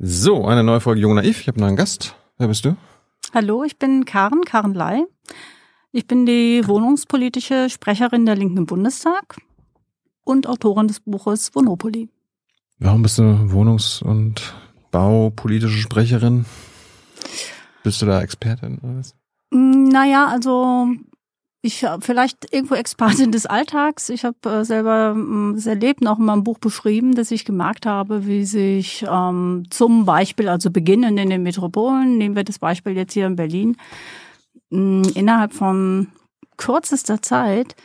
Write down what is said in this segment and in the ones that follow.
So, eine neue Folge Jung Naiv. Ich habe einen Gast. Wer bist du? Hallo, ich bin Karen, Karen Ley. Ich bin die wohnungspolitische Sprecherin der Linken im Bundestag und Autorin des Buches Wohnopoli. Warum bist du wohnungs- und baupolitische Sprecherin? Bist du da Expertin oder was? Naja, also ich vielleicht irgendwo Expertin des Alltags. Ich habe äh, selber ähm, das erlebt, auch in meinem Buch beschrieben, dass ich gemerkt habe, wie sich ähm, zum Beispiel, also beginnen in den Metropolen, nehmen wir das Beispiel jetzt hier in Berlin, mh, innerhalb von kürzester Zeit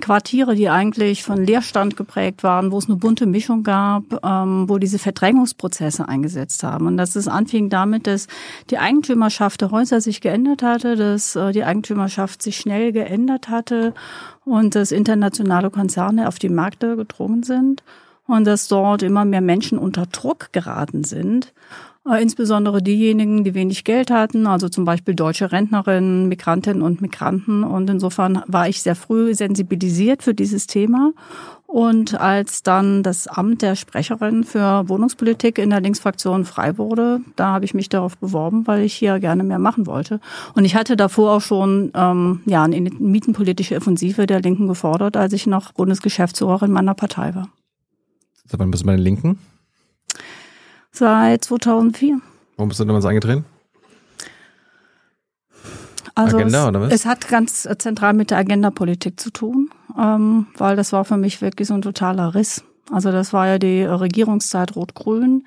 Quartiere, die eigentlich von Leerstand geprägt waren, wo es eine bunte Mischung gab, ähm, wo diese Verdrängungsprozesse eingesetzt haben. Und dass es anfing damit, dass die Eigentümerschaft der Häuser sich geändert hatte, dass äh, die Eigentümerschaft sich schnell geändert hatte und dass internationale Konzerne auf die Märkte gedrungen sind und dass dort immer mehr Menschen unter Druck geraten sind insbesondere diejenigen, die wenig Geld hatten, also zum Beispiel deutsche Rentnerinnen, Migrantinnen und Migranten. Und insofern war ich sehr früh sensibilisiert für dieses Thema. Und als dann das Amt der Sprecherin für Wohnungspolitik in der Linksfraktion frei wurde, da habe ich mich darauf beworben, weil ich hier gerne mehr machen wollte. Und ich hatte davor auch schon ähm, ja, eine mietenpolitische Offensive der Linken gefordert, als ich noch Bundesgeschäftsführerin meiner Partei war. Seit wann bist du bei den Linken? Seit 2004. Warum bist du damals eingetreten? Also Agenda, es, oder was? es hat ganz zentral mit der Agendapolitik zu tun, ähm, weil das war für mich wirklich so ein totaler Riss. Also das war ja die Regierungszeit Rot-Grün.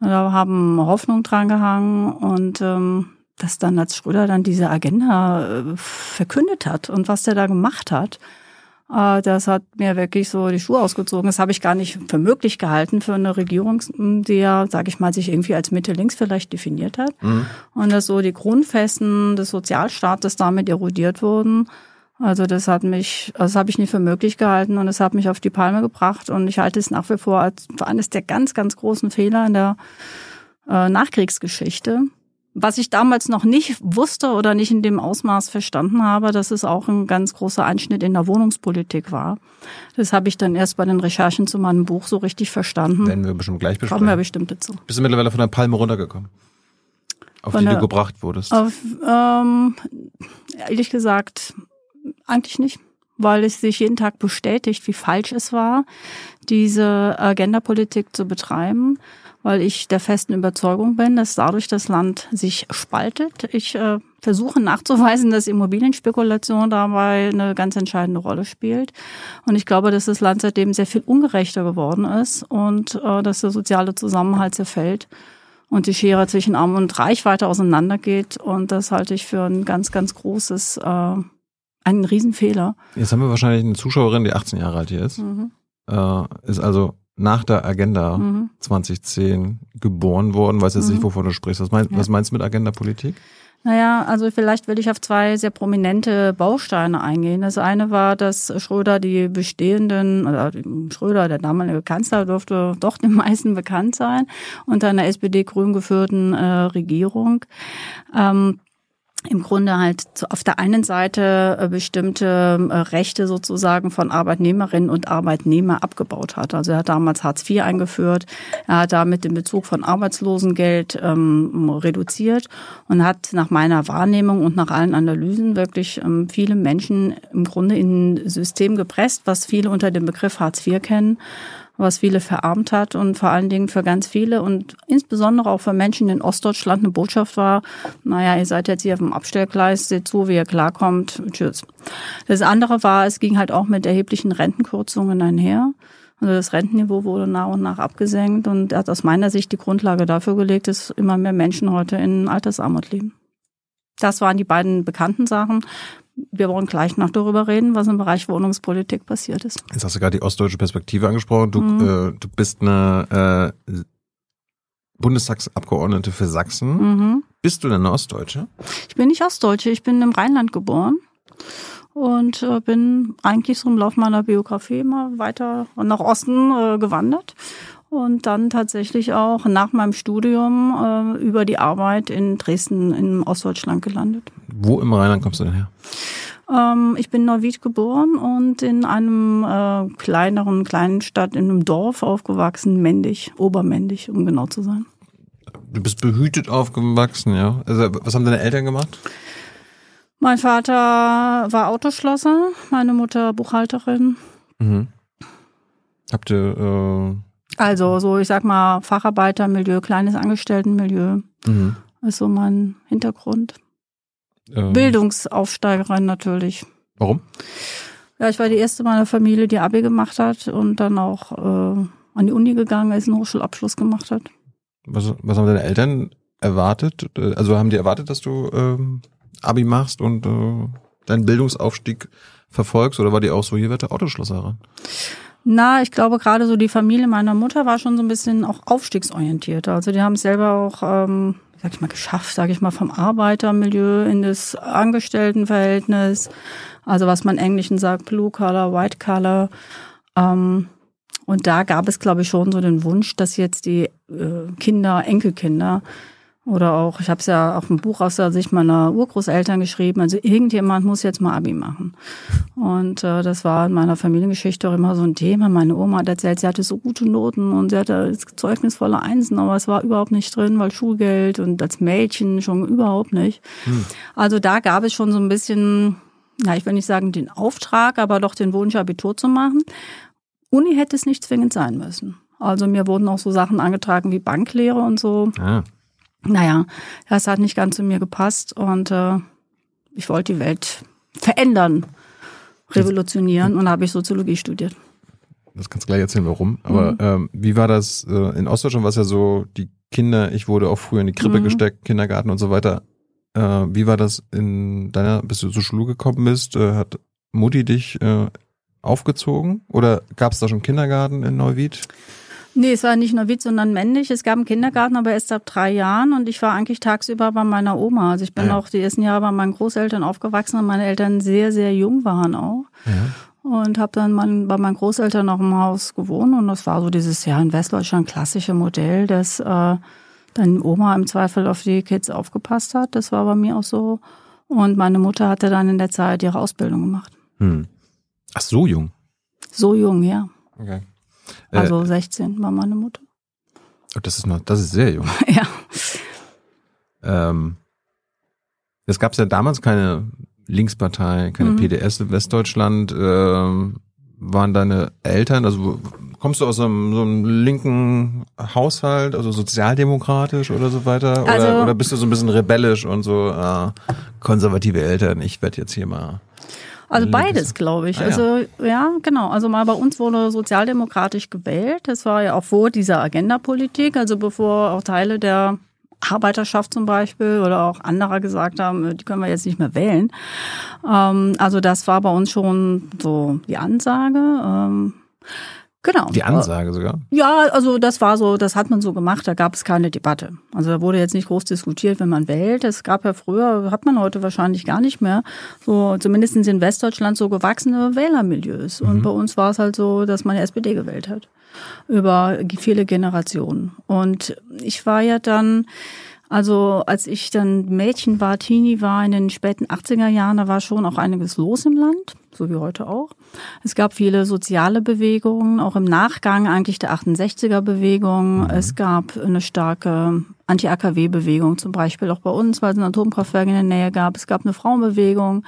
Da haben Hoffnung dran gehangen und ähm, dass dann als Schröder dann diese Agenda äh, verkündet hat und was der da gemacht hat, das hat mir wirklich so die Schuhe ausgezogen. Das habe ich gar nicht für möglich gehalten für eine Regierung, die ja, sage ich mal, sich irgendwie als Mitte-Links vielleicht definiert hat. Mhm. Und dass so die Grundfesten des Sozialstaates damit erodiert wurden. Also das hat mich, also das habe ich nicht für möglich gehalten und es hat mich auf die Palme gebracht und ich halte es nach wie vor als für eines der ganz, ganz großen Fehler in der äh, Nachkriegsgeschichte was ich damals noch nicht wusste oder nicht in dem Ausmaß verstanden habe, dass es auch ein ganz großer Einschnitt in der Wohnungspolitik war. Das habe ich dann erst bei den Recherchen zu meinem Buch so richtig verstanden. Werden wir bestimmt gleich besprechen. Kommen wir bestimmt dazu. Bist du mittlerweile von der Palme runtergekommen? Auf von die der, du gebracht wurdest? Auf, ähm, ehrlich gesagt, eigentlich nicht weil es sich jeden Tag bestätigt, wie falsch es war, diese Agendapolitik zu betreiben weil ich der festen Überzeugung bin, dass dadurch das Land sich spaltet. Ich äh, versuche nachzuweisen, dass Immobilienspekulation dabei eine ganz entscheidende Rolle spielt. Und ich glaube, dass das Land seitdem sehr viel ungerechter geworden ist und äh, dass der soziale Zusammenhalt zerfällt und die Schere zwischen Arm und Reich weiter auseinandergeht. Und das halte ich für ein ganz, ganz großes, äh, einen Riesenfehler. Jetzt haben wir wahrscheinlich eine Zuschauerin, die 18 Jahre alt hier ist. Mhm. Äh, ist also nach der Agenda mhm. 2010 geboren worden. Weiß jetzt mhm. nicht, wovon du sprichst. Was, mein, ja. was meinst du mit Agenda-Politik? Naja, also vielleicht will ich auf zwei sehr prominente Bausteine eingehen. Das eine war, dass Schröder die bestehenden, oder Schröder, der damalige Kanzler, durfte doch den meisten bekannt sein, unter einer SPD-grün geführten äh, Regierung. Ähm, im Grunde halt auf der einen Seite äh, bestimmte äh, Rechte sozusagen von Arbeitnehmerinnen und Arbeitnehmern abgebaut hat. Also er hat damals Hartz IV eingeführt, er hat damit den Bezug von Arbeitslosengeld ähm, reduziert und hat nach meiner Wahrnehmung und nach allen Analysen wirklich ähm, viele Menschen im Grunde in ein System gepresst, was viele unter dem Begriff Hartz IV kennen was viele verarmt hat und vor allen Dingen für ganz viele und insbesondere auch für Menschen in Ostdeutschland eine Botschaft war, naja, ihr seid jetzt hier auf dem Abstellgleis, seht zu, wie ihr klarkommt, tschüss. Das andere war, es ging halt auch mit erheblichen Rentenkürzungen einher. Also das Rentenniveau wurde nach und nach abgesenkt und hat aus meiner Sicht die Grundlage dafür gelegt, dass immer mehr Menschen heute in Altersarmut leben. Das waren die beiden bekannten Sachen wir wollen gleich noch darüber reden, was im Bereich Wohnungspolitik passiert ist. Jetzt hast du gerade die ostdeutsche Perspektive angesprochen. Du, mhm. äh, du bist eine äh, Bundestagsabgeordnete für Sachsen. Mhm. Bist du denn eine Ostdeutsche? Ich bin nicht Ostdeutsche, ich bin im Rheinland geboren und äh, bin eigentlich so im Laufe meiner Biografie immer weiter nach Osten äh, gewandert und dann tatsächlich auch nach meinem Studium äh, über die Arbeit in Dresden in Ostdeutschland gelandet. Wo im Rheinland kommst du denn her? Ähm, ich bin in Neuwied geboren und in einem äh, kleineren kleinen Stadt, in einem Dorf aufgewachsen, Mendig, Obermendig, um genau zu sein. du bist behütet aufgewachsen, ja. Also was haben deine Eltern gemacht? Mein Vater war Autoschlosser, meine Mutter Buchhalterin. Mhm. Habt ihr äh also so, ich sag mal, Facharbeitermilieu, kleines Angestelltenmilieu mhm. ist so mein Hintergrund. Ähm, Bildungsaufsteigerin natürlich. Warum? Ja, ich war die erste meiner Familie, die Abi gemacht hat und dann auch äh, an die Uni gegangen ist, einen Hochschulabschluss gemacht hat. Was, was haben deine Eltern erwartet? Also haben die erwartet, dass du ähm, Abi machst und äh, deinen Bildungsaufstieg verfolgst? Oder war die auch so, hier wird der Autoschlosserin? Na, ich glaube gerade so die Familie meiner Mutter war schon so ein bisschen auch aufstiegsorientiert. Also die haben es selber auch, ähm, sag ich mal, geschafft, sage ich mal, vom Arbeitermilieu in das Angestelltenverhältnis. Also was man Englischen sagt, Blue Collar, White Collar. Ähm, und da gab es, glaube ich, schon so den Wunsch, dass jetzt die äh, Kinder, Enkelkinder oder auch, ich habe es ja auch im Buch aus der Sicht meiner Urgroßeltern geschrieben, also irgendjemand muss jetzt mal Abi machen. Und äh, das war in meiner Familiengeschichte auch immer so ein Thema. Meine Oma hat erzählt, sie hatte so gute Noten und sie hatte das Zeugnis voller Einsen, aber es war überhaupt nicht drin, weil Schulgeld und als Mädchen schon überhaupt nicht. Also da gab es schon so ein bisschen, ja, ich will nicht sagen den Auftrag, aber doch den Wunsch, Abitur zu machen. Uni hätte es nicht zwingend sein müssen. Also mir wurden auch so Sachen angetragen wie Banklehre und so. Ah. Naja, das hat nicht ganz zu mir gepasst und äh, ich wollte die Welt verändern, revolutionieren und habe ich Soziologie studiert. Das kannst du gleich erzählen, warum. Aber Mhm. ähm, wie war das? Äh, in Ostdeutschland war es ja so, die Kinder, ich wurde auch früher in die Krippe Mhm. gesteckt, Kindergarten und so weiter. Äh, wie war das in deiner, bis du zur Schule gekommen bist? Äh, hat Mutti dich äh, aufgezogen? Oder gab es da schon Kindergarten in Neuwied? Nee, es war nicht nur Witz, sondern männlich. Es gab einen Kindergarten, aber erst ab drei Jahren und ich war eigentlich tagsüber bei meiner Oma. Also ich bin ja. auch die ersten Jahre bei meinen Großeltern aufgewachsen und meine Eltern sehr, sehr jung waren auch. Ja. Und habe dann mein, bei meinen Großeltern noch im Haus gewohnt und das war so dieses ja in Westdeutschland klassische Modell, dass äh, dann Oma im Zweifel auf die Kids aufgepasst hat. Das war bei mir auch so. Und meine Mutter hatte dann in der Zeit ihre Ausbildung gemacht. Hm. Ach, so jung. So jung, ja. Okay. Äh, Also 16 war meine Mutter. oh, das ist noch, das ist sehr jung. ja. Ähm, es gab ja damals keine Linkspartei, keine Mhm. PDS in Westdeutschland. Ähm, waren deine Eltern, also kommst du aus so einem, so einem linken Haushalt, also sozialdemokratisch oder so weiter? Oder, Also- oder bist du so ein bisschen rebellisch und so äh, konservative Eltern, ich werde jetzt hier mal. Also beides, glaube ich. Ah, ja. also ja, genau. Also mal bei uns wurde sozialdemokratisch gewählt. Das war ja auch vor dieser Agenda-Politik, also bevor auch Teile der Arbeiterschaft zum Beispiel oder auch anderer gesagt haben, die können wir jetzt nicht mehr wählen. Ähm, also das war bei uns schon so die Ansage. Ähm, genau. Die Ansage sogar. Ja, also das war so, das hat man so gemacht, da gab es keine Debatte. Also da wurde jetzt nicht groß diskutiert, wenn man wählt. Es gab ja früher, hat man heute wahrscheinlich gar nicht mehr, so zumindest in Westdeutschland so gewachsene Wählermilieus. Und bei uns war es halt so, dass man die SPD gewählt hat. Über viele Generationen. Und ich war ja dann, also als ich dann Mädchen war, Teenie war in den späten 80er Jahren, da war schon auch einiges los im Land, so wie heute auch. Es gab viele soziale Bewegungen, auch im Nachgang eigentlich der 68er Bewegung. Es gab eine starke Anti-AKW-Bewegung, zum Beispiel auch bei uns, weil es ein Atomkraftwerk in der Nähe gab. Es gab eine Frauenbewegung.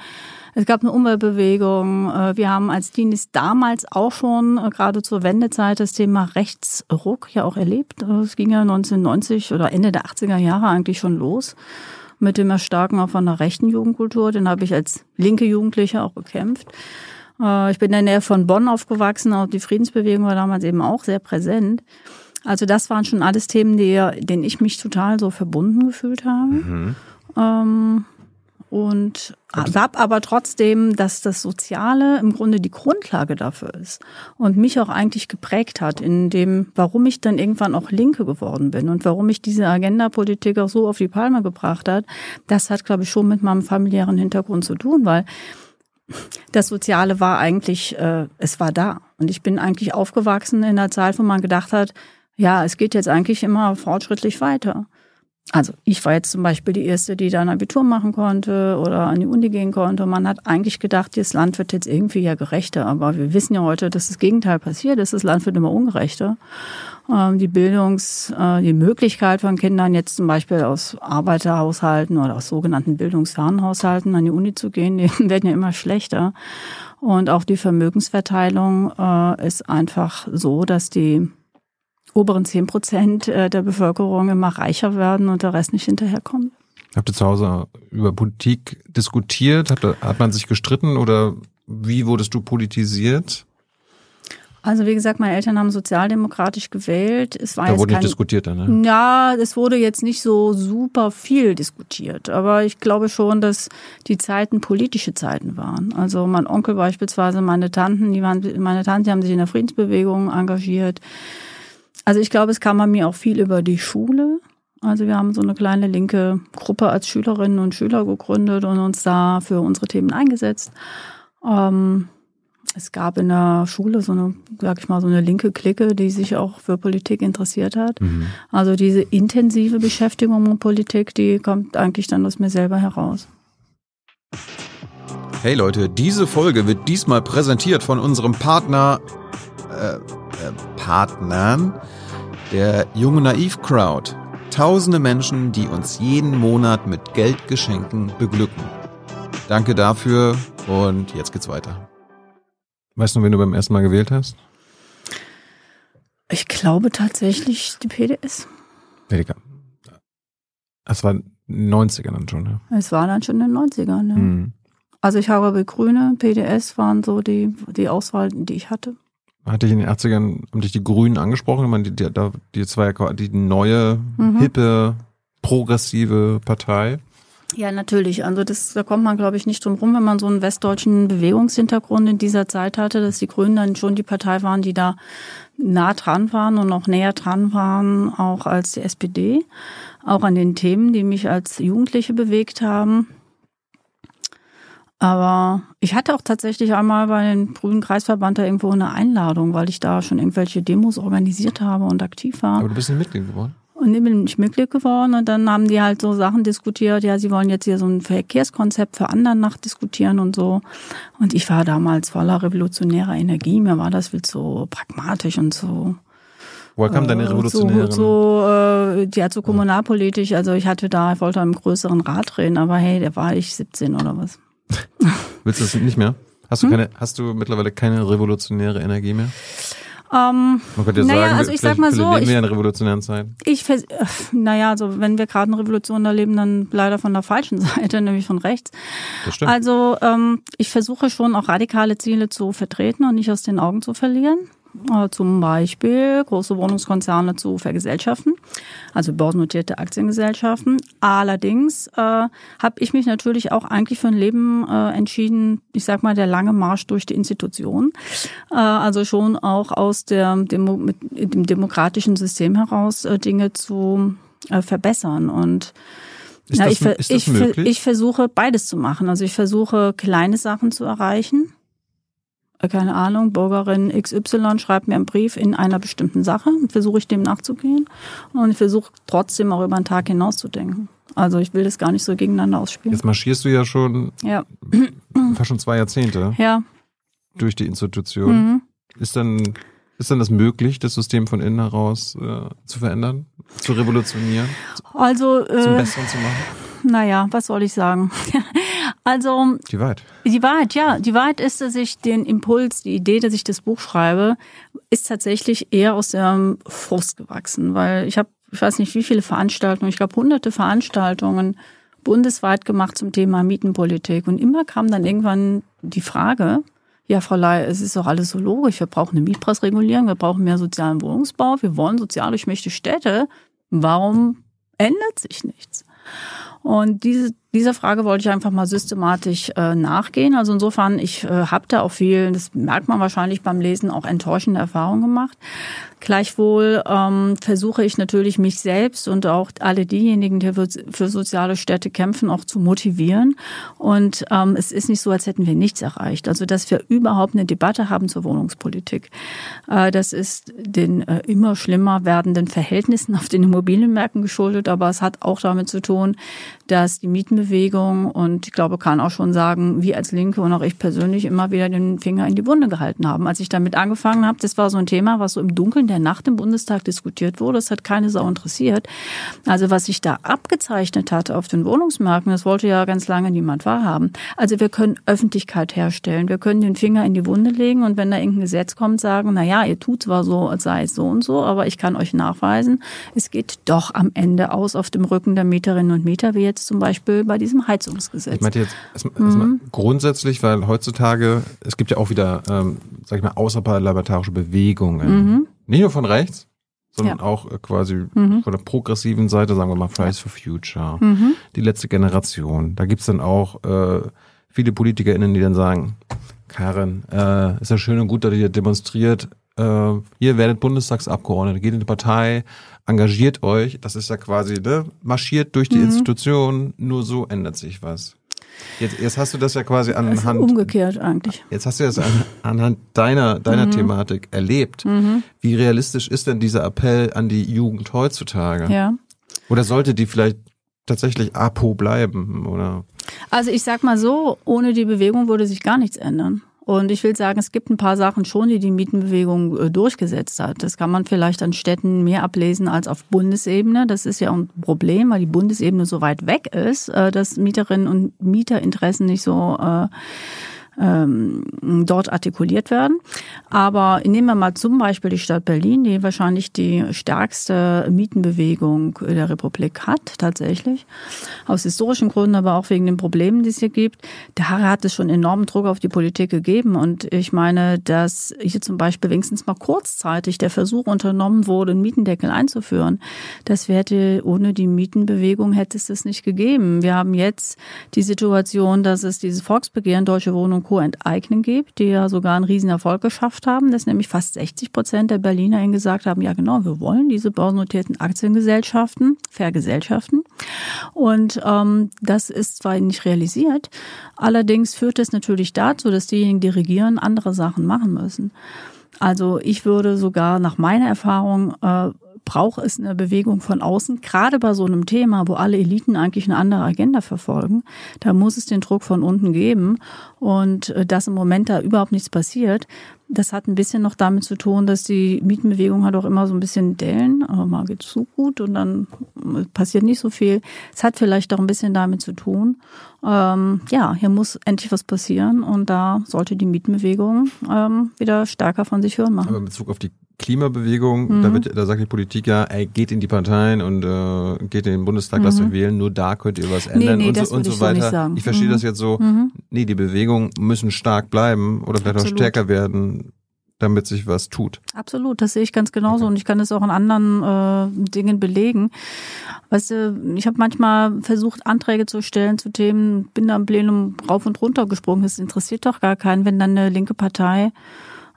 Es gab eine Umweltbewegung. Äh, Wir haben als Teenies damals auch schon, äh, gerade zur Wendezeit, das Thema Rechtsruck ja auch erlebt. Äh, Es ging ja 1990 oder Ende der 80er Jahre eigentlich schon los mit dem Erstarken auch von der rechten Jugendkultur. Den habe ich als linke Jugendliche auch bekämpft. Ich bin in der Nähe von Bonn aufgewachsen. Auch die Friedensbewegung war damals eben auch sehr präsent. Also das waren schon alles Themen, die, denen ich mich total so verbunden gefühlt habe. Ähm, und habe aber trotzdem, dass das Soziale im Grunde die Grundlage dafür ist und mich auch eigentlich geprägt hat in dem, warum ich dann irgendwann auch Linke geworden bin und warum ich diese Agenda-Politik auch so auf die Palme gebracht hat. Das hat, glaube ich, schon mit meinem familiären Hintergrund zu tun, weil das Soziale war eigentlich, äh, es war da. Und ich bin eigentlich aufgewachsen in einer Zeit, wo man gedacht hat, ja, es geht jetzt eigentlich immer fortschrittlich weiter. Also ich war jetzt zum Beispiel die Erste, die dann Abitur machen konnte oder an die Uni gehen konnte. Man hat eigentlich gedacht, das Land wird jetzt irgendwie ja gerechter. Aber wir wissen ja heute, dass das Gegenteil passiert ist. Das Land wird immer ungerechter. ähm, die Bildungs, äh, die Möglichkeit von Kindern jetzt zum Beispiel aus Arbeiterhaushalten oder aus sogenannten bildungsfernen Haushalten an die Uni zu gehen, die werden ja immer schlechter. Und auch die Vermögensverteilung äh, ist einfach so, dass die oberen zehn Prozent äh, der Bevölkerung immer reicher werden und der Rest nicht hinterherkommt. Habt ihr zu Hause über Politik diskutiert? Hat, hat man sich gestritten oder wie wurdest du politisiert? Also wie gesagt, meine Eltern haben sozialdemokratisch gewählt. Es war da jetzt wurde kein, nicht diskutiert, dann, ne? Ja, es wurde jetzt nicht so super viel diskutiert. Aber ich glaube schon, dass die Zeiten politische Zeiten waren. Also mein Onkel beispielsweise, meine Tanten, die waren, meine Tanten die haben sich in der Friedensbewegung engagiert. Also ich glaube, es kam bei mir auch viel über die Schule. Also wir haben so eine kleine linke Gruppe als Schülerinnen und Schüler gegründet und uns da für unsere Themen eingesetzt. Ähm, es gab in der Schule so eine, sag ich mal, so eine linke Clique, die sich auch für Politik interessiert hat. Mhm. Also diese intensive Beschäftigung mit Politik, die kommt eigentlich dann aus mir selber heraus. Hey Leute, diese Folge wird diesmal präsentiert von unserem Partner, äh, äh, Partnern, der Junge Naiv Crowd. Tausende Menschen, die uns jeden Monat mit Geldgeschenken beglücken. Danke dafür und jetzt geht's weiter. Weißt du, wen du beim ersten Mal gewählt hast? Ich glaube tatsächlich die PDS. PDK. Es war in den 90ern dann schon, ja. Es war dann schon in den 90ern, ja. Mhm. Also ich habe Grüne, PDS waren so die, die Auswahl, die ich hatte. Hatte ich in den 80ern, haben dich die Grünen angesprochen? Ich meine, die, die, die, zwei, die neue, mhm. hippe, progressive Partei. Ja, natürlich. Also das, da kommt man, glaube ich, nicht drum rum, wenn man so einen westdeutschen Bewegungshintergrund in dieser Zeit hatte, dass die Grünen dann schon die Partei waren, die da nah dran waren und noch näher dran waren, auch als die SPD. Auch an den Themen, die mich als Jugendliche bewegt haben. Aber ich hatte auch tatsächlich einmal bei den Grünen Kreisverband da irgendwo eine Einladung, weil ich da schon irgendwelche Demos organisiert habe und aktiv war. Aber du bist nicht Mitglied geworden? Und dann bin ich Mitglied geworden und dann haben die halt so Sachen diskutiert, ja, sie wollen jetzt hier so ein Verkehrskonzept für anderen nachdiskutieren und so. Und ich war damals voller revolutionärer Energie, mir war das viel zu pragmatisch und so. Woher kam deine revolutionäre? So, so äh, die hat so kommunalpolitisch, also ich hatte da, ich wollte einem größeren Rat drehen, aber hey, da war ich 17 oder was. Willst du das nicht mehr? Hast du hm? keine, hast du mittlerweile keine revolutionäre Energie mehr? Ähm, Man könnte ja naja, sagen, also ich sag mal so, leben wir in revolutionären Zeiten. Ich, naja, also wenn wir gerade eine Revolution erleben, dann leider von der falschen Seite, nämlich von rechts. Das stimmt. Also ähm, ich versuche schon auch radikale Ziele zu vertreten und nicht aus den Augen zu verlieren. Äh, zum Beispiel große Wohnungskonzerne zu vergesellschaften, also börsennotierte Aktiengesellschaften. Allerdings äh, habe ich mich natürlich auch eigentlich für ein Leben äh, entschieden, ich sag mal, der lange Marsch durch die Institution. Äh, also schon auch aus der Demo mit dem demokratischen System heraus äh, Dinge zu äh, verbessern. Und ist ja, das, ich, ich, ich versuche beides zu machen. Also ich versuche kleine Sachen zu erreichen keine Ahnung, Bürgerin XY schreibt mir einen Brief in einer bestimmten Sache, versuche ich dem nachzugehen und ich versuche trotzdem auch über den Tag hinaus zu denken. Also ich will das gar nicht so gegeneinander ausspielen. Jetzt marschierst du ja schon ja. fast schon zwei Jahrzehnte ja. durch die Institution. Mhm. Ist dann ist dann das möglich, das System von innen heraus äh, zu verändern, zu revolutionieren, also, äh, zum Besseren zu machen? Naja, was soll ich sagen? Also die Wahrheit. Die Wahrheit, ja. Die Wahrheit ist, dass ich den Impuls, die Idee, dass ich das Buch schreibe, ist tatsächlich eher aus dem Frust gewachsen, weil ich habe, ich weiß nicht, wie viele Veranstaltungen, ich glaube hunderte Veranstaltungen bundesweit gemacht zum Thema Mietenpolitik und immer kam dann irgendwann die Frage, ja, Frau Ley, es ist doch alles so logisch. Wir brauchen eine Mietpreisregulierung, wir brauchen mehr sozialen Wohnungsbau, wir wollen sozial durchmächte Städte. Warum ändert sich nichts? Und diese, dieser Frage wollte ich einfach mal systematisch äh, nachgehen. Also insofern, ich äh, habe da auch viel, das merkt man wahrscheinlich beim Lesen, auch enttäuschende Erfahrungen gemacht. Gleichwohl ähm, versuche ich natürlich mich selbst und auch alle diejenigen, die für, soziale Städte kämpfen, auch zu motivieren. Und ähm, es ist nicht so, als hätten wir nichts erreicht. Also dass wir überhaupt eine Debatte haben zur Wohnungspolitik. Äh, das ist den äh, immer schlimmer werdenden Verhältnissen auf den Immobilienmärkten geschuldet, aber es hat auch damit zu tun, dass die Mietenbewegung und ich glaube, kann auch schon sagen, wir als Linke und auch ich persönlich immer wieder den Finger in die Wunde gehalten haben. Als ich damit angefangen habe, das war so ein Thema, was so im Dunkeln der Nacht im Bundestag diskutiert wurde. Das hat keine Sau interessiert. Also was sich da abgezeichnet hat auf den Wohnungsmärkten, das wollte ja ganz lange niemand wahrhaben. Also wir können Öffentlichkeit herstellen. Wir können den Finger in die Wunde legen und wenn da irgendein Gesetz kommt, sagen, na ja, ihr tut zwar so, als sei es so und so, aber ich kann euch nachweisen, es geht doch am Ende aus auf dem Rücken der Mieterinnen und Mieter, wie jetzt zum Beispiel bei diesem Heizungsgesetz. Ich meinte jetzt mhm. grundsätzlich, weil heutzutage, es gibt ja auch wieder, ähm, sag ich mal, außerparlamentarische Bewegungen. Mhm. Nicht nur von rechts, sondern ja. auch äh, quasi mhm. von der progressiven Seite, sagen wir mal Fridays for Future, mhm. die letzte Generation. Da gibt's dann auch äh, viele PolitikerInnen, die dann sagen, Karin, äh, ist ja schön und gut, dass ihr demonstriert, äh, ihr werdet Bundestagsabgeordnete, geht in die Partei, engagiert euch, das ist ja quasi, ne, marschiert durch die mhm. Institution, nur so ändert sich was. Jetzt, jetzt hast du das ja quasi anhand. umgekehrt eigentlich. Jetzt hast du das an, anhand deiner, deiner mhm. Thematik erlebt. Mhm. Wie realistisch ist denn dieser Appell an die Jugend heutzutage? Ja. Oder sollte die vielleicht tatsächlich APO bleiben, oder? Also ich sag mal so, ohne die Bewegung würde sich gar nichts ändern. Und ich will sagen, es gibt ein paar Sachen schon, die die Mietenbewegung äh, durchgesetzt hat. Das kann man vielleicht an Städten mehr ablesen als auf Bundesebene. Das ist ja ein Problem, weil die Bundesebene so weit weg ist, äh, dass Mieterinnen und Mieterinteressen nicht so äh, ähm, dort artikuliert werden. Aber nehmen wir mal zum Beispiel die Stadt Berlin, die wahrscheinlich die stärkste Mietenbewegung der Republik hat, tatsächlich. Aus historischen Gründen, aber auch wegen den Problemen, die es hier gibt. Da hat es schon enormen Druck auf die Politik gegeben. Und ich meine, dass hier zum Beispiel wenigstens mal kurzzeitig der Versuch unternommen wurde, einen Mietendeckel einzuführen. Das hätte ohne die Mietenbewegung hätte es das nicht gegeben. Wir haben jetzt die Situation, dass es dieses Volksbegehren Deutsche Wohnung Co. enteignen gibt, die ja sogar einen riesen geschafft haben, dass nämlich fast 60 Prozent der BerlinerInnen gesagt haben, ja genau, wir wollen diese börsennotierten Aktiengesellschaften vergesellschaften. Und ähm, das ist zwar nicht realisiert, allerdings führt es natürlich dazu, dass diejenigen, die regieren, andere Sachen machen müssen. Also ich würde sogar nach meiner Erfahrung äh, braucht es eine Bewegung von außen, gerade bei so einem Thema, wo alle Eliten eigentlich eine andere Agenda verfolgen. Da muss es den Druck von unten geben und äh, dass im Moment da überhaupt nichts passiert. Das hat ein bisschen noch damit zu tun, dass die Mietenbewegung hat auch immer so ein bisschen Dellen, aber mal geht's so gut und dann äh, passiert nicht so viel. Es hat vielleicht auch ein bisschen damit zu tun. Ähm, ja, hier muss endlich was passieren und da sollte die Mietenbewegung ähm, wieder stärker von sich hören machen. Aber in Bezug auf die Klimabewegung, mhm. da, wird, da sagt die Politik ja, ey, geht in die Parteien und äh, geht in den Bundestag, mhm. lasst euch wählen, nur da könnt ihr was ändern nee, nee, und so, und so weiter. So ich verstehe mhm. das jetzt so, mhm. nee, die Bewegungen müssen stark bleiben oder vielleicht Absolut. auch stärker werden, damit sich was tut. Absolut, das sehe ich ganz genauso und ich kann das auch in anderen äh, Dingen belegen. Weißt du, ich habe manchmal versucht, Anträge zu stellen zu Themen, bin da im Plenum rauf und runter gesprungen. Das interessiert doch gar keinen, wenn dann eine linke Partei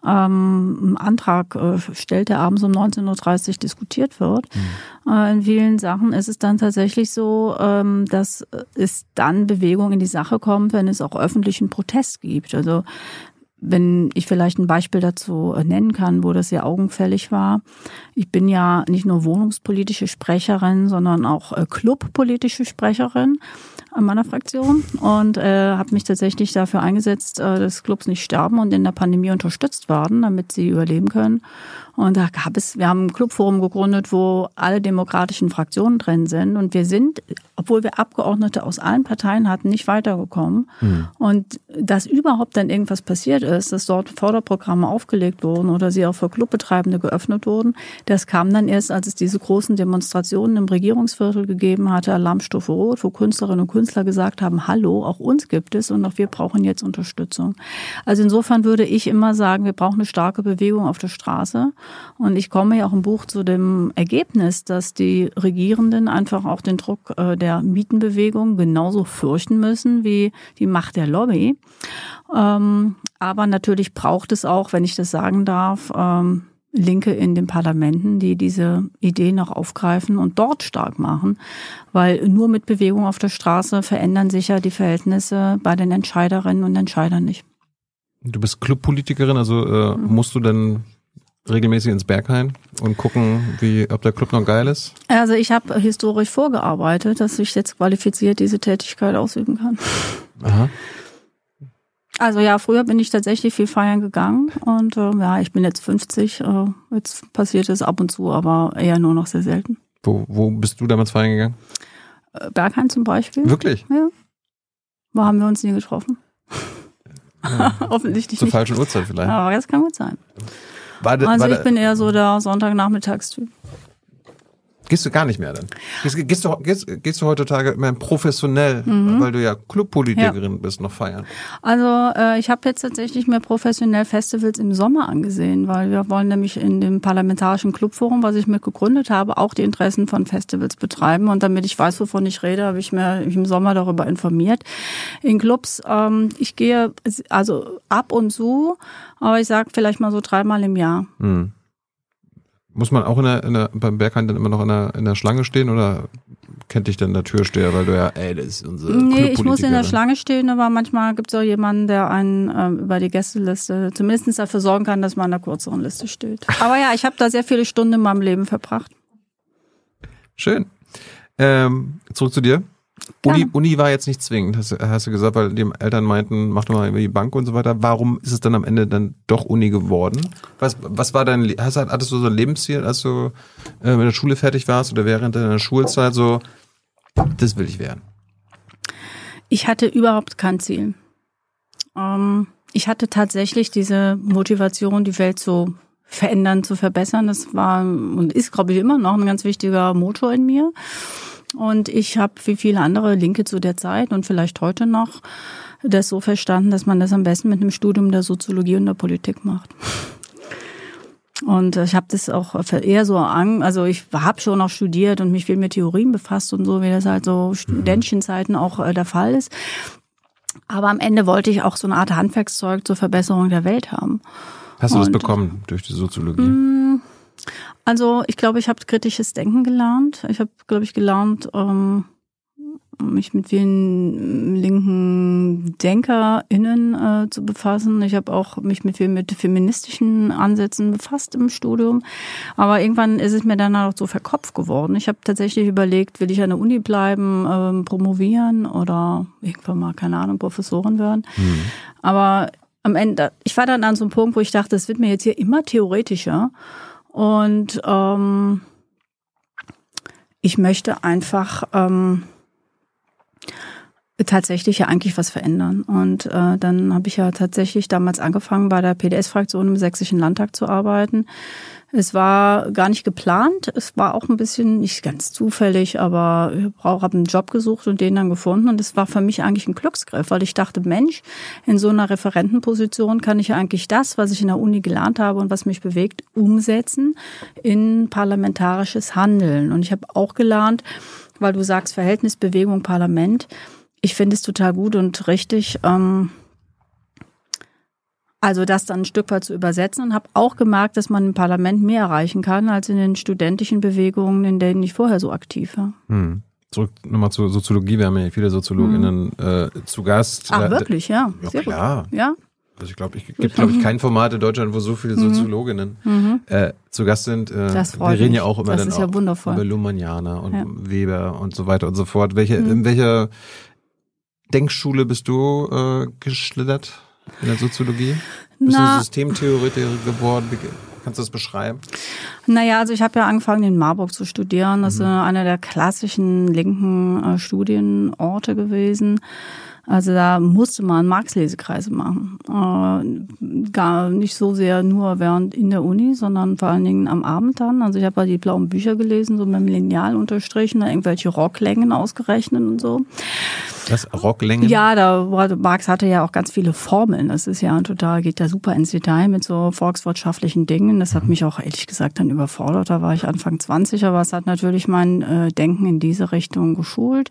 ähm, einen Antrag äh, stellt, der abends um 19.30 Uhr diskutiert wird. Mhm. Äh, in vielen Sachen ist es dann tatsächlich so, ähm, dass es dann Bewegung in die Sache kommt, wenn es auch öffentlichen Protest gibt. Also wenn ich vielleicht ein Beispiel dazu nennen kann, wo das sehr augenfällig war. Ich bin ja nicht nur wohnungspolitische Sprecherin, sondern auch äh, clubpolitische Sprecherin meiner Fraktion und äh, habe mich tatsächlich dafür eingesetzt, äh, dass Clubs nicht sterben und in der Pandemie unterstützt werden, damit sie überleben können. Und da gab es, wir haben ein Clubforum gegründet, wo alle demokratischen Fraktionen drin sind. Und wir sind, obwohl wir Abgeordnete aus allen Parteien hatten, nicht weitergekommen. Mhm. Und dass überhaupt dann irgendwas passiert ist, dass dort Förderprogramme aufgelegt wurden oder sie auch für Clubbetreibende geöffnet wurden, das kam dann erst, als es diese großen Demonstrationen im Regierungsviertel gegeben hatte, Alarmstufe Rot, wo Künstlerinnen und Künstler gesagt haben, hallo, auch uns gibt es und auch wir brauchen jetzt Unterstützung. Also insofern würde ich immer sagen, wir brauchen eine starke Bewegung auf der Straße. Und ich komme ja auch im Buch zu dem Ergebnis, dass die Regierenden einfach auch den Druck äh, der Mietenbewegung genauso fürchten müssen wie die Macht der Lobby. Ähm, aber natürlich braucht es auch, wenn ich das sagen darf, ähm, Linke in den Parlamenten, die diese Idee noch aufgreifen und dort stark machen, weil nur mit Bewegung auf der Straße verändern sich ja die Verhältnisse bei den Entscheiderinnen und Entscheidern nicht. Du bist Clubpolitikerin, also äh, mhm. musst du denn regelmäßig ins Berghain und gucken, wie, ob der Club noch geil ist? Also ich habe historisch vorgearbeitet, dass ich jetzt qualifiziert diese Tätigkeit ausüben kann. Aha. Also ja, früher bin ich tatsächlich viel feiern gegangen und äh, ja, ich bin jetzt 50. Äh, jetzt passiert es ab und zu, aber eher nur noch sehr selten. Wo, wo bist du damals feiern gegangen? Äh, Berghain zum Beispiel. Wirklich? Ja. Wo haben wir uns nie getroffen? Ja. Offensichtlich Zur nicht. falschen Uhrzeit vielleicht. Aber das kann gut sein. De, also ich bin eher so der Sonntagnachmittagstyp. Gehst du gar nicht mehr dann? Gehst, gehst, du, gehst, gehst du heutzutage mehr professionell, mhm. weil du ja Clubpolitikerin ja. bist, noch feiern? Also äh, ich habe jetzt tatsächlich mehr professionell Festivals im Sommer angesehen, weil wir wollen nämlich in dem parlamentarischen Clubforum, was ich mit gegründet habe, auch die Interessen von Festivals betreiben. Und damit ich weiß, wovon ich rede, habe ich mir im Sommer darüber informiert. In Clubs, ähm, ich gehe also ab und zu, aber ich sage vielleicht mal so dreimal im Jahr. Mhm. Muss man auch in der, in der, beim Berghain dann immer noch in der, in der Schlange stehen oder kennt dich dann der Türsteher, weil du ja, ey, das ist unsere Nee, ich muss in der Schlange stehen, aber manchmal gibt es auch jemanden, der einen ähm, über die Gästeliste zumindest dafür sorgen kann, dass man in der kürzeren Liste steht. Aber ja, ich habe da sehr viele Stunden in meinem Leben verbracht. Schön. Ähm, zurück zu dir. Uni, Uni war jetzt nicht zwingend, hast, hast, du gesagt, weil die Eltern meinten, mach doch mal über die Bank und so weiter. Warum ist es dann am Ende dann doch Uni geworden? Was, was war dein, hast, hattest du so ein Lebensziel, als du äh, mit der Schule fertig warst oder während deiner Schulzeit so, das will ich werden? Ich hatte überhaupt kein Ziel. Ähm, ich hatte tatsächlich diese Motivation, die Welt zu verändern, zu verbessern. Das war und ist, glaube ich, immer noch ein ganz wichtiger Motor in mir. Und ich habe wie viele andere Linke zu der Zeit und vielleicht heute noch das so verstanden, dass man das am besten mit einem Studium der Soziologie und der Politik macht. Und ich habe das auch eher so an, also ich habe schon auch studiert und mich viel mit Theorien befasst und so, wie das halt so Studentchenzeiten auch äh, der Fall ist. Aber am Ende wollte ich auch so eine Art Handwerkszeug zur Verbesserung der Welt haben. Hast du und, das bekommen durch die Soziologie? Also ich glaube, ich habe kritisches Denken gelernt. Ich habe, glaube ich, gelernt, ähm, mich mit vielen linken DenkerInnen äh, zu befassen. Ich habe auch mich mit mit feministischen Ansätzen befasst im Studium. Aber irgendwann ist es mir dann auch so verkopft geworden. Ich habe tatsächlich überlegt, will ich an der Uni bleiben, ähm, promovieren oder irgendwann mal, keine Ahnung, Professorin werden. Mhm. Aber am Ende, ich war dann an so einem Punkt, wo ich dachte, es wird mir jetzt hier immer theoretischer. Und ähm, ich möchte einfach ähm, tatsächlich ja eigentlich was verändern. Und äh, dann habe ich ja tatsächlich damals angefangen, bei der PDS-Fraktion im Sächsischen Landtag zu arbeiten. Es war gar nicht geplant. Es war auch ein bisschen nicht ganz zufällig, aber ich habe einen Job gesucht und den dann gefunden. Und es war für mich eigentlich ein Glücksgriff, weil ich dachte, Mensch, in so einer Referentenposition kann ich eigentlich das, was ich in der Uni gelernt habe und was mich bewegt, umsetzen in parlamentarisches Handeln. Und ich habe auch gelernt, weil du sagst Verhältnis Bewegung Parlament. Ich finde es total gut und richtig. Ähm, also das dann ein Stück weit zu übersetzen und habe auch gemerkt, dass man im Parlament mehr erreichen kann als in den studentischen Bewegungen, in denen ich vorher so aktiv war. Hm. Zurück nochmal zur Soziologie. Wir haben ja viele Soziologinnen hm. äh, zu Gast. Ach, wirklich, ja. Ja, Sehr klar. Gut. Ja. Also ich glaube, ich gibt glaube ich kein Format in Deutschland, wo so viele mhm. Soziologinnen mhm. äh, zu Gast sind. Äh, das freut wir reden ja auch immer das dann ja wundervoll. über Luhmanniana und ja. Weber und so weiter und so fort. Welche mhm. in welcher Denkschule bist du äh, geschlittert? In der Soziologie? Bist Na, du Systemtheoretikerin geworden? Wie, kannst du das beschreiben? Naja, also ich habe ja angefangen, in Marburg zu studieren. Das mhm. ist einer der klassischen linken äh, Studienorte gewesen. Also da musste man Marx-Lesekreise machen. Äh, gar nicht so sehr nur während in der Uni, sondern vor allen Dingen am Abend dann. Also ich habe ja die blauen Bücher gelesen, so mit dem Lineal unterstrichen, da irgendwelche Rocklängen ausgerechnet und so. Das Rocklängen? Ja, da Marx hatte ja auch ganz viele Formeln. Das ist ja total, geht ja super ins Detail mit so volkswirtschaftlichen Dingen. Das hat mhm. mich auch ehrlich gesagt dann überfordert. Da war ich Anfang 20, aber es hat natürlich mein äh, Denken in diese Richtung geschult.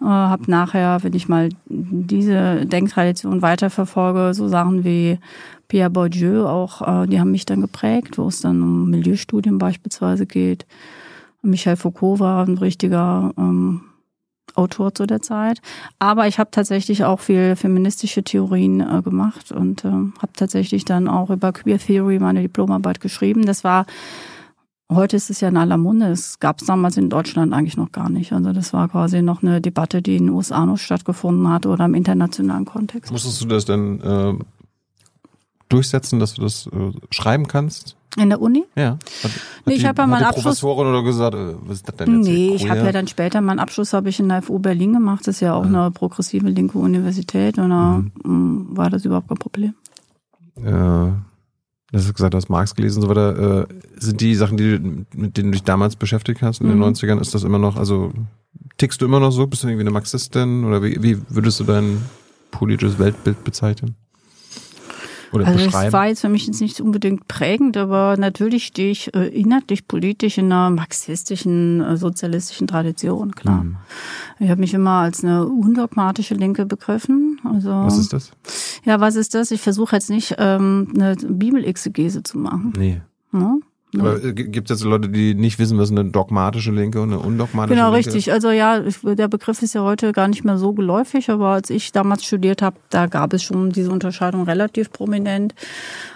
Äh, habe nachher, wenn ich mal diese Denktradition weiterverfolge, so Sachen wie Pierre Bourdieu auch, äh, die haben mich dann geprägt, wo es dann um Milieustudien beispielsweise geht. Michel Foucault war ein richtiger ähm, Autor zu der Zeit. Aber ich habe tatsächlich auch viel feministische Theorien äh, gemacht und äh, habe tatsächlich dann auch über Queer Theory meine Diplomarbeit geschrieben. Das war Heute ist es ja in aller Munde. Es gab es damals in Deutschland eigentlich noch gar nicht. Also das war quasi noch eine Debatte, die in den USA noch stattgefunden hat oder im internationalen Kontext. Musstest du das denn äh, durchsetzen, dass du das äh, schreiben kannst? In der Uni? Ja. Hat, hat nee, ich habe ja meinen Abschluss. Professorin oder gesagt, äh, was ist das denn jetzt? Nee, ich habe ja dann später meinen Abschluss habe ich in der FU Berlin gemacht. Das ist ja auch ja. eine progressive linke Universität und da mhm. Mm, war das überhaupt kein Problem. Ja. Du hast gesagt, du hast Marx gelesen und so weiter. Äh, sind die Sachen, die, mit denen du dich damals beschäftigt hast in mhm. den 90ern, ist das immer noch, also tickst du immer noch so? Bist du irgendwie eine Marxistin? Oder wie, wie würdest du dein politisches Weltbild bezeichnen? Oder also beschreiben? das war jetzt für mich jetzt nicht unbedingt prägend, aber natürlich stehe ich äh, inhaltlich politisch in einer marxistischen, äh, sozialistischen Tradition, klar. Mhm. Ich habe mich immer als eine undogmatische Linke begriffen. Also, was ist das? Ja, was ist das? Ich versuche jetzt nicht ähm, eine Bibelexegese zu machen. Nee. Ja? Aber gibt es jetzt Leute, die nicht wissen, was eine dogmatische Linke und eine undogmatische genau, Linke richtig. Also ja, der Begriff ist ja heute gar nicht mehr so geläufig, aber als ich damals studiert habe, da gab es schon diese Unterscheidung relativ prominent.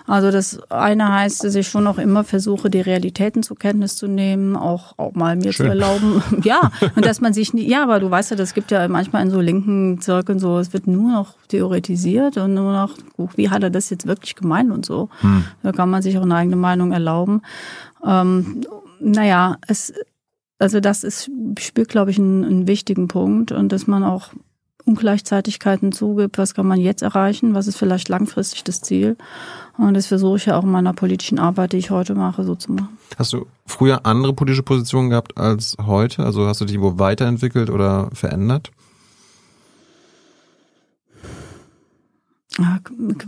Also das eine heißt, dass ich schon auch immer versuche, die Realitäten zur Kenntnis zu nehmen, auch, auch mal mir Schön. zu erlauben. ja, und dass man sich nie, ja, aber du weißt ja, das gibt ja manchmal in so linken Zirkeln so, es wird nur noch theoretisiert und nur noch, wie hat er das jetzt wirklich gemeint und so. Hm. Da kann man sich auch eine eigene Meinung erlauben. Ähm, naja, es, also das ist, spielt, glaube ich, einen, einen wichtigen Punkt und dass man auch Ungleichzeitigkeiten zugibt, was kann man jetzt erreichen, was ist vielleicht langfristig das Ziel. Und das versuche ich ja auch in meiner politischen Arbeit, die ich heute mache, so zu machen. Hast du früher andere politische Positionen gehabt als heute? Also hast du dich wo weiterentwickelt oder verändert?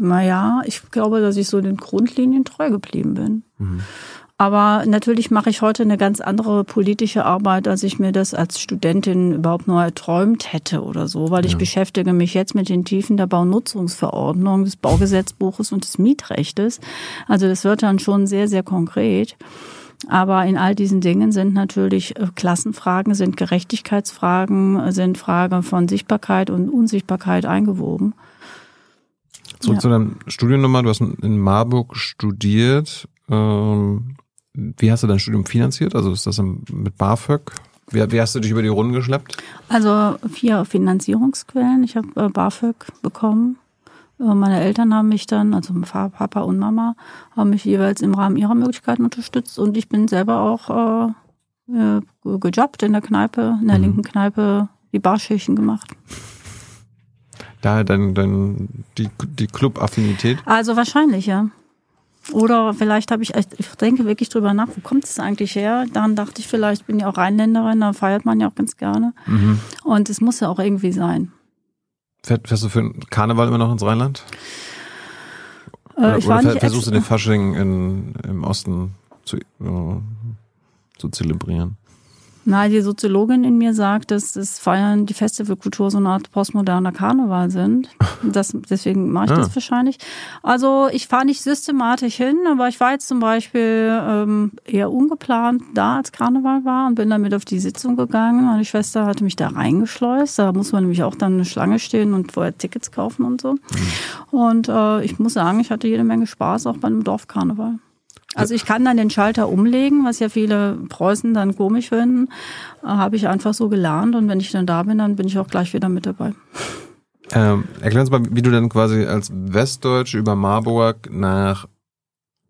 Ja, ich glaube, dass ich so den Grundlinien treu geblieben bin. Mhm. Aber natürlich mache ich heute eine ganz andere politische Arbeit, als ich mir das als Studentin überhaupt nur erträumt hätte oder so, weil ich beschäftige mich jetzt mit den Tiefen der Baunutzungsverordnung, des Baugesetzbuches und des Mietrechtes. Also das wird dann schon sehr, sehr konkret. Aber in all diesen Dingen sind natürlich äh, Klassenfragen, sind Gerechtigkeitsfragen, sind Fragen von Sichtbarkeit und Unsichtbarkeit eingewoben. Zurück ja. zu deinem Studium nochmal. Du hast in Marburg studiert. Ähm, wie hast du dein Studium finanziert? Also ist das mit BAföG? Wie, wie hast du dich über die Runden geschleppt? Also vier Finanzierungsquellen. Ich habe äh, BAföG bekommen. Äh, meine Eltern haben mich dann, also Papa und Mama, haben mich jeweils im Rahmen ihrer Möglichkeiten unterstützt und ich bin selber auch äh, äh gejobbt in der Kneipe, in der mhm. linken Kneipe, die Barschichten gemacht. Daher dann, dann die, die Club-Affinität? Also wahrscheinlich, ja. Oder vielleicht habe ich, ich denke wirklich drüber nach, wo kommt es eigentlich her? Dann dachte ich vielleicht, bin ja auch Rheinländerin, da feiert man ja auch ganz gerne. Mhm. Und es muss ja auch irgendwie sein. Fährst du für den Karneval immer noch ins Rheinland? Äh, oder, ich oder versuchst du den Fasching in, im Osten zu, uh, zu zelebrieren? Na, die Soziologin in mir sagt, dass das Feiern, die Festivalkultur so eine Art postmoderner Karneval sind. Das, deswegen mache ich ah. das wahrscheinlich. Also ich fahre nicht systematisch hin, aber ich war jetzt zum Beispiel ähm, eher ungeplant da, als Karneval war und bin damit auf die Sitzung gegangen. Meine Schwester hatte mich da reingeschleust. Da muss man nämlich auch dann eine Schlange stehen und vorher Tickets kaufen und so. Mhm. Und äh, ich muss sagen, ich hatte jede Menge Spaß auch bei einem Dorfkarneval. Also ich kann dann den Schalter umlegen, was ja viele Preußen dann komisch finden. Äh, Habe ich einfach so gelernt und wenn ich dann da bin, dann bin ich auch gleich wieder mit dabei. Ähm, erklär uns mal, wie du dann quasi als Westdeutsch über Marburg nach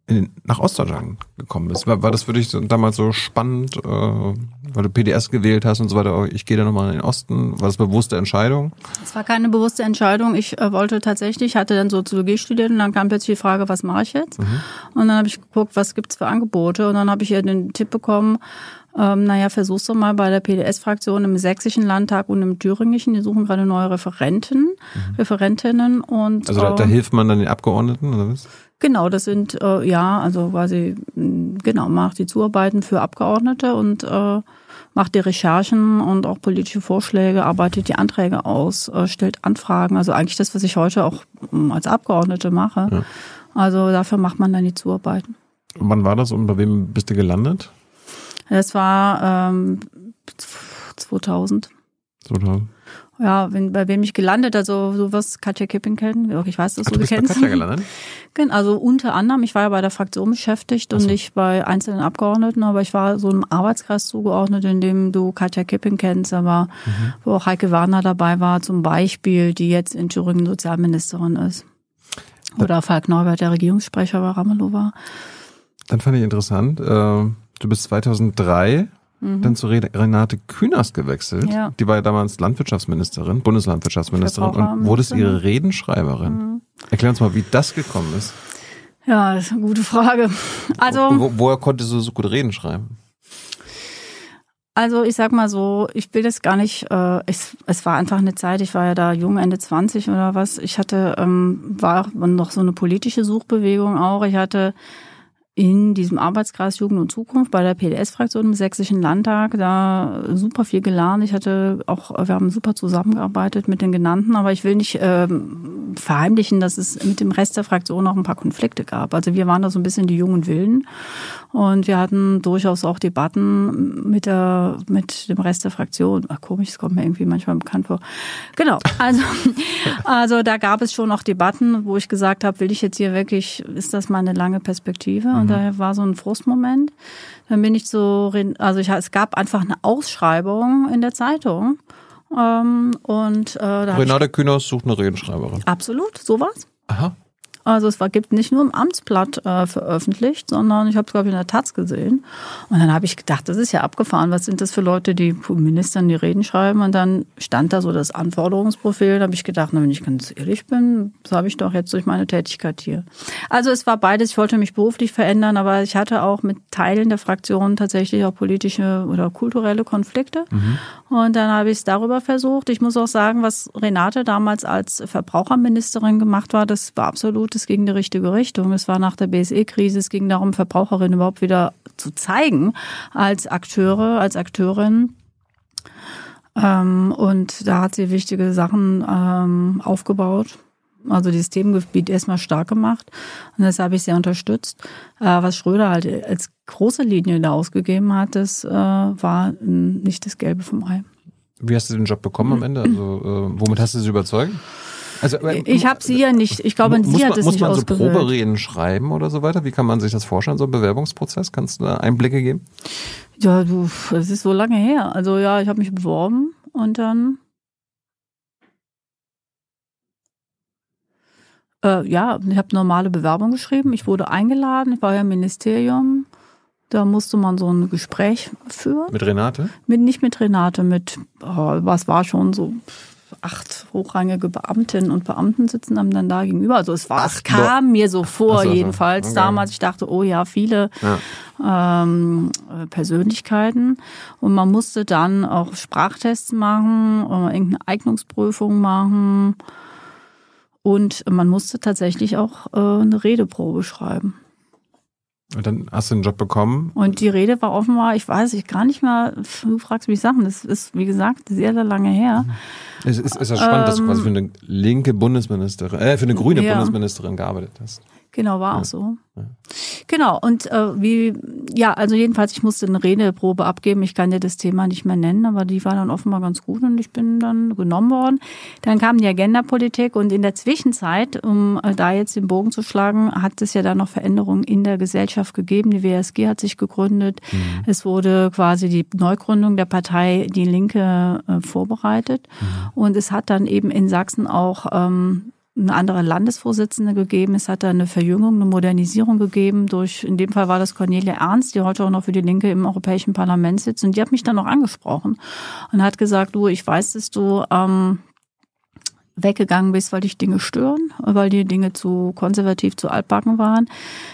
in, nach Ostdeutschland gekommen bist. War, war das für dich damals so spannend, äh, weil du PDS gewählt hast und so weiter? Ich gehe da nochmal in den Osten. War das bewusste Entscheidung? Es war keine bewusste Entscheidung. Ich äh, wollte tatsächlich, hatte dann Soziologie studiert und dann kam plötzlich die Frage, was mache ich jetzt? Mhm. Und dann habe ich geguckt, was gibt's für Angebote und dann habe ich hier den Tipp bekommen, ähm, naja, versuch's doch mal bei der PDS-Fraktion im Sächsischen Landtag und im Thüringischen. Die suchen gerade neue Referenten, mhm. Referentinnen und. Also da, da, hilft man dann den Abgeordneten, oder was? Genau, das sind äh, ja, also quasi genau macht die Zuarbeiten für Abgeordnete und äh, macht die Recherchen und auch politische Vorschläge, arbeitet die Anträge aus, äh, stellt Anfragen. Also eigentlich das, was ich heute auch ähm, als Abgeordnete mache. Ja. Also dafür macht man dann die Zuarbeiten. Und wann war das und bei wem bist du gelandet? Das war ähm, 2000. 2000. Ja, wenn, bei wem ich gelandet, also sowas Katja Kipping kennen. Ich weiß, dass Ach, du, du bist sie bei kennst. Katja gelandet? Genau, Also unter anderem, ich war ja bei der Fraktion beschäftigt und so. nicht bei einzelnen Abgeordneten, aber ich war so einem Arbeitskreis zugeordnet, in dem du Katja Kipping kennst, aber Mhm. wo auch Heike Warner dabei war, zum Beispiel, die jetzt in Thüringen Sozialministerin ist. Oder Falk Neubert, der Regierungssprecher bei Ramelow war. Dann fand ich interessant, äh, du bist 2003 dann zu Re- Renate Künast gewechselt. Mhm. Ja. Die war ja damals Landwirtschaftsministerin, Bundeslandwirtschaftsministerin und wurdest ihre Redenschreiberin. Mhm. Erklär uns mal, wie das gekommen ist. Ja, das ist eine gute Frage. Also. Wo, woher konntest du so gut Reden schreiben? Also ich sag mal so, ich will das gar nicht, äh, es, es war einfach eine Zeit, ich war ja da jung, Ende 20 oder was. Ich hatte, ähm, war noch so eine politische Suchbewegung auch. Ich hatte in diesem Arbeitskreis Jugend und Zukunft bei der PDS-Fraktion im Sächsischen Landtag da super viel gelernt. Ich hatte auch, wir haben super zusammengearbeitet mit den genannten, aber ich will nicht ähm, verheimlichen, dass es mit dem Rest der Fraktion auch ein paar Konflikte gab. Also wir waren da so ein bisschen die jungen Wilden und wir hatten durchaus auch Debatten mit der mit dem Rest der Fraktion. Ach, komisch, das kommt mir irgendwie manchmal bekannt vor. Genau. Also also da gab es schon auch Debatten, wo ich gesagt habe, will ich jetzt hier wirklich, ist das mal eine lange Perspektive? Und da war so ein Frustmoment. Dann bin ich so, also ich, es gab einfach eine Ausschreibung in der Zeitung. Ähm, und äh, Renate Künast sucht eine Redenschreiberin. absolut sowas. Aha. Also es war, gibt nicht nur im Amtsblatt äh, veröffentlicht, sondern ich habe es, glaube ich, in der Taz gesehen. Und dann habe ich gedacht, das ist ja abgefahren. Was sind das für Leute, die Ministern die Reden schreiben? Und dann stand da so das Anforderungsprofil. Da habe ich gedacht, na, wenn ich ganz ehrlich bin, das habe ich doch jetzt durch meine Tätigkeit hier. Also es war beides. Ich wollte mich beruflich verändern, aber ich hatte auch mit Teilen der Fraktion tatsächlich auch politische oder kulturelle Konflikte. Und dann habe ich es darüber versucht. Ich muss auch sagen, was Renate damals als Verbraucherministerin gemacht war, das war absolut, es ging in die richtige Richtung. Es war nach der BSE-Krise, es ging darum, Verbraucherinnen überhaupt wieder zu zeigen als Akteure, als Akteurin. Ähm, und da hat sie wichtige Sachen ähm, aufgebaut. Also dieses Themengebiet erstmal stark gemacht. Und das habe ich sehr unterstützt. Äh, was Schröder halt als große Linie da ausgegeben hat, das äh, war nicht das Gelbe vom Ei. Wie hast du den Job bekommen am Ende? Also, äh, womit hast du sie überzeugt? Also, äh, Ich habe sie ja nicht, ich glaube, muss sie hat man, es muss nicht man so ausgewählt. Probereden schreiben oder so weiter? Wie kann man sich das vorstellen, so ein Bewerbungsprozess? Kannst du da Einblicke geben? Ja, du, es ist so lange her. Also ja, ich habe mich beworben und dann äh, ja, ich habe normale Bewerbung geschrieben. Ich wurde eingeladen. Ich war ja im Ministerium. Da musste man so ein Gespräch führen. Mit Renate? Mit, nicht mit Renate, mit, oh, was war schon so acht hochrangige Beamtinnen und Beamten sitzen einem dann da gegenüber. Also es war, es kam mir so vor, so, so. jedenfalls Okay. damals. Ich dachte, oh ja, viele Ja. ähm, äh, Persönlichkeiten. Und man musste dann auch Sprachtests machen, äh, irgendeine Eignungsprüfung machen. Und man musste tatsächlich auch äh, eine Redeprobe schreiben. Und dann hast du den Job bekommen. Und die Rede war offenbar, ich weiß ich gar nicht mehr, du fragst mich Sachen, das ist, wie gesagt, sehr, sehr lange her. Es ist, ist ja spannend, dass du Ähm, quasi für eine linke Bundesministerin, äh, für eine grüne Ja. Bundesministerin gearbeitet hast. Genau, war Ja. auch so. Ja. Genau, und äh, wie, ja, also jedenfalls, ich musste eine Redeprobe abgeben. Ich kann dir das Thema nicht mehr nennen, aber die war dann offenbar ganz gut und ich bin dann genommen worden. Dann kam die Agendapolitik und in der Zwischenzeit, um äh, da jetzt den Bogen zu schlagen, hat es ja dann noch Veränderungen in der Gesellschaft gegeben. Die WSG hat sich gegründet. Es wurde quasi die Neugründung der Partei Die Linke äh, vorbereitet. Und es hat dann eben in Sachsen auch ähm, eine andere Landesvorsitzende gegeben. Es hat da eine Verjüngung, eine Modernisierung gegeben durch, in dem Fall war das Cornelia Ernst, die heute auch noch für die Linke im Europäischen Parlament sitzt. Und die hat mich dann noch angesprochen und hat gesagt, du, ich weiß, dass du ähm, weggegangen bist, weil dich Dinge stören, weil die Dinge zu konservativ, zu altbacken waren.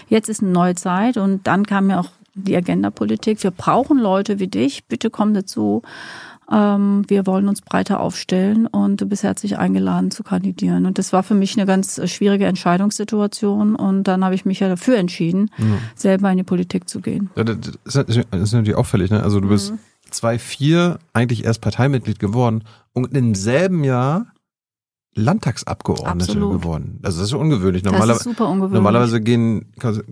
Jetzt ist eine neue Zeit und dann kam ja auch die Agenda-Politik. Wir brauchen Leute wie dich. Bitte komm dazu. Ähm, wir wollen uns breiter aufstellen und du bist herzlich eingeladen zu kandidieren. Und das war für mich eine ganz äh, schwierige Entscheidungssituation. Und dann habe ich mich ja dafür entschieden, selber in die Politik zu gehen. Ja, das ist, natürlich auffällig, ne? Also du bist Mhm. 2004 eigentlich erst Parteimitglied geworden und im selben Jahr Landtagsabgeordnete Absolut. geworden. Also das ist ungewöhnlich. Normaler das ist super ungewöhnlich. Normalerweise gehen,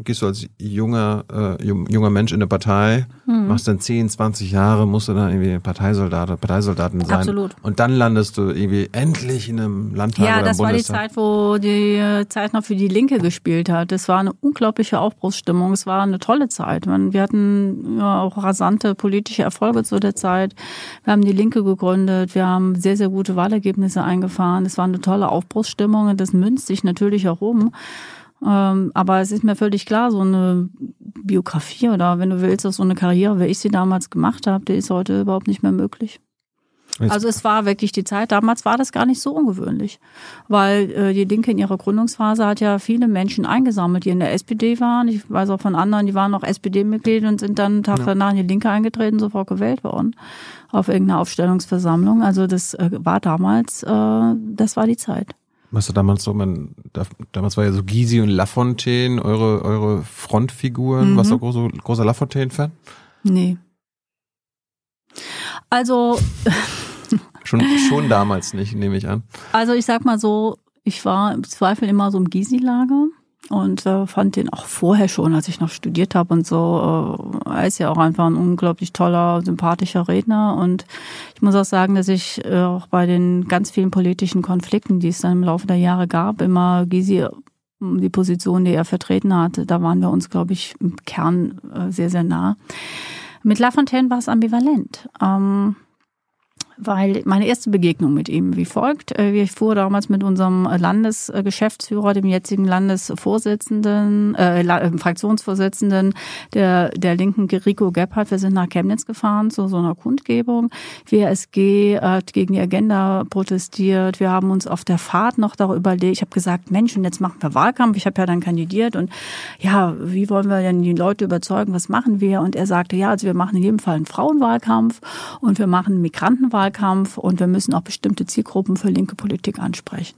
gehst du als junger, äh, junger Mensch in eine Partei, hm. machst dann 10, 20 Jahre, musst du dann irgendwie Parteisoldat, Parteisoldatin sein. Absolut. Und dann landest du irgendwie endlich in einem Landtag ja, oder das war die Zeit, wo die Zeit noch für die Linke gespielt hat. Das war eine unglaubliche Aufbruchsstimmung. Es war eine tolle Zeit. Wir hatten ja, auch rasante politische Erfolge zu der Zeit. Wir haben die Linke gegründet. Wir haben sehr, sehr gute Wahlergebnisse eingefahren. Es war eine tolle Aufbruchsstimmung und das münzt sich natürlich herum. Ähm, aber es ist mir völlig klar, so eine Biografie oder wenn du willst, auch so eine Karriere, wie ich sie damals gemacht habe, die ist heute überhaupt nicht mehr möglich. Also es war wirklich die Zeit, damals war das gar nicht so ungewöhnlich, weil äh, die Linke in ihrer Gründungsphase hat ja viele Menschen eingesammelt, die in der SPD waren. Ich weiß auch von anderen, die waren noch SPD-Mitglieder und sind dann einen Tag ja. danach in die Linke eingetreten, sofort gewählt worden auf irgendeiner Aufstellungsversammlung. Also das äh, war damals, äh, das war die Zeit. Was damals so, man, damals war ja so Gysi und Lafontaine, eure, eure Frontfiguren. Mhm. Warst du großer, großer Lafontaine-Fan? Nee. Also. schon, schon damals nicht, nehme ich an. Also ich sag mal so, ich war im Zweifel immer so im Gysi-Lager und äh, fand den auch vorher schon, als ich noch studiert habe und so. Äh, er ist ja auch einfach ein unglaublich toller, sympathischer Redner und ich muss auch sagen, dass ich äh, auch bei den ganz vielen politischen Konflikten, die es dann im Laufe der Jahre gab, immer Gysi die Position, die er vertreten hatte, da waren wir uns, glaube ich, im Kern äh, sehr, sehr nah. Mit Lafontaine war es ambivalent. Ähm, weil meine erste Begegnung mit ihm wie folgt. Äh, ich fuhr damals mit unserem Landesgeschäftsführer, dem jetzigen Landesvorsitzenden, äh, äh, Fraktionsvorsitzenden der, der Linken, Rico Gebhardt. Wir sind nach Chemnitz gefahren zu so einer Kundgebung. WSG hat gegen die Agenda protestiert. Wir haben uns auf der Fahrt noch darüber überlegt. Ich habe gesagt, Mensch, und jetzt machen wir Wahlkampf. Ich habe ja dann kandidiert und ja, wie wollen wir denn die Leute überzeugen? Was machen wir? Und er sagte, ja, also wir machen in jedem Fall einen Frauenwahlkampf und wir machen einen Migrantenwahlkampf Wahlkampf und wir müssen auch bestimmte Zielgruppen für linke Politik ansprechen.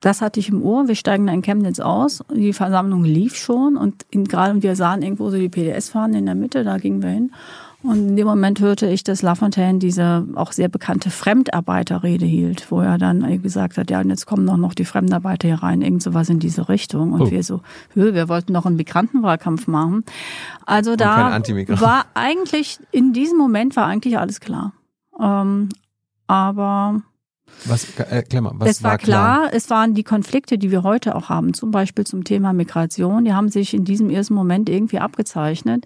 Das hatte ich im Ohr. Wir steigen da in Chemnitz aus. Die Versammlung lief schon und in, gerade wir sahen irgendwo so die PDS-Fahnen in der Mitte, da gingen wir hin. Und in dem Moment hörte ich, dass Lafontaine diese auch sehr bekannte Fremdarbeiterrede hielt, wo er dann gesagt hat, ja, und jetzt kommen doch noch die Fremdarbeiter hier rein, irgend sowas in diese Richtung. Und oh. wir so, wir wollten noch einen Migrantenwahlkampf machen. Also da war eigentlich, in diesem Moment war eigentlich alles klar. Ähm, aber was, erklär mal, was es war, war klar, klar, es waren die Konflikte, die wir heute auch haben, zum Beispiel zum Thema Migration, die haben sich in diesem ersten Moment irgendwie abgezeichnet.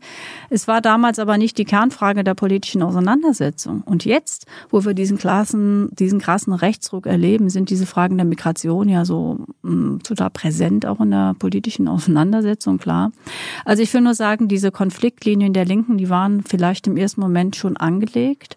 Es war damals aber nicht die Kernfrage der politischen Auseinandersetzung. Und jetzt, wo wir diesen krassen, diesen krassen Rechtsruck erleben, sind diese Fragen der Migration ja so mh, mm, total präsent, auch in der politischen Auseinandersetzung, klar. Also ich will nur sagen, diese Konfliktlinien der Linken, die waren vielleicht im ersten Moment schon angelegt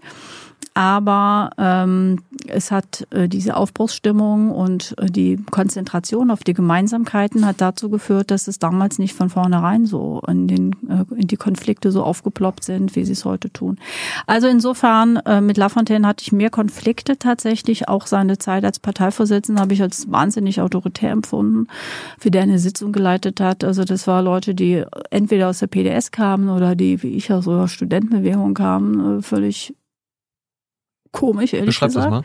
aber ähm, es hat äh, diese Aufbruchsstimmung und äh, die Konzentration auf die Gemeinsamkeiten hat dazu geführt, dass es damals nicht von vornherein so in, den, äh, in die Konflikte so aufgeploppt sind, wie sie es heute tun. Also insofern, äh, mit Lafontaine hatte ich mehr Konflikte tatsächlich. Auch seine Zeit als Parteivorsitzender habe ich als wahnsinnig autoritär empfunden, für der eine Sitzung geleitet hat. Also das war Leute, die entweder aus der PDS kamen oder die, wie ich, aus der Studentenbewegung kamen, äh, völlig komisch, ehrlich Beschreib gesagt. Das mal.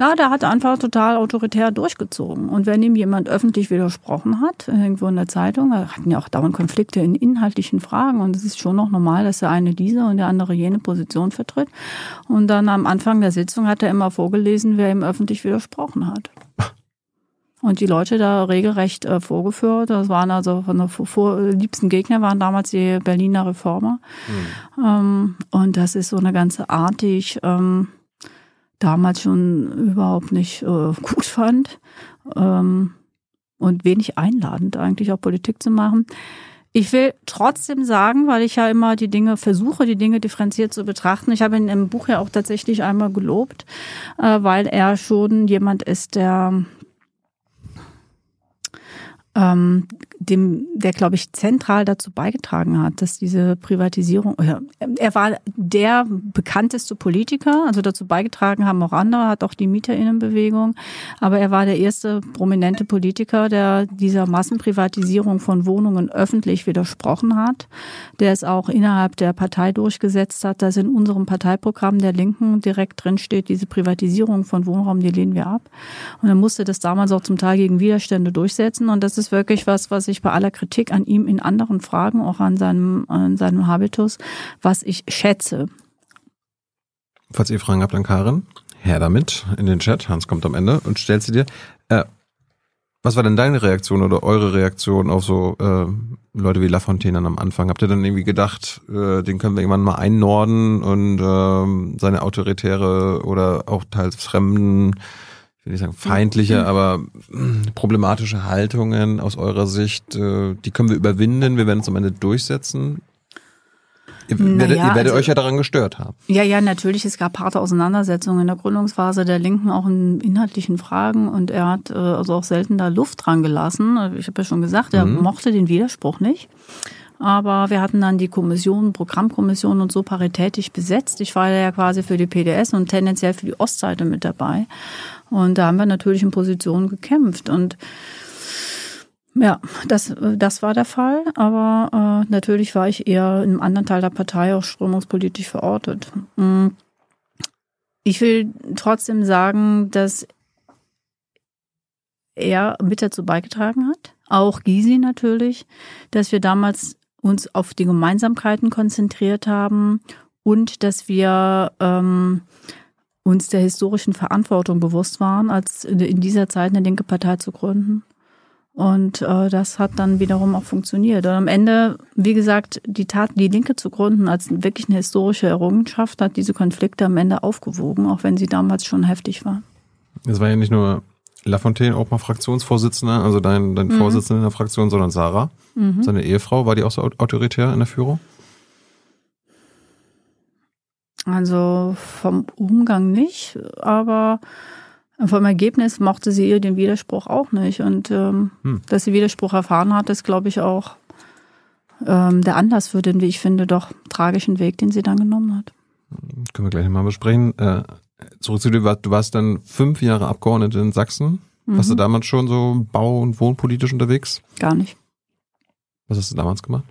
Na, der hat einfach total autoritär durchgezogen. Und wenn ihm jemand öffentlich widersprochen hat, irgendwo in der Zeitung, hatten ja auch dauernd Konflikte in inhaltlichen Fragen und es ist schon noch normal, dass der eine diese und der andere jene Position vertritt. Und dann am Anfang der Sitzung hat er immer vorgelesen, wer ihm öffentlich widersprochen hat. Und die Leute da regelrecht äh, vorgeführt. Das waren also von der vor, liebsten Gegner waren damals die Berliner Reformer. Mhm. Ähm, und das ist so eine ganze Art, die ich ähm, damals schon überhaupt nicht äh, gut fand. Ähm, und wenig einladend eigentlich auch Politik zu machen. Ich will trotzdem sagen, weil ich ja immer die Dinge versuche, die Dinge differenziert zu betrachten. Ich habe ihn im Buch ja auch tatsächlich einmal gelobt, äh, weil er schon jemand ist, der ähm, dem, der, glaube ich, zentral dazu beigetragen hat, dass diese Privatisierung, ja, er war der bekannteste Politiker, also dazu beigetragen haben auch andere, hat auch die Mieterinnenbewegung, aber er war der erste prominente Politiker, der dieser Massenprivatisierung von Wohnungen öffentlich widersprochen hat, der es auch innerhalb der Partei durchgesetzt hat, dass in unserem Parteiprogramm der Linken direkt drin steht, diese Privatisierung von Wohnraum, die lehnen wir ab. Und er musste das damals auch zum Teil gegen Widerstände durchsetzen und das ist wirklich was, was ich bei aller Kritik an ihm in anderen Fragen, auch an seinem, an seinem Habitus, was ich schätze. Falls ihr Fragen habt an Karin, her damit in den Chat. Hans kommt am Ende und stellt sie dir. Äh, was war denn deine Reaktion oder eure Reaktion auf so äh, Leute wie Lafontaine am Anfang? Habt ihr dann irgendwie gedacht, äh, den können wir irgendwann mal einnorden und äh, seine autoritäre oder auch teils fremden will nicht sagen feindliche, mhm. aber hm, problematische Haltungen aus eurer Sicht, äh, die können wir überwinden, wir werden es am Ende durchsetzen. Ihr, naja, werdet, ihr werdet also, euch ja daran gestört haben. Ja, ja, natürlich. Es gab harte Auseinandersetzungen in der Gründungsphase der Linken, auch in inhaltlichen Fragen. Und er hat äh, also auch selten da Luft dran gelassen. Ich habe ja schon gesagt, er mhm. mochte den Widerspruch nicht. Aber wir hatten dann die Kommission, Programmkommission und so paritätisch besetzt. Ich war ja quasi für die PDS und tendenziell für die Ostseite mit dabei. Und da haben wir natürlich in Positionen gekämpft. Und ja, das, das war der Fall. Aber äh, natürlich war ich eher in einem anderen Teil der Partei auch strömungspolitisch verortet. Mm. Ich will trotzdem sagen, dass er mit dazu beigetragen hat, auch Gysi natürlich, dass wir damals uns auf die Gemeinsamkeiten konzentriert haben und dass wir ähm, uns der historischen Verantwortung bewusst waren, als in dieser Zeit eine linke Partei zu gründen. Und äh, das hat dann wiederum auch funktioniert. Und am Ende, wie gesagt, die Tat, die Linke zu gründen als wirklich eine historische Errungenschaft, hat diese Konflikte am Ende aufgewogen, auch wenn sie damals schon heftig waren. Es war ja nicht nur Lafontaine auch mal Fraktionsvorsitzender, also dein, dein mhm. Vorsitzender in der Fraktion, sondern Sarah, mhm. seine Ehefrau. War die auch so autoritär in der Führung? Also vom Umgang nicht, aber vom Ergebnis mochte sie ihr den Widerspruch auch nicht. Und ähm, hm. dass sie Widerspruch erfahren hat, ist, glaube ich, auch ähm, der Anlass für den, wie ich finde, doch tragischen Weg, den sie dann genommen hat. Können wir gleich mal besprechen. Äh, zurück zu dir, du warst dann fünf Jahre Abgeordnete in Sachsen. Mhm. Warst du mhm. damals schon so bau- und wohnpolitisch unterwegs? Gar nicht. Was hast du damals gemacht?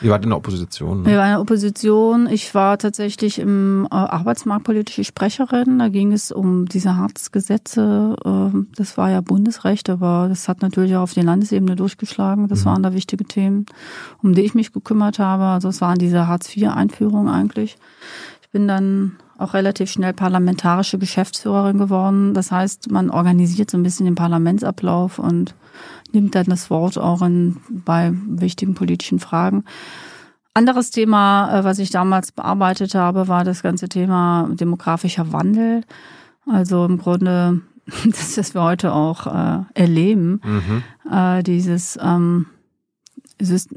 Ihr wart in der Opposition. Ne? Wir waren in der Opposition. Ich war tatsächlich im äh, Arbeitsmarktpolitische Sprecherin. Da ging es um diese Hartz-Gesetze. Äh, das war ja Bundesrecht, aber das hat natürlich auch auf die Landesebene durchgeschlagen. Das mhm. waren da wichtige Themen, um die ich mich gekümmert habe. Also es waren diese Hartz-IV-Einführungen eigentlich. Ich bin dann auch relativ schnell parlamentarische Geschäftsführerin geworden. Das heißt, man organisiert so ein bisschen den Parlamentsablauf und nimmt dann das Wort auch in, bei wichtigen politischen Fragen. Anderes Thema, äh, was ich damals bearbeitet habe, war das ganze Thema demografischer Wandel. Also im Grunde das, was wir heute auch äh, erleben, mhm. äh, dieses, ähm, ist,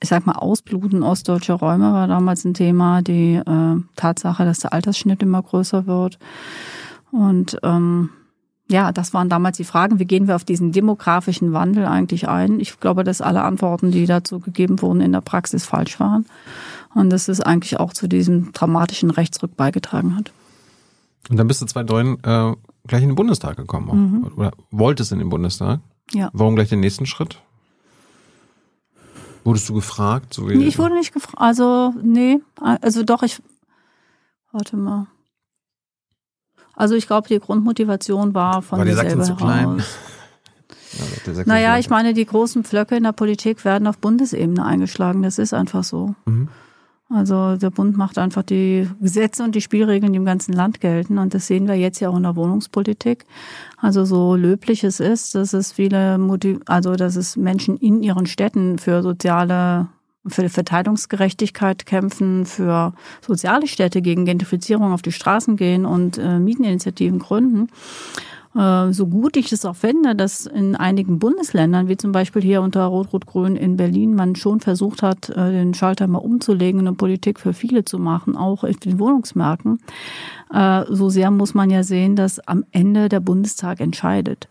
ich sag mal, Ausbluten ostdeutscher Räume war damals ein Thema, die äh, Tatsache, dass der Altersschnitt immer größer wird. Und ähm, ja, das waren damals die Fragen. Wie gehen wir auf diesen demografischen Wandel eigentlich ein? Ich glaube, dass alle Antworten, die dazu gegeben wurden, in der Praxis falsch waren. Und dass es eigentlich auch zu diesem dramatischen Rechtsrück beigetragen hat. Und dann bist du 2009 äh, gleich in den Bundestag gekommen. Mhm. Oder wolltest in den Bundestag? Ja. Warum gleich den nächsten Schritt? Wurdest du gefragt? So nee, ich wurde nicht gefragt. Also, nee. Also doch, ich. Warte mal. Also ich glaube, die Grundmotivation war von war mir selber zu klein? Ja, naja, ich meine, die großen Pflöcke in der Politik werden auf Bundesebene eingeschlagen. Das ist einfach so. Mhm. Also der Bund macht einfach die Gesetze und die Spielregeln, die im ganzen Land gelten. Und das sehen wir jetzt ja auch in der Wohnungspolitik. Also so löblich es ist, dass es viele, also dass es Menschen in ihren Städten für soziale für Verteilungsgerechtigkeit kämpfen, für soziale Städte gegen Gentrifizierung auf die Straßen gehen und äh, Mieteninitiativen gründen. Äh, so gut ich es auch finde, dass in einigen Bundesländern, wie zum Beispiel hier unter Rot-Rot-Grün in Berlin, man schon versucht hat, äh, den Schalter mal umzulegen und eine Politik für viele zu machen, auch in den Wohnungsmärkten, äh, so sehr muss man ja sehen, dass am Ende der Bundestag entscheidet.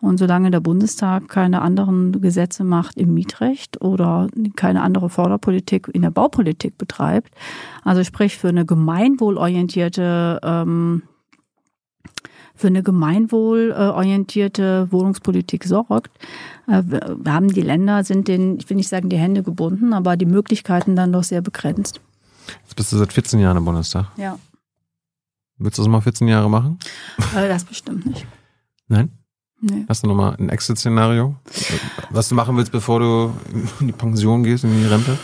Und solange der Bundestag keine anderen Gesetze macht im Mietrecht oder keine andere Förderpolitik in der Baupolitik betreibt, also sprich für eine gemeinwohlorientierte ähm, für eine gemeinwohlorientierte Wohnungspolitik sorgt. Äh, wir haben die Länder, sind den, ich will nicht sagen, die Hände gebunden, aber die Möglichkeiten dann doch sehr begrenzt. Jetzt bist du seit 14 Jahren im Bundestag. Ja. Willst du das mal 14 Jahre machen? Äh, das bestimmt nicht. Nein? Nee. Hast du nochmal ein Exit-Szenario? Was du machen willst, bevor du in die Pension gehst, in die Rente?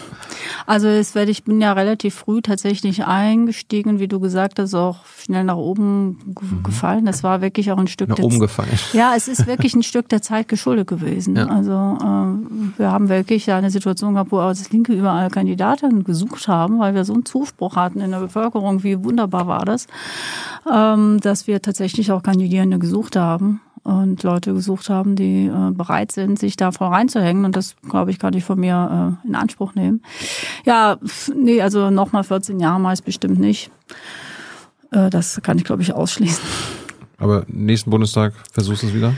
Also es werde ich bin ja relativ früh tatsächlich eingestiegen, wie du gesagt hast, auch schnell nach oben mhm. gefallen. Das war wirklich auch ein Stück nach oben gefallen. Ja, es ist wirklich ein Stück der Zeit geschuldet gewesen. Ja. Also äh, wir haben wirklich eine Situation gehabt, wo als Linke überall Kandidaten gesucht haben, weil wir so einen Zuspruch hatten in der Bevölkerung. Wie wunderbar war das, ähm, dass wir tatsächlich auch Kandidierende gesucht haben und Leute gesucht haben, die äh, bereit sind, sich da voll reinzuhängen. Und das, glaube ich, kann ich von mir äh, in Anspruch nehmen. Ja, nee, also nochmal 14 Jahre mal ist bestimmt nicht. Äh, das kann ich, glaube ich, ausschließen. Aber nächsten Bundestag versuchst du es wieder?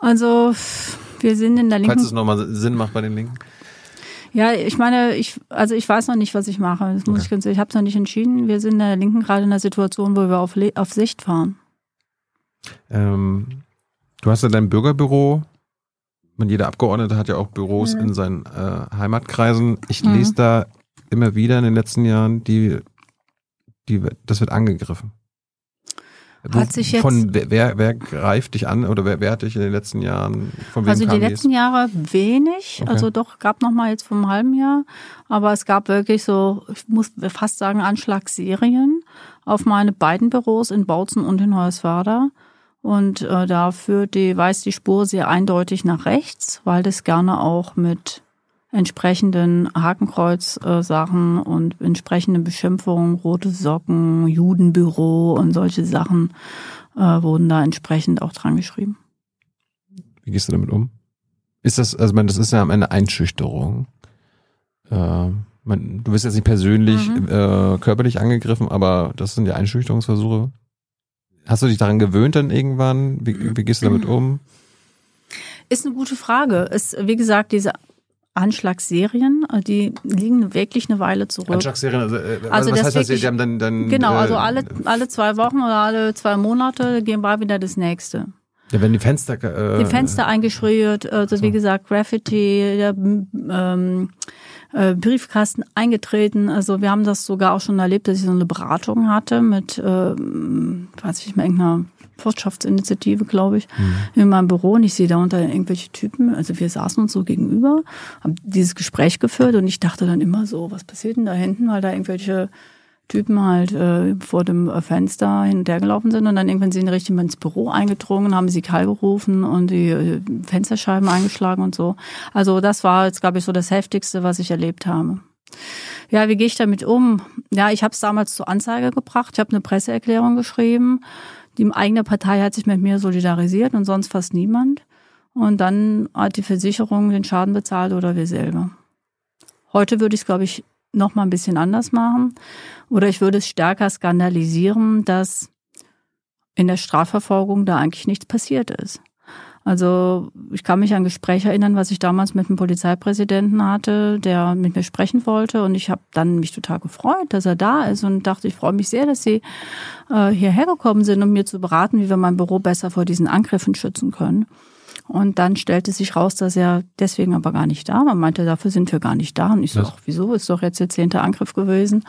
Also, wir sind in der Linken. Falls es nochmal Sinn macht bei den Linken? Ja, ich meine, ich, also ich weiß noch nicht, was ich mache. Das muss okay. ich ganz ehrlich, ich habe es noch nicht entschieden. Wir sind in der Linken gerade in der Situation, wo wir auf, auf Sicht fahren. Ähm, Du hast ja dein Bürgerbüro. Man, jeder Abgeordnete hat ja auch Büros mhm. in seinen äh, Heimatkreisen. Ich mhm. lese da immer wieder in den letzten Jahren, die, die, das wird angegriffen. Hat sich jetzt von wer, wer, wer greift dich an oder wer, wer hat dich in den letzten Jahren von wem Also die letzten dies? Jahre wenig, okay. also doch gab noch mal jetzt vom halben Jahr, aber es gab wirklich so, ich muss fast sagen Anschlagsserien auf meine beiden Büros in Bautzen und in Hoyerswerda. Und äh, da führt die, weist die Spur sehr eindeutig nach rechts, weil das gerne auch mit entsprechenden Hakenkreuz-Sachen und entsprechenden Beschimpfungen, rote Socken, Judenbüro und solche Sachen äh, wurden da entsprechend auch dran geschrieben. Wie gehst du damit um? Ist das, also man, das ist ja am Ende Einschüchterung. Äh, man, du wirst jetzt nicht persönlich mhm. äh, körperlich angegriffen, aber das sind ja Einschüchterungsversuche. Hast du dich daran gewöhnt dann irgendwann? Wie, wie gehst du damit um? Ist eine gute Frage. Ist, wie gesagt, diese Anschlagsserien, die liegen wirklich eine Weile zurück. Anschlagsserien, also, äh, also was heißt das? Die haben dann, dann genau, äh, also alle, alle zwei Wochen oder alle zwei Monate gehen wir wieder das nächste. Ja, wenn die Fenster äh, die Fenster eingeschriert, also so. wie gesagt Graffiti, der, ähm, äh, Briefkasten eingetreten. Also wir haben das sogar auch schon erlebt, dass ich so eine Beratung hatte mit, äh, weiß ich nicht mehr, irgendeiner Wirtschaftsinitiative, glaube ich, mhm. in meinem Büro und ich sehe da unter irgendwelche Typen, also wir saßen uns so gegenüber, haben dieses Gespräch geführt und ich dachte dann immer so, was passiert denn da hinten, weil da irgendwelche Typen halt äh, vor dem Fenster hin und her gelaufen sind und dann irgendwann sind die richtig ins Büro eingedrungen, haben sie Karl gerufen und die äh, Fensterscheiben eingeschlagen und so. Also das war jetzt, glaube ich, so das Heftigste, was ich erlebt habe. Ja, wie gehe ich damit um? Ja, ich habe es damals zur Anzeige gebracht. Ich habe eine Presseerklärung geschrieben. Die eigene Partei hat sich mit mir solidarisiert und sonst fast niemand. Und dann hat die Versicherung den Schaden bezahlt oder wir selber. Heute würde ich es, glaube ich, noch mal ein bisschen anders machen. Oder ich würde es stärker skandalisieren, dass in der Strafverfolgung da eigentlich nichts passiert ist. Also ich kann mich an Gespräche erinnern, was ich damals mit dem Polizeipräsidenten hatte, der mit mir sprechen wollte. Und ich habe dann mich total gefreut, dass er da ist und dachte, ich freue mich sehr, dass Sie äh, hierher gekommen sind, um mir zu beraten, wie wir mein Büro besser vor diesen Angriffen schützen können. Und dann stellte sich raus, dass er deswegen aber gar nicht da war. Man meinte, dafür sind wir gar nicht da. Und ich so, ach, wieso? Ist doch jetzt der zehnte Angriff gewesen.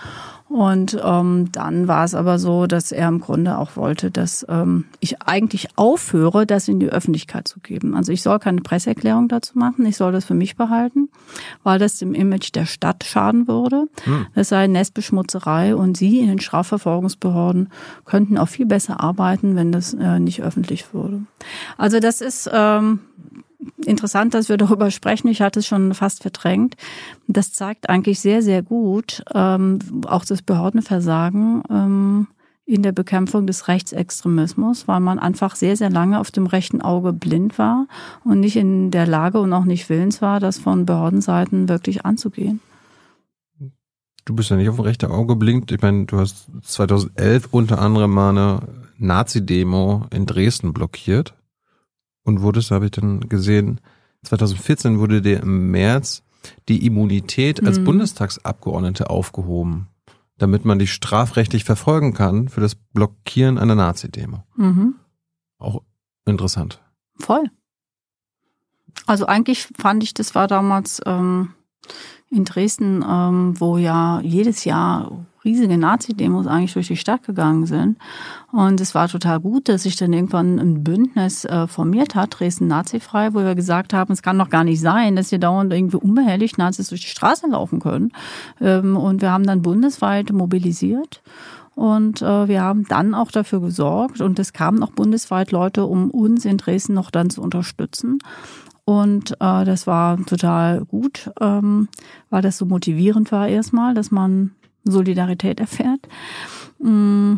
Und ähm, dann war es aber so, dass er im Grunde auch wollte, dass ähm, ich eigentlich aufhöre, das in die Öffentlichkeit zu geben. Also ich soll keine Presseerklärung dazu machen, ich soll das für mich behalten, weil das dem Image der Stadt schaden würde. Hm. Das sei Nestbeschmutzerei und Sie in den Strafverfolgungsbehörden könnten auch viel besser arbeiten, wenn das äh, nicht öffentlich würde. Also das ist ähm, interessant, dass wir darüber sprechen. Ich hatte es schon fast verdrängt. Das zeigt eigentlich sehr, sehr gut ähm, auch das Behördenversagen ähm, in der Bekämpfung des Rechtsextremismus, weil man einfach sehr, sehr lange auf dem rechten Auge blind war und nicht in der Lage und auch nicht willens war, das von Behördenseiten wirklich anzugehen. Du bist ja nicht auf dem rechten Auge blinkt. Ich meine, du hast 2011 unter anderem mal eine Nazi-Demo in Dresden blockiert und wurde es, habe ich dann gesehen, 2014 wurde dir im März die Immunität als mhm. Bundestagsabgeordnete aufgehoben, damit man dich strafrechtlich verfolgen kann für das Blockieren einer Nazi-Demo. Mhm. Auch interessant. Voll. Also eigentlich fand ich, das war damals ähm, in Dresden, ähm, wo ja jedes Jahr riesige Nazi-Demos eigentlich durch die Stadt gegangen sind. Und es war total gut, dass sich dann irgendwann ein Bündnis äh, formiert hat, Dresden Nazifrei, wo wir gesagt haben, es kann doch gar nicht sein, dass hier dauernd irgendwie unbehelligt Nazis durch die Straße laufen können. Ähm, und wir haben dann bundesweit mobilisiert. Und äh, wir haben dann auch dafür gesorgt und es kamen auch bundesweit Leute, um uns in Dresden noch dann zu unterstützen. Und äh, das war total gut, ähm, weil das so motivierend war erstmal, dass man Solidarität erfährt. Mm.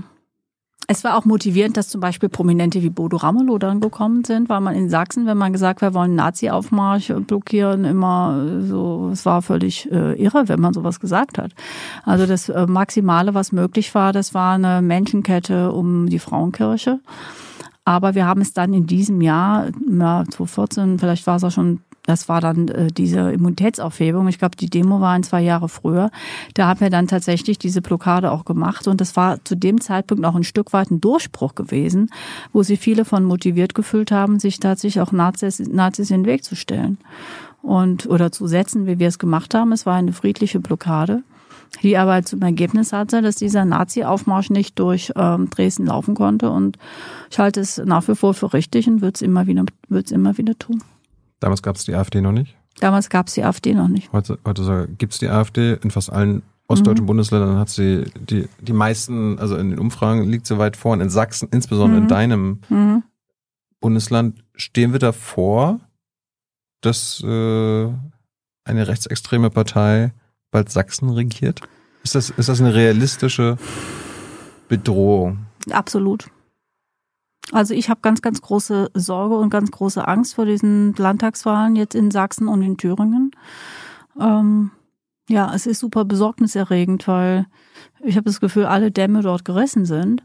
Es war auch motivierend, dass zum Beispiel Prominente wie Bodo Ramelow dann gekommen sind, weil man in Sachsen, wenn man gesagt, wir wollen Nazi-Aufmarsch blockieren, immer so, es war völlig äh, irre, wenn man sowas gesagt hat. Also das äh, Maximale, was möglich war, das war eine Menschenkette um die Frauenkirche. Aber wir haben es dann in diesem Jahr, ja, 2014, vielleicht war es auch schon das war dann äh, diese Immunitätsaufhebung. Ich glaube, die Demo war ein, zwei Jahre früher. Da haben wir dann tatsächlich diese Blockade auch gemacht. Und das war zu dem Zeitpunkt auch ein Stück weit ein Durchbruch gewesen, wo sie viele von motiviert gefühlt haben, sich tatsächlich auch Nazis, Nazis in den Weg zu stellen. Und, oder zu setzen, wie wir es gemacht haben. Es war eine friedliche Blockade die aber zum Ergebnis hatte, dass dieser Nazi-Aufmarsch nicht durch ähm, Dresden laufen konnte. Und ich halte es nach wie vor für richtig und würde es immer wieder, würde es immer wieder tun. Damals gab es die AfD noch nicht? Damals gab es die AfD noch nicht. Heute, heute gibt es die AfD in fast allen ostdeutschen mhm. Bundesländern hat sie die, die meisten, also in den Umfragen liegt sie weit vorn. In Sachsen, insbesondere mhm. in deinem mhm. Bundesland, stehen wir davor, dass äh, eine rechtsextreme Partei bald Sachsen regiert? Ist das, ist das eine realistische Bedrohung? Absolut. Also ich habe ganz, ganz große Sorge und ganz große Angst vor diesen Landtagswahlen jetzt in Sachsen und in Thüringen. Ähm, ja, es ist super besorgniserregend, weil ich habe das Gefühl, alle Dämme dort gerissen sind.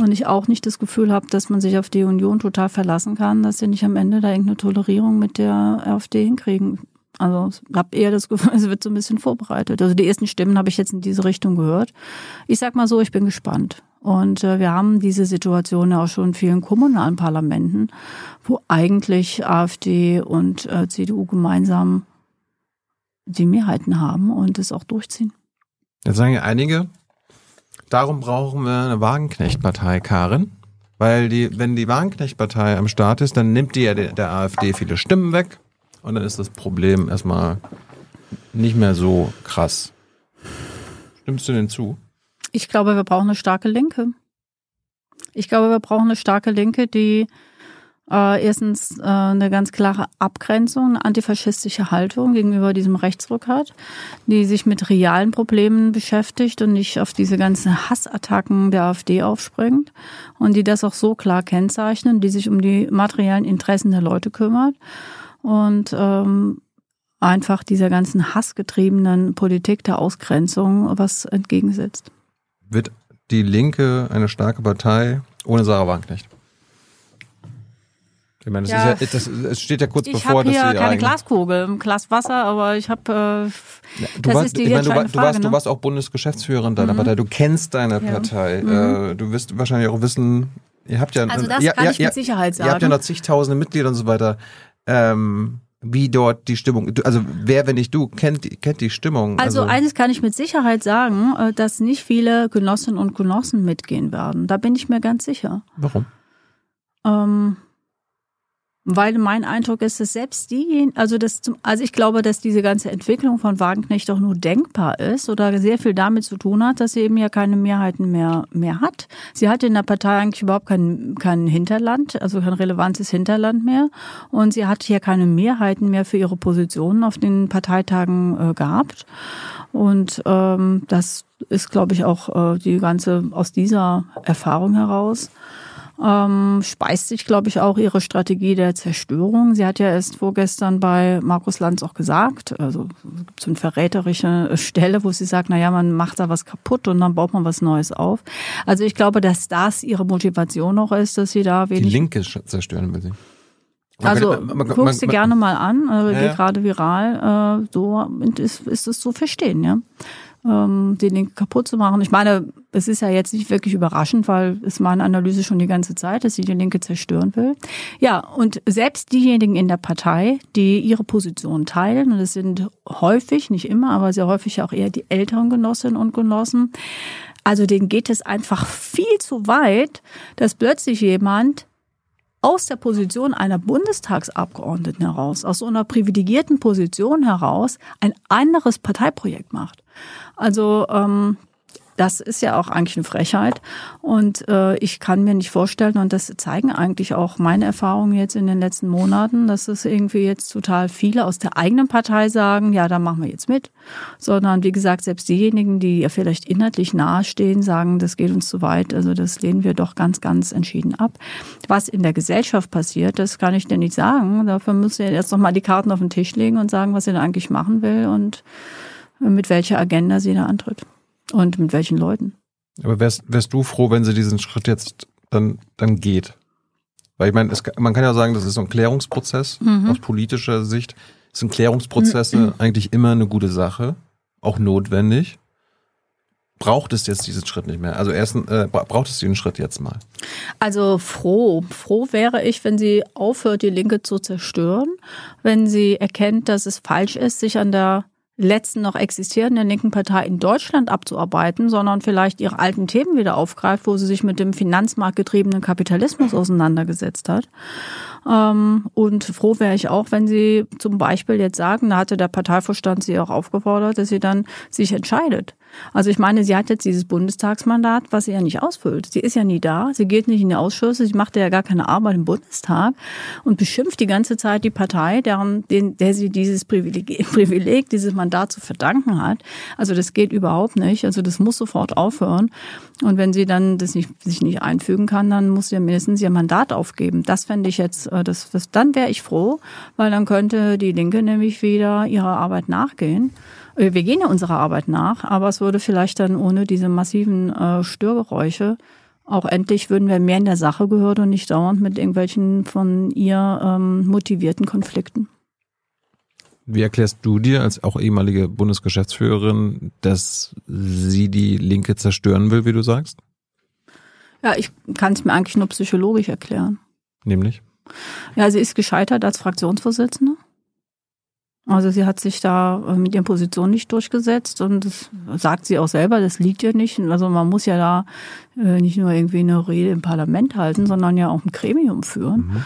Und ich auch nicht das Gefühl habe, dass man sich auf die Union total verlassen kann, dass sie nicht am Ende da irgendeine Tolerierung mit der AfD hinkriegen. Also ich habe eher das Gefühl, es wird so ein bisschen vorbereitet. Also die ersten Stimmen habe ich jetzt in diese Richtung gehört. Ich sag mal so, ich bin gespannt. Und äh, wir haben diese Situation ja auch schon in vielen kommunalen Parlamenten, wo eigentlich AfD und äh, CDU gemeinsam die Mehrheiten haben und es auch durchziehen. Jetzt sagen ja einige, darum brauchen wir eine Wagenknecht-Partei, Karin. Weil die, wenn die Wagenknecht-Partei am Start ist, dann nimmt die ja der, der AfD viele Stimmen weg und dann ist das Problem erstmal nicht mehr so krass. Stimmst du denn zu? Ich glaube, wir brauchen eine starke Linke. Ich glaube, wir brauchen eine starke Linke, die äh, erstens äh, eine ganz klare Abgrenzung, eine antifaschistische Haltung gegenüber diesem Rechtsruck hat, die sich mit realen Problemen beschäftigt und nicht auf diese ganzen Hassattacken der AfD aufspringt und die das auch so klar kennzeichnen, die sich um die materiellen Interessen der Leute kümmert und ähm, einfach dieser ganzen hassgetriebenen Politik der Ausgrenzung was entgegensetzt wird die Linke eine starke Partei ohne Sarah Wagenknecht? Ich meine, das ja, ist ja, das, es steht ja kurz ich bevor, dass hier keine Glaskugel, ein Glas Wasser, aber ich habe. Äh, ja, du, warst, ich meine, du, Frage, du, warst, ne? du warst auch Bundesgeschäftsführerin deiner mhm. Partei. Du kennst deine ja. Partei. Mhm. Äh, du wirst wahrscheinlich auch wissen. Ihr habt ja, also das ja, kann ich mit Sicherheit sagen. Ihr habt ja noch zigtausende Mitglieder und so weiter. Ähm, wie dort die Stimmung, also wer, wenn nicht du, kennt, kennt die Stimmung. Also, also eines kann ich mit Sicherheit sagen, äh, dass nicht viele Genossinnen und Genossen mitgehen werden. Da bin ich mir ganz sicher. Warum? Ähm, weil mein Eindruck ist, dass selbst diejenigen, also das, also ich glaube, dass diese ganze Entwicklung von Wagenknecht doch nur denkbar ist oder sehr viel damit zu tun hat, dass sie eben ja keine Mehrheiten mehr, mehr hat. Sie hat in der Partei eigentlich überhaupt kein, kein Hinterland, also kein relevantes Hinterland mehr. Und sie hat hier keine Mehrheiten mehr für ihre Positionen auf den Parteitagen äh, gehabt. Und ähm, das ist, glaube ich, auch äh, die ganze aus dieser Erfahrung heraus ähm, speist sich, glaube ich, auch ihre Strategie der Zerstörung. Sie hat ja erst vorgestern bei Markus Lanz auch gesagt, also es gibt so eine verräterische Stelle, wo sie sagt, na ja, man macht da was kaputt und dann baut man was Neues auf. Also ich glaube, dass das ihre Motivation noch ist, dass sie da wenig... Die Linke zerstören will sie. also guckst du gerne mal an, äh, ja, geht gerade viral, äh, so ist, ist es zu verstehen, ja. Ähm, den Link kaputt zu machen. Ich meine, es ist ja jetzt nicht wirklich überraschend, weil es meine Analyse schon die ganze Zeit, dass sie die Linke zerstören will. Ja, und selbst diejenigen in der Partei, die ihre Position teilen, und es sind häufig, nicht immer, aber sehr häufig auch eher die älteren Genossinnen und Genossen, also denen geht es einfach viel zu weit, dass plötzlich jemand aus der Position einer Bundestagsabgeordneten heraus, aus so einer privilegierten Position heraus, ein anderes Parteiprojekt macht. Also ähm, das ist ja auch eigentlich eine Frechheit. Und äh, ich kann mir nicht vorstellen, und das zeigen eigentlich auch meine Erfahrungen jetzt in den letzten Monaten, dass es irgendwie jetzt total viele aus der eigenen Partei sagen, ja, da machen wir jetzt mit. Sondern wie gesagt, selbst diejenigen, die ja vielleicht inhaltlich nahestehen, sagen, das geht uns zu weit. Also das lehnen wir doch ganz, ganz entschieden ab. Was in der Gesellschaft passiert, das kann ich dir nicht sagen. Dafür müssen wir jetzt nochmal die Karten auf den Tisch legen und sagen, was ihr da eigentlich machen will und mit welcher Agenda sie da antritt und mit welchen Leuten. Aber wärst, wärst du froh, wenn sie diesen Schritt jetzt dann, dann geht? Weil ich meine, es, man kann ja sagen, das ist so ein Klärungsprozess mhm. aus politischer Sicht. Sind Klärungsprozesse mhm. eigentlich immer eine gute Sache, auch notwendig? Braucht es jetzt diesen Schritt nicht mehr? Also erst äh, braucht es diesen Schritt jetzt mal? Also froh, froh wäre ich, wenn sie aufhört, die Linke zu zerstören, wenn sie erkennt, dass es falsch ist, sich an der letzten noch existierenden linken Partei in Deutschland abzuarbeiten, sondern vielleicht ihre alten Themen wieder aufgreift, wo sie sich mit dem finanzmarktgetriebenen Kapitalismus auseinandergesetzt hat. Ähm, und froh wäre ich auch, wenn Sie zum Beispiel jetzt sagen, da hatte der Parteivorstand Sie auch aufgefordert, dass sie dann sich entscheidet. Also ich meine, sie hat jetzt dieses Bundestagsmandat, was sie ja nicht ausfüllt. Sie ist ja nie da, sie geht nicht in die Ausschüsse, sie macht ja gar keine Arbeit im Bundestag und beschimpft die ganze Zeit die Partei, deren, den, der sie dieses Privileg, Privileg, dieses Mandat zu verdanken hat. Also das geht überhaupt nicht. Also das muss sofort aufhören. Und wenn sie dann das nicht, sich nicht einfügen kann, dann muss sie ja mindestens ihr Mandat aufgeben. Das fände ich jetzt äh, das, das, dann wäre ich froh, weil dann könnte die Linke nämlich wieder ihrer Arbeit nachgehen. Äh, wir gehen ja unserer Arbeit nach, aber es würde vielleicht dann ohne diese massiven äh, Störgeräusche auch endlich würden wir mehr in der Sache gehört und nicht dauernd mit irgendwelchen von ihr ähm, motivierten Konflikten. Wie erklärst du dir als auch ehemalige Bundesgeschäftsführerin, dass sie die Linke zerstören will, wie du sagst? Ja, ich kann es mir eigentlich nur psychologisch erklären. Nämlich? Ja, sie ist gescheitert als Fraktionsvorsitzende. Also sie hat sich da äh, mit ihren Positionen nicht durchgesetzt und das sagt sie auch selber, das liegt ja nicht. Also man muss ja da äh, nicht nur irgendwie eine Rede im Parlament halten, sondern ja auch ein Gremium führen.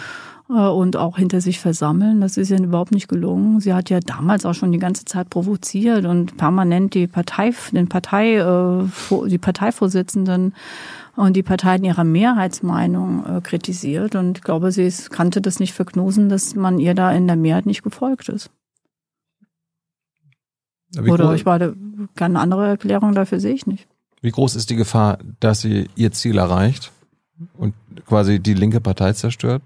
Mhm. Äh, und auch hinter sich versammeln. Das ist ja überhaupt nicht gelungen. Sie hat ja damals auch schon die ganze Zeit provoziert und permanent die Partei, den Partei, die Parteivorsitzenden und die Partei in ihrer Mehrheitsmeinung kritisiert. Und ich glaube, sie kannte das nicht verknusen, dass man ihr da in der Mehrheit nicht gefolgt ist. Oder groß, ich meine, keine andere Erklärung dafür sehe ich nicht. Wie groß ist die Gefahr, dass sie ihr Ziel erreicht und quasi die linke Partei zerstört?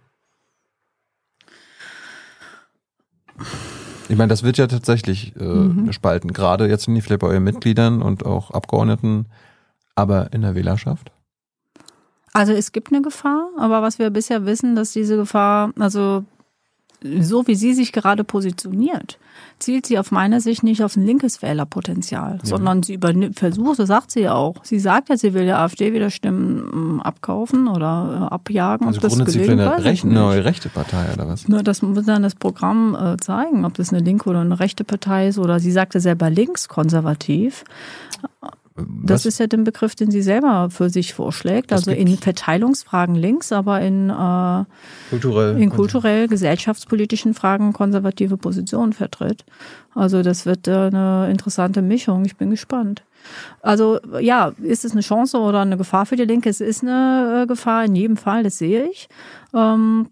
Ich meine, das wird ja tatsächlich äh, mhm. spalten, gerade jetzt nicht vielleicht bei euren Mitgliedern und auch Abgeordneten, aber in der Wählerschaft? Also es gibt eine Gefahr, aber was wir bisher wissen, dass diese Gefahr, also so wie sie sich gerade positioniert, zielt sie auf meiner Sicht nicht auf ein linkes Wählerpotenzial, ja. sondern sie übernimmt, versucht, das sagt sie ja auch. Sie sagt ja, sie will der AfD wieder Stimmen ähm, abkaufen oder äh, abjagen. Also ob das sie für eine rechte, neue rechte Partei oder was? Nur das muss dann das Programm äh, zeigen, ob das eine linke oder eine rechte Partei ist oder sie sagte selber linkskonservativ. Das Was? ist ja der Begriff, den sie selber für sich vorschlägt. Das also in Verteilungsfragen links, aber in, äh, kulturell, in kulturell gesellschaftspolitischen Fragen konservative Positionen vertritt. Also das wird äh, eine interessante Mischung. Ich bin gespannt. Also ja, ist es eine Chance oder eine Gefahr für die Linke? Es ist eine äh, Gefahr in jedem Fall, das sehe ich. Ähm,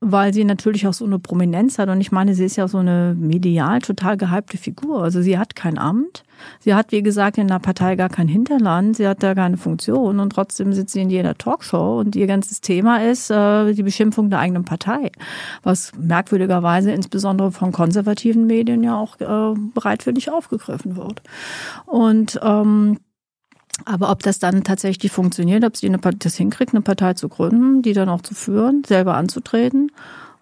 weil sie natürlich auch so eine Prominenz hat. Und ich meine, sie ist ja so eine medial total gehypte Figur. Also sie hat kein Amt. Sie hat, wie gesagt, in der Partei gar kein Hinterland. Sie hat da keine Funktion. Und trotzdem sitzt sie in jeder Talkshow. Und ihr ganzes Thema ist äh, die Beschimpfung der eigenen Partei. Was merkwürdigerweise insbesondere von konservativen Medien ja auch äh, bereitwillig aufgegriffen wird. Und ähm, aber ob das dann tatsächlich funktioniert, ob sie eine, das hinkriegt, eine Partei zu gründen, die dann auch zu führen, selber anzutreten,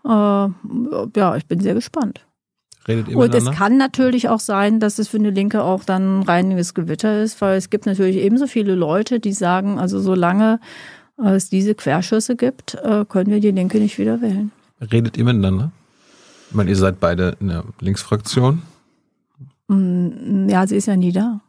Äh, ja, ich bin sehr gespannt. Redet ihr Und es kann natürlich auch sein, dass es für eine Linke auch dann ein reiniges Gewitter ist, weil es gibt natürlich ebenso viele Leute, die sagen, also solange es diese Querschüsse gibt, äh, können wir die Linke nicht wieder wählen. Redet ihr miteinander? Ich meine, ihr seid beide in der Linksfraktion. Mm, Ja, sie ist ja nie da.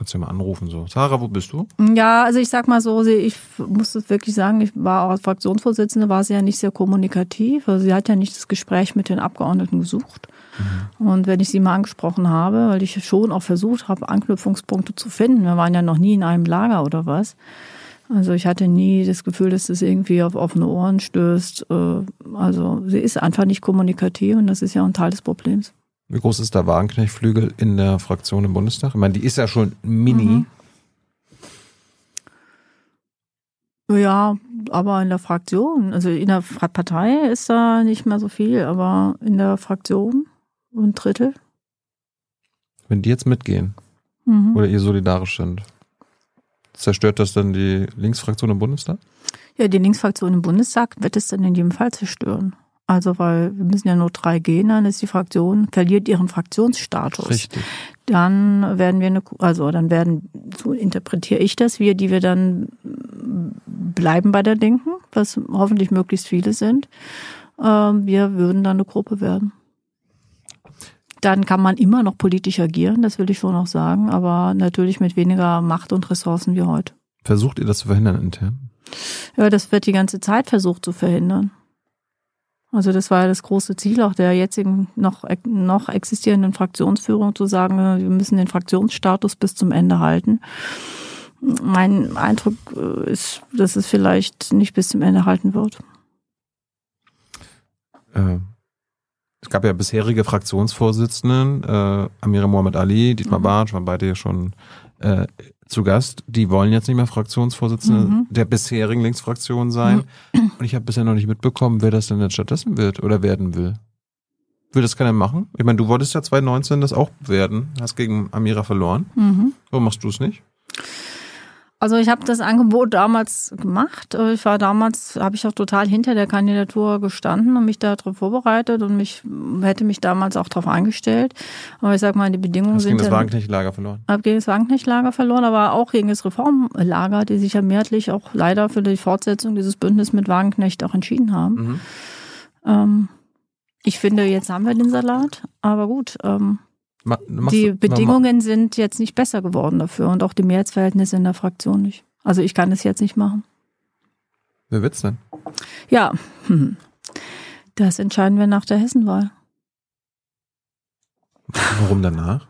Kannst du ja mal anrufen so. Sarah, wo bist du? Ja, also ich sag mal so, sie, ich muss es wirklich sagen, ich war auch als Fraktionsvorsitzende, war sie ja nicht sehr kommunikativ. Also sie hat ja nicht das Gespräch mit den Abgeordneten gesucht. Und wenn ich sie mal angesprochen habe, weil ich schon auch versucht habe, Anknüpfungspunkte zu finden, wir waren ja noch nie in einem Lager oder was. Also ich hatte nie das Gefühl, dass das irgendwie auf offene Ohren stößt. Äh, Also sie ist einfach nicht kommunikativ und das ist ja ein Teil des Problems. Wie groß ist der Wagenknecht-Flügel in der Fraktion im Bundestag? Ich meine, die ist ja schon mini. Mhm. Ja, aber in der Fraktion, also in der Partei ist da nicht mehr so viel, aber in der Fraktion ein Drittel. Wenn die jetzt mitgehen Mhm. oder ihr solidarisch sind, zerstört das dann die Linksfraktion im Bundestag? Ja, die Linksfraktion im Bundestag wird es dann in jedem Fall zerstören. Also, weil wir müssen ja nur drei gehen, dann ist die Fraktion, verliert ihren Fraktionsstatus. Richtig. Dann werden wir eine, also dann werden, so interpretiere ich das, wir, die wir dann bleiben bei der Linken, was hoffentlich möglichst viele sind, ähm, wir würden dann eine Gruppe werden. Dann kann man immer noch politisch agieren, das will ich schon auch sagen, aber natürlich mit weniger Macht und Ressourcen wie heute. Versucht ihr das zu verhindern intern? Ja, das wird die ganze Zeit versucht zu verhindern. Also das war ja das große Ziel auch der jetzigen noch, noch existierenden Fraktionsführung zu sagen, wir müssen den Fraktionsstatus bis zum Ende halten. Mein Eindruck äh, ist, dass es vielleicht nicht bis zum Ende halten wird. Äh, es gab ja bisherige Fraktionsvorsitzenden, äh, Amira Mohamed Ali, Dietmar Mhm. Bartsch, waren beide ja schon äh, zu Gast. Die wollen jetzt nicht mehr Fraktionsvorsitzende Mhm. der bisherigen Linksfraktion sein. Und ich habe bisher noch nicht mitbekommen, wer das denn jetzt stattdessen wird oder werden will. Will das keiner machen? Ich meine, du wolltest ja 2019 das auch werden, hast gegen Amira verloren. Mhm. Warum machst du es nicht? Also ich habe das Angebot damals gemacht. Ich war damals, habe ich auch total hinter der Kandidatur gestanden und mich darauf vorbereitet und mich hätte mich damals auch darauf eingestellt. Aber ich sag mal, die Bedingungen Hast sind gegen das Wagenknecht-Lager verloren. habe gegen das Wagenknecht-Lager verloren, aber auch gegen das Reformlager, die sich ja mehrheitlich auch leider für die Fortsetzung dieses Bündnisses mit Wagenknecht auch entschieden haben. Mhm. Ähm, ich finde, jetzt haben wir den Salat, aber gut, ähm, Ma die du- ma- Bedingungen sind jetzt nicht besser geworden dafür und auch die Mehrheitsverhältnisse in der Fraktion nicht. Also ich kann das jetzt nicht machen. Wer wird's denn? Ja, hm. das entscheiden wir nach der Hessenwahl. Warum danach?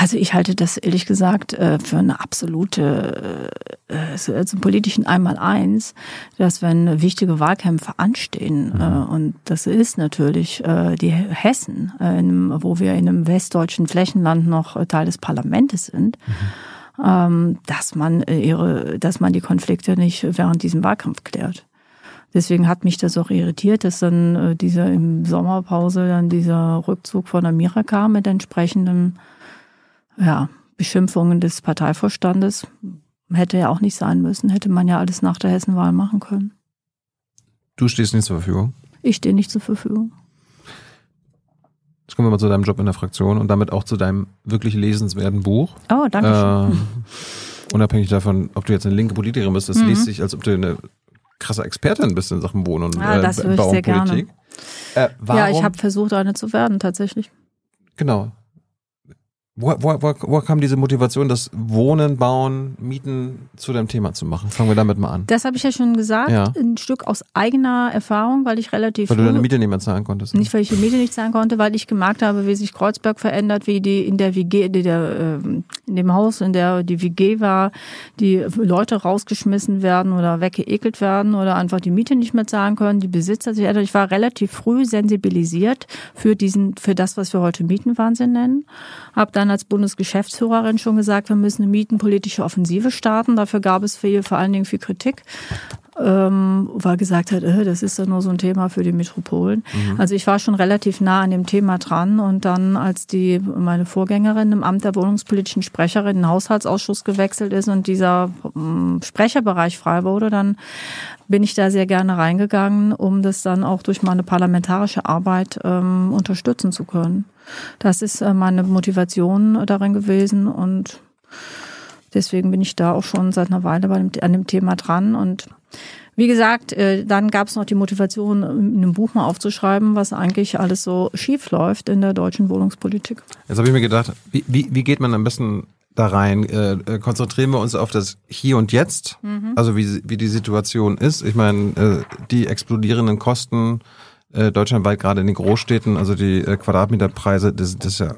Also ich halte das ehrlich gesagt äh, für eine absolute, äh, so also im politischen Einmaleins, dass wenn wichtige Wahlkämpfe anstehen, äh, und das ist natürlich äh, die Hessen, äh, wo wir in einem westdeutschen Flächenland noch äh, Teil des Parlaments sind, ähm, dass man äh, ihre, dass man die Konflikte nicht während diesem Wahlkampf klärt. Deswegen hat mich das auch irritiert, dass dann äh, dieser im Sommerpause dann dieser Rückzug von Amira kam mit entsprechenden ja, Beschimpfungen des Parteivorstandes. Hätte ja auch nicht sein müssen, hätte man ja alles nach der Hessenwahl machen können. Du stehst nicht zur Verfügung. Ich stehe nicht zur Verfügung. Jetzt kommen wir mal zu deinem Job in der Fraktion und damit auch zu deinem wirklich lesenswerten Buch. Oh, danke schön. Ähm, unabhängig davon, ob du jetzt eine linke Politikerin bist, das Mhm. liest sich, als ob du eine krasse Expertin bist in Sachen Wohnen und Ah, äh, das höre ich sehr Bauernpolitik. Äh, ja, ich habe versucht, eine zu werden, tatsächlich. genau. Wo, wo, wo, wo kam diese Motivation, das Wohnen, Bauen, Mieten zu deinem Thema zu machen? Fangen wir damit mal an. Das habe ich ja schon gesagt, Ja. ein Stück aus eigener Erfahrung, weil ich relativ Weil du deine Miete nicht mehr zahlen konntest. Nicht, weil ich die Miete nicht zahlen konnte, weil ich gemerkt habe, wie sich Kreuzberg verändert, wie die in der WG, in, der, ähm, in dem Haus, in der die WG war, die Leute rausgeschmissen werden oder weggeekelt werden oder einfach die Miete nicht mehr zahlen können, die Besitzer sich ändern. Ich war relativ früh sensibilisiert für diesen, für das, was wir heute Mietenwahnsinn nennen. Habe dann als Bundesgeschäftsführerin schon gesagt, wir müssen eine mietenpolitische Offensive starten. Dafür gab es viel, vor allen Dingen viel Kritik. ähm, weil gesagt hat, äh, das ist ja nur so ein Thema für die Metropolen. Mhm. Also ich war schon relativ nah an dem Thema dran und dann, als die meine Vorgängerin im Amt der wohnungspolitischen Sprecherin in den Haushaltsausschuss gewechselt ist und dieser ähm, Sprecherbereich frei wurde, dann bin ich da sehr gerne reingegangen, um das dann auch durch meine parlamentarische Arbeit ähm, unterstützen zu können. Das ist äh, meine Motivation darin gewesen und deswegen bin ich da auch schon seit einer Weile dem, an dem Thema dran und wie gesagt, äh, dann gab es noch die Motivation, in einem Buch mal aufzuschreiben, was eigentlich alles so schief läuft in der deutschen Wohnungspolitik. Jetzt habe ich mir gedacht, wie, wie, wie geht man am besten da rein? Äh, äh, konzentrieren wir uns auf das Hier und Jetzt, mhm. also wie, wie die Situation ist. Ich meine, äh, die explodierenden Kosten äh, deutschlandweit, gerade in den Großstädten, also die äh, Quadratmeterpreise, das, das ist ja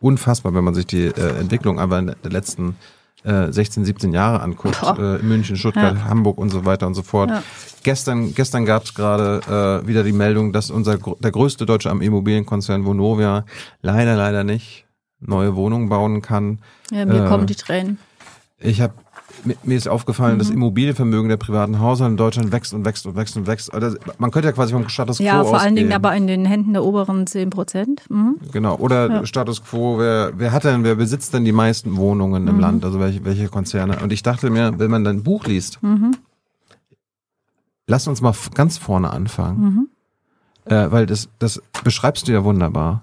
unfassbar, wenn man sich die äh, Entwicklung einfach in der letzten 16, äh, 17 Jahre anguckt, äh, München, Stuttgart, ja. Hamburg und so weiter und so fort. Ja. Gestern, gestern gab es gerade äh, wieder die Meldung, dass unser der größte deutsche Immobilienkonzern Vonovia leider, leider nicht neue Wohnungen bauen kann. Ja, mir äh, kommen die Tränen. Ich habe mir ist aufgefallen, mhm. das Immobilienvermögen der privaten Haushalte in Deutschland wächst und wächst und wächst und wächst. Also man könnte ja quasi vom Status Quo Ja, vor ausgehen. allen Dingen aber in den Händen der oberen 10 Prozent. Mhm. Genau. Oder ja. Status Quo, wer, wer hat denn, wer besitzt denn die meisten Wohnungen im mhm. Land? Also welche, welche Konzerne? Und ich dachte mir, wenn man dein Buch liest, mhm. lass uns mal ganz vorne anfangen. Mhm. Äh, weil das, das beschreibst du ja wunderbar.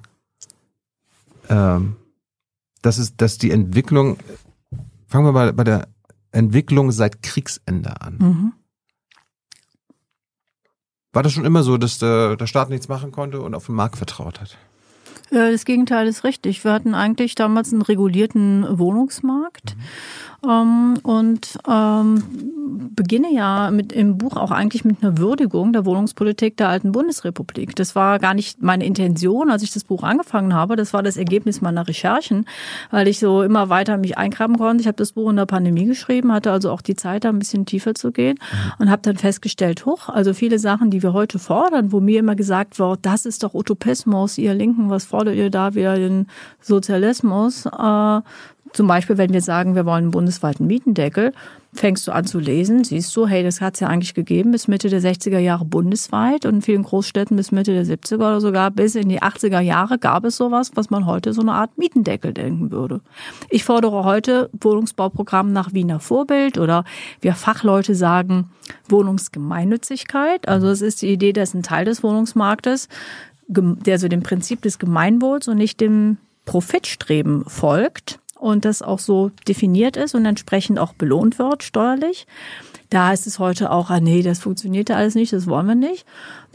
Ähm, das ist, dass die Entwicklung, fangen wir mal bei der Entwicklung seit Kriegsende an. Mhm. War das schon immer so, dass der, der Staat nichts machen konnte und auf den Markt vertraut hat? Das Gegenteil ist richtig. Wir hatten eigentlich damals einen regulierten Wohnungsmarkt. Mhm. Ähm, und ähm, beginne ja mit im Buch auch eigentlich mit einer Würdigung der Wohnungspolitik der alten Bundesrepublik. Das war gar nicht meine Intention, als ich das Buch angefangen habe. Das war das Ergebnis meiner Recherchen, weil ich so immer weiter mich eingraben konnte. Ich habe das Buch in der Pandemie geschrieben, hatte also auch die Zeit, da ein bisschen tiefer zu gehen mhm. und habe dann festgestellt, hoch, also viele Sachen, die wir heute fordern, wo mir immer gesagt wird, das ist doch Utopismus, ihr Linken, was fordert ihr da wieder den Sozialismus? Äh, zum Beispiel, wenn wir sagen, wir wollen einen bundesweiten Mietendeckel, fängst du an zu lesen, siehst du, hey, das hat es ja eigentlich gegeben bis Mitte der 60er Jahre bundesweit und in vielen Großstädten bis Mitte der 70er oder sogar bis in die 80er Jahre gab es sowas, was man heute so eine Art Mietendeckel denken würde. Ich fordere heute Wohnungsbauprogramm nach Wiener Vorbild oder wir Fachleute sagen Wohnungsgemeinnützigkeit. Also es ist die Idee, dass ein Teil des Wohnungsmarktes, der so dem Prinzip des Gemeinwohls und nicht dem Profitstreben folgt und das auch so definiert ist und entsprechend auch belohnt wird steuerlich. Da heißt es heute auch, ah nee, das funktioniert ja alles nicht, das wollen wir nicht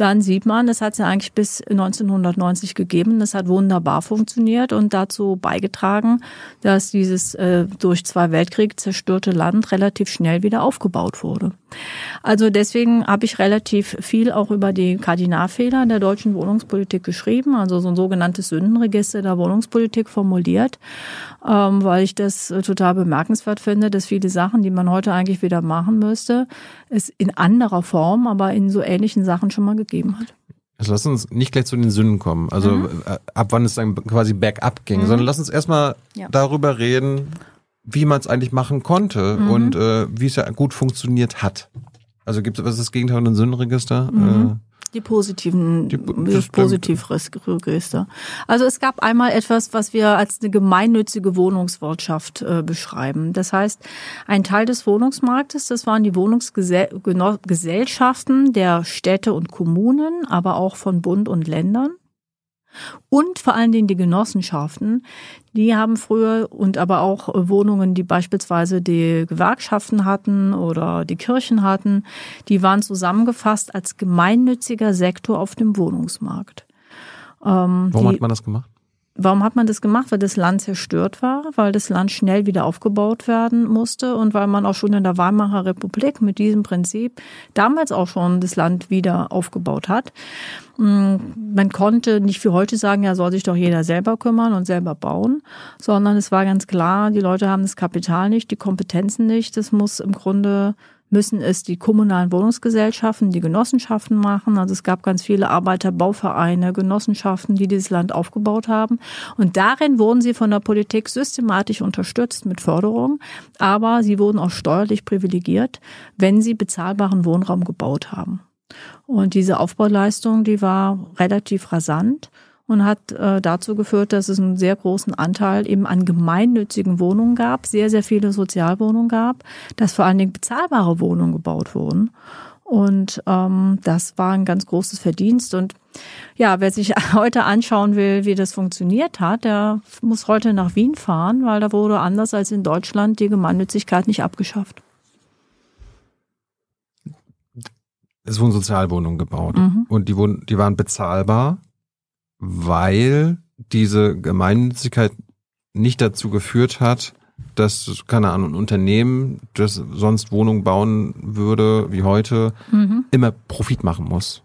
dann sieht man, das hat es ja eigentlich bis 1990 gegeben. Das hat wunderbar funktioniert und dazu beigetragen, dass dieses äh, durch zwei Weltkriege zerstörte Land relativ schnell wieder aufgebaut wurde. Also deswegen habe ich relativ viel auch über die Kardinalfehler der deutschen Wohnungspolitik geschrieben, also so ein sogenanntes Sündenregister der Wohnungspolitik formuliert, ähm, weil ich das äh, total bemerkenswert finde, dass viele Sachen, die man heute eigentlich wieder machen müsste, es in anderer Form, aber in so ähnlichen Sachen schon mal gegeben hat. Also lass uns nicht gleich zu den Sünden kommen, also mhm. Äh, ab wann es dann quasi bergab ging, mhm. sondern lass uns erstmal ja. darüber reden, wie man es eigentlich machen konnte mhm. und äh, wie es ja gut funktioniert hat. Also gibt es, was ist das Gegenteil von einem Sündenregister? Mhm. Äh, die positiven, die, das Positivregister. Also es gab einmal etwas, was wir als eine gemeinnützige Wohnungswirtschaft äh, beschreiben. Das heißt, ein Teil des Wohnungsmarktes, das waren die Wohnungsgesellschaften der Städte und Kommunen, aber auch von Bund und Ländern. Und vor allen Dingen die Genossenschaften, die haben früher und aber auch Wohnungen, die beispielsweise die Gewerkschaften hatten oder die Kirchen hatten, die waren zusammengefasst als gemeinnütziger Sektor auf dem Wohnungsmarkt. Ähm, Warum die, hat man das gemacht? Warum hat man das gemacht? Weil das Land zerstört war, weil das Land schnell wieder aufgebaut werden musste und weil man auch schon in der Weimarer Republik mit diesem Prinzip damals auch schon das Land wieder aufgebaut hat. Mm, man konnte nicht wie heute sagen, ja, soll sich doch jeder selber kümmern und selber bauen, sondern es war ganz klar, die Leute haben das Kapital nicht, die Kompetenzen nicht. Das muss im Grunde müssen es die kommunalen Wohnungsgesellschaften, die Genossenschaften machen. Also es gab ganz viele Arbeiterbauvereine, Genossenschaften, die dieses Land aufgebaut haben. Und darin wurden sie von der Politik systematisch unterstützt mit Förderung, aber sie wurden auch steuerlich privilegiert, wenn sie bezahlbaren Wohnraum gebaut haben. Und diese Aufbauleistung, die war relativ rasant und hat äh, dazu geführt, dass es einen sehr großen Anteil eben an gemeinnützigen Wohnungen gab, sehr, sehr viele Sozialwohnungen gab, dass vor allen Dingen bezahlbare Wohnungen gebaut wurden. Und ähm, das war ein ganz großes Verdienst. Und ja, wer sich heute anschauen will, wie das funktioniert hat, der muss heute nach Wien fahren, weil da wurde anders als in Deutschland die Gemeinnützigkeit nicht abgeschafft. Es wurden Sozialwohnungen gebaut mhm. und die wurden, die waren bezahlbar weil diese Gemeinnützigkeit nicht dazu geführt hat, dass, keine Ahnung, ein Unternehmen, das sonst Wohnungen bauen würde, wie heute, mhm. immer Profit machen muss.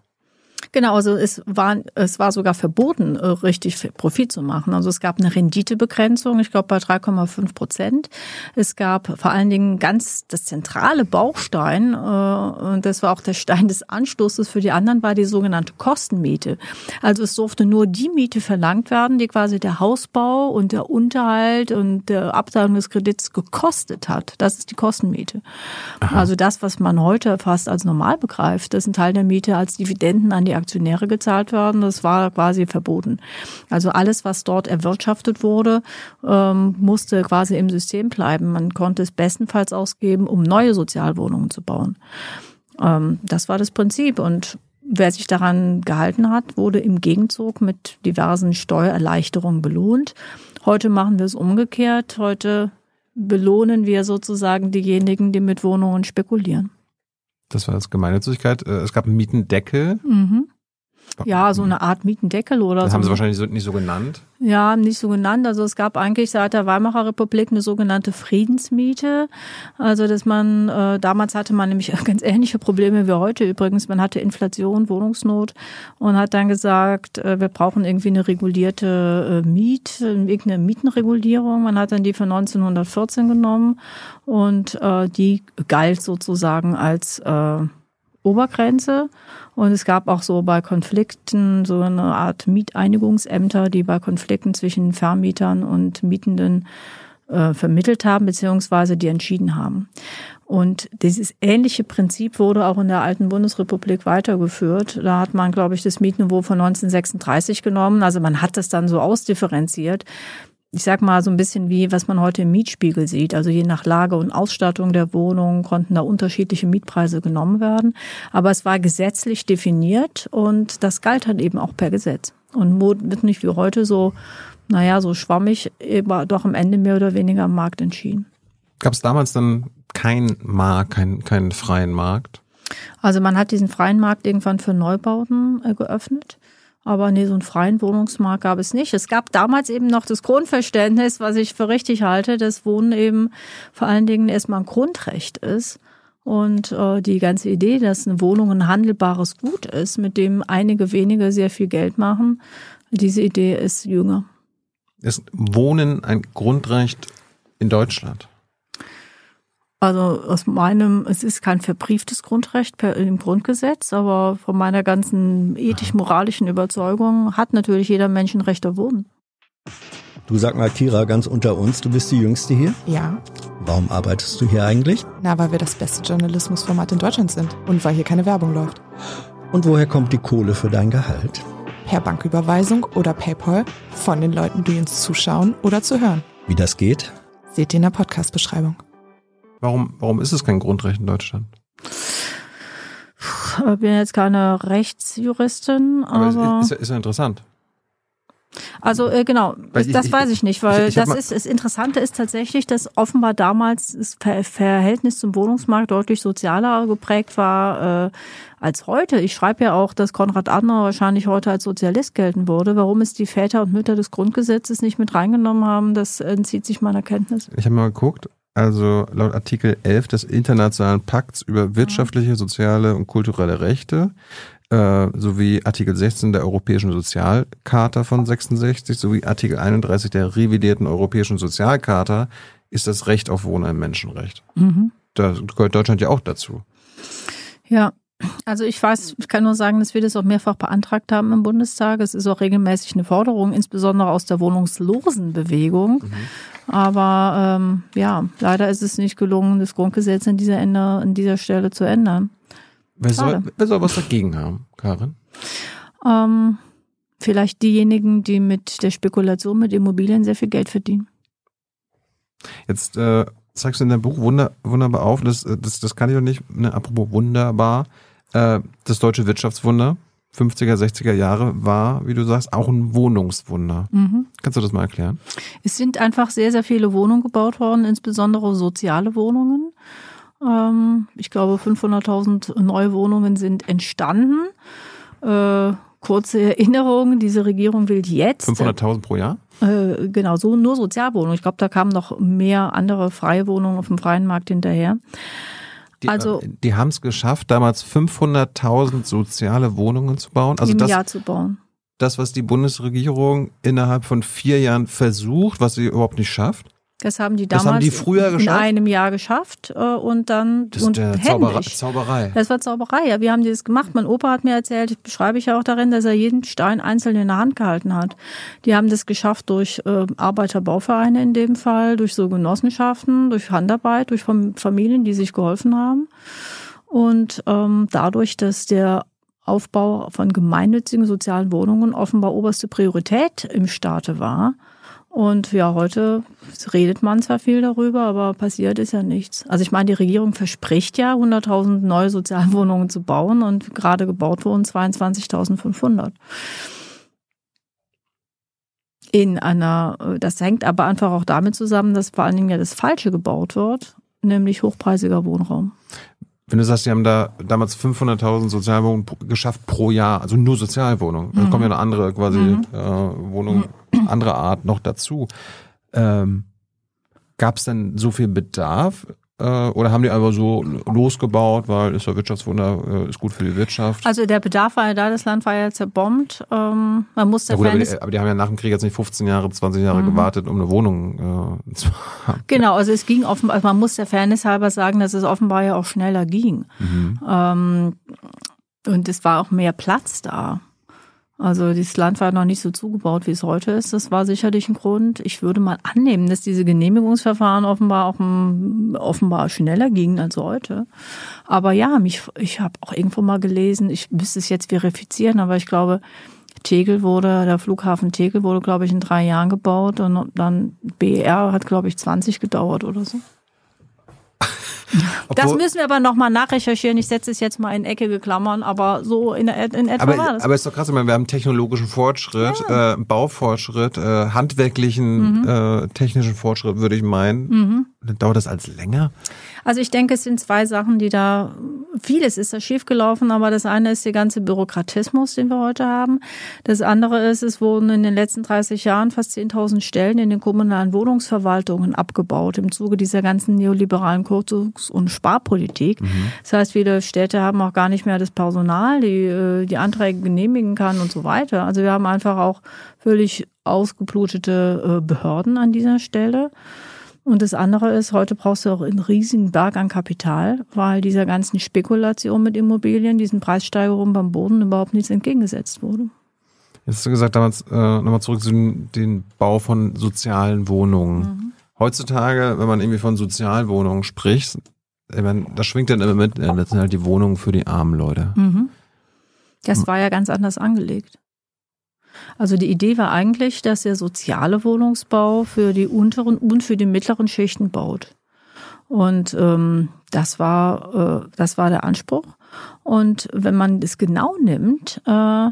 Genau, also es war, es war sogar verboten, äh, richtig Profit zu machen. Also es gab eine Renditebegrenzung, ich glaube bei 3,5 Prozent. Es gab vor allen Dingen ganz das zentrale Baustein, äh, und das war auch der Stein des Anstoßes für die anderen, war die sogenannte Kostenmiete. Also es durfte nur die Miete verlangt werden, die quasi der Hausbau und der Unterhalt und der Abteilung des Kredits gekostet hat. Das ist die Kostenmiete. Aha. Also das, was man heute fast als normal begreift, das ist ein Teil der Miete als Dividenden an die Aktionäre gezahlt werden. Das war quasi verboten. Also alles, was dort erwirtschaftet wurde, ähm, musste quasi im System bleiben. Man konnte es bestenfalls ausgeben, um neue Sozialwohnungen zu bauen. Ähm, das war das Prinzip. Und wer sich daran gehalten hat, wurde im Gegenzug mit diversen Steuererleichterungen belohnt. Heute machen wir es umgekehrt. Heute belohnen wir sozusagen diejenigen, die mit Wohnungen spekulieren. Das war das Gemeinnützigkeit. Äh, es gab einen Mietendeckel. Mhm. Ja, so eine Art Mietendeckel oder das so. haben sie wahrscheinlich nicht so genannt. Ja, nicht so genannt. Also es gab eigentlich seit der Weimarer Republik eine sogenannte Friedensmiete. Also dass man, äh, damals hatte man nämlich ganz ähnliche Probleme wie heute übrigens. Man hatte Inflation, Wohnungsnot und hat dann gesagt, äh, wir brauchen irgendwie eine regulierte äh, Miet, irgendeine Mietenregulierung. Man hat dann die von 1914 genommen und äh, die galt sozusagen als äh, Obergrenze. Und es gab auch so bei Konflikten so eine Art Mieteinigungsämter, die bei Konflikten zwischen Vermietern und Mietenden äh, vermittelt haben, beziehungsweise die entschieden haben. Und dieses ähnliche Prinzip wurde auch in der alten Bundesrepublik weitergeführt. Da hat man, glaube ich, das Mietniveau von 1936 genommen. Also man hat das dann so ausdifferenziert ich sag mal, so ein bisschen wie, was man heute im Mietspiegel sieht. Also je nach Lage und Ausstattung der Wohnung konnten da unterschiedliche Mietpreise genommen werden. Aber es war gesetzlich definiert und das galt dann eben auch per Gesetz. Und wird nicht wie heute so, naja, so schwammig, aber doch am Ende mehr oder weniger am Markt entschieden. Gab es damals dann keinen Markt, keinen, keinen freien Markt? Also man hat diesen freien Markt irgendwann für Neubauten äh, geöffnet. Aber nee, so einen freien Wohnungsmarkt gab es nicht. Es gab damals eben noch das Grundverständnis, was ich für richtig halte, dass Wohnen eben vor allen Dingen erstmal ein Grundrecht ist. Und äh, die ganze Idee, dass eine Wohnung ein handelbares Gut ist, mit dem einige wenige sehr viel Geld machen, diese Idee ist jünger. Ist Wohnen ein Grundrecht in Deutschland? Also aus meinem, es ist kein verbrieftes Grundrecht per, im Grundgesetz, aber von meiner ganzen ethisch-moralischen Überzeugung hat natürlich jeder Mensch ein Recht auf Wohnen. Du sag mal, Kira, ganz unter uns, du bist die Jüngste hier? Ja. Warum arbeitest du hier eigentlich? Na, weil wir das beste Journalismusformat in Deutschland sind und weil hier keine Werbung läuft. Und woher kommt die Kohle für dein Gehalt? Per Banküberweisung oder PayPal von den Leuten, die uns zuschauen oder zu hören. Wie das geht? Seht ihr in der Podcast-Beschreibung. Warum, warum ist es kein Grundrecht in Deutschland? Ich bin jetzt keine Rechtsjuristin, aber, aber ist, ist, ist ja interessant. Also äh, genau, weil das ich, weiß ich nicht, weil ich, ich das ist das Interessante ist tatsächlich, dass offenbar damals das Verhältnis zum Wohnungsmarkt deutlich sozialer geprägt war äh, als heute. Ich schreibe ja auch, dass Konrad Adenauer wahrscheinlich heute als Sozialist gelten würde. Warum es die Väter und Mütter des Grundgesetzes nicht mit reingenommen haben, das entzieht sich meiner Kenntnis. Ich habe mal geguckt, also laut Artikel 11 des Internationalen Pakts über wirtschaftliche, soziale und kulturelle Rechte äh, sowie Artikel 16 der Europäischen Sozialcharta von 66 sowie Artikel 31 der revidierten Europäischen Sozialcharta ist das Recht auf Wohnen ein Menschenrecht. Mhm. da gehört Deutschland ja auch dazu. Ja, also ich weiß, ich kann nur sagen, dass wir das auch mehrfach beantragt haben im Bundestag. Es ist auch regelmäßig eine Forderung, insbesondere aus der wohnungslosen Bewegung. Mhm. Aber ähm, ja, leider ist es nicht gelungen, das Grundgesetz in dieser, Ende, an dieser Stelle zu ändern. Wer soll, wer soll was dagegen haben, Karin? Ähm, vielleicht diejenigen, die mit der Spekulation mit Immobilien sehr viel Geld verdienen. Jetzt äh, zeigst du in deinem Buch wunder, wunderbar auf, das, das, das kann ich doch nicht, ne, apropos wunderbar, äh, das deutsche Wirtschaftswunder, 50er, 60er Jahre, war, wie du sagst, auch ein Wohnungswunder. Mhm. Kannst du das mal erklären? Es sind einfach sehr, sehr viele Wohnungen gebaut worden, insbesondere soziale Wohnungen. Ähm, ich glaube, 500.000 neue Wohnungen sind entstanden. Äh, kurze Erinnerung, diese Regierung will jetzt. 500.000 pro Jahr? Äh, genau, so nur Sozialwohnungen. Ich glaube, da kamen noch mehr andere freie Wohnungen auf dem freien Markt hinterher. Die, also, äh, die haben es geschafft, damals 500.000 soziale Wohnungen zu bauen. Also im das, Jahr zu bauen. Das, was die Bundesregierung innerhalb von vier Jahren versucht, was sie überhaupt nicht schafft. Das haben die damals haben die früher in geschafft? einem Jahr geschafft äh, und dann das und ist Zauberei, Zauberei. Das war Zauberei. Ja, wir haben das gemacht. Mein Opa hat mir erzählt, beschreibe ich ja auch darin, dass er jeden Stein einzeln in der Hand gehalten hat. Die haben das geschafft durch äh, Arbeiterbauvereine in dem Fall, durch so Genossenschaften, durch Handarbeit, durch Familien, die sich geholfen haben. Und ähm, dadurch, dass der Aufbau von gemeinnützigen sozialen Wohnungen offenbar oberste Priorität im Staate war, und ja, heute redet man zwar viel darüber, aber passiert ist ja nichts. Also ich meine, die Regierung verspricht ja, 100.000 neue Sozialwohnungen zu bauen und gerade gebaut wurden 22.500. In einer, das hängt aber einfach auch damit zusammen, dass vor allen Dingen ja das Falsche gebaut wird, nämlich hochpreisiger Wohnraum. Wenn du sagst, sie haben da damals 500.000 Sozialwohnungen geschafft pro Jahr, also nur Sozialwohnungen, dann mhm. kommen ja noch andere quasi mhm. äh, Wohnungen mhm andere Art noch dazu. Ähm, Gab es denn so viel Bedarf oder haben die einfach so losgebaut, weil ist ja Wirtschaftswunder, äh, ist gut für die Wirtschaft? Also der Bedarf war ja da, das Land war ja zerbombt. Ähm, man musste ja, gut, aber, die, aber, die, haben ja nach dem Krieg jetzt nicht 15 Jahre, 20 Jahre mhm. gewartet, um eine Wohnung äh, zu haben. Genau, also es ging offenbar, also man muss der Fairness halber sagen, dass es offenbar ja auch schneller ging. Mhm. Ähm, und es war auch mehr Platz da. Also das Land war noch nicht so zugebaut, wie es heute ist. Das war sicherlich ein Grund. Ich würde mal annehmen, dass diese Genehmigungsverfahren offenbar auch offenbar schneller gingen als heute. Aber ja, mich, ich habe auch irgendwo mal gelesen, ich müsste es jetzt verifizieren, aber ich glaube, Tegel wurde, der Flughafen Tegel wurde, glaube ich, in drei Jahren gebaut und dann BER hat, glaube ich, 20 gedauert oder so das müssen wir aber nochmal nachrecherchieren. Ich setze es jetzt mal in Ecke geklammern, aber so in, in etwa aber, war das. Aber ist doch krass, wir haben technologischen Fortschritt, ja. äh, Baufortschritt, äh, handwerklichen, mhm. äh, technischen Fortschritt, würde ich meinen. Mhm. Dann dauert das als länger? Also ich denke, es sind zwei Sachen, die da, vieles ist da schiefgelaufen, aber das eine ist der ganze Bürokratismus, den wir heute haben. Das andere ist, es wurden in den letzten 30 Jahren fast 10.000 Stellen in den kommunalen Wohnungsverwaltungen abgebaut im Zuge dieser ganzen neoliberalen Kürzungs- und Sparpolitik. Mhm. Das heißt, viele Städte haben auch gar nicht mehr das Personal, die äh, die Anträge genehmigen kann und so weiter. Also wir haben einfach auch völlig ausgeblutete äh, Behörden an dieser Stelle. Und das andere ist, heute brauchst du auch einen riesigen Berg an Kapital, weil dieser ganzen Spekulation mit Immobilien, diesen Preissteigerungen beim Boden überhaupt nichts entgegengesetzt wurde. Jetzt hast du gesagt, damals äh, nochmal zurück zu den Bau von sozialen Wohnungen. Mhm. Heutzutage, wenn man irgendwie von Sozialwohnungen spricht, ich meine, das schwingt dann immer mit, das sind halt die Wohnungen für die armen Leute. Mhm. Das war ja ganz anders angelegt. Also die Idee war eigentlich, dass der soziale Wohnungsbau für die unteren und für die mittleren Schichten baut. Und ähm, das war äh, das war der Anspruch. Und wenn man das genau nimmt, äh,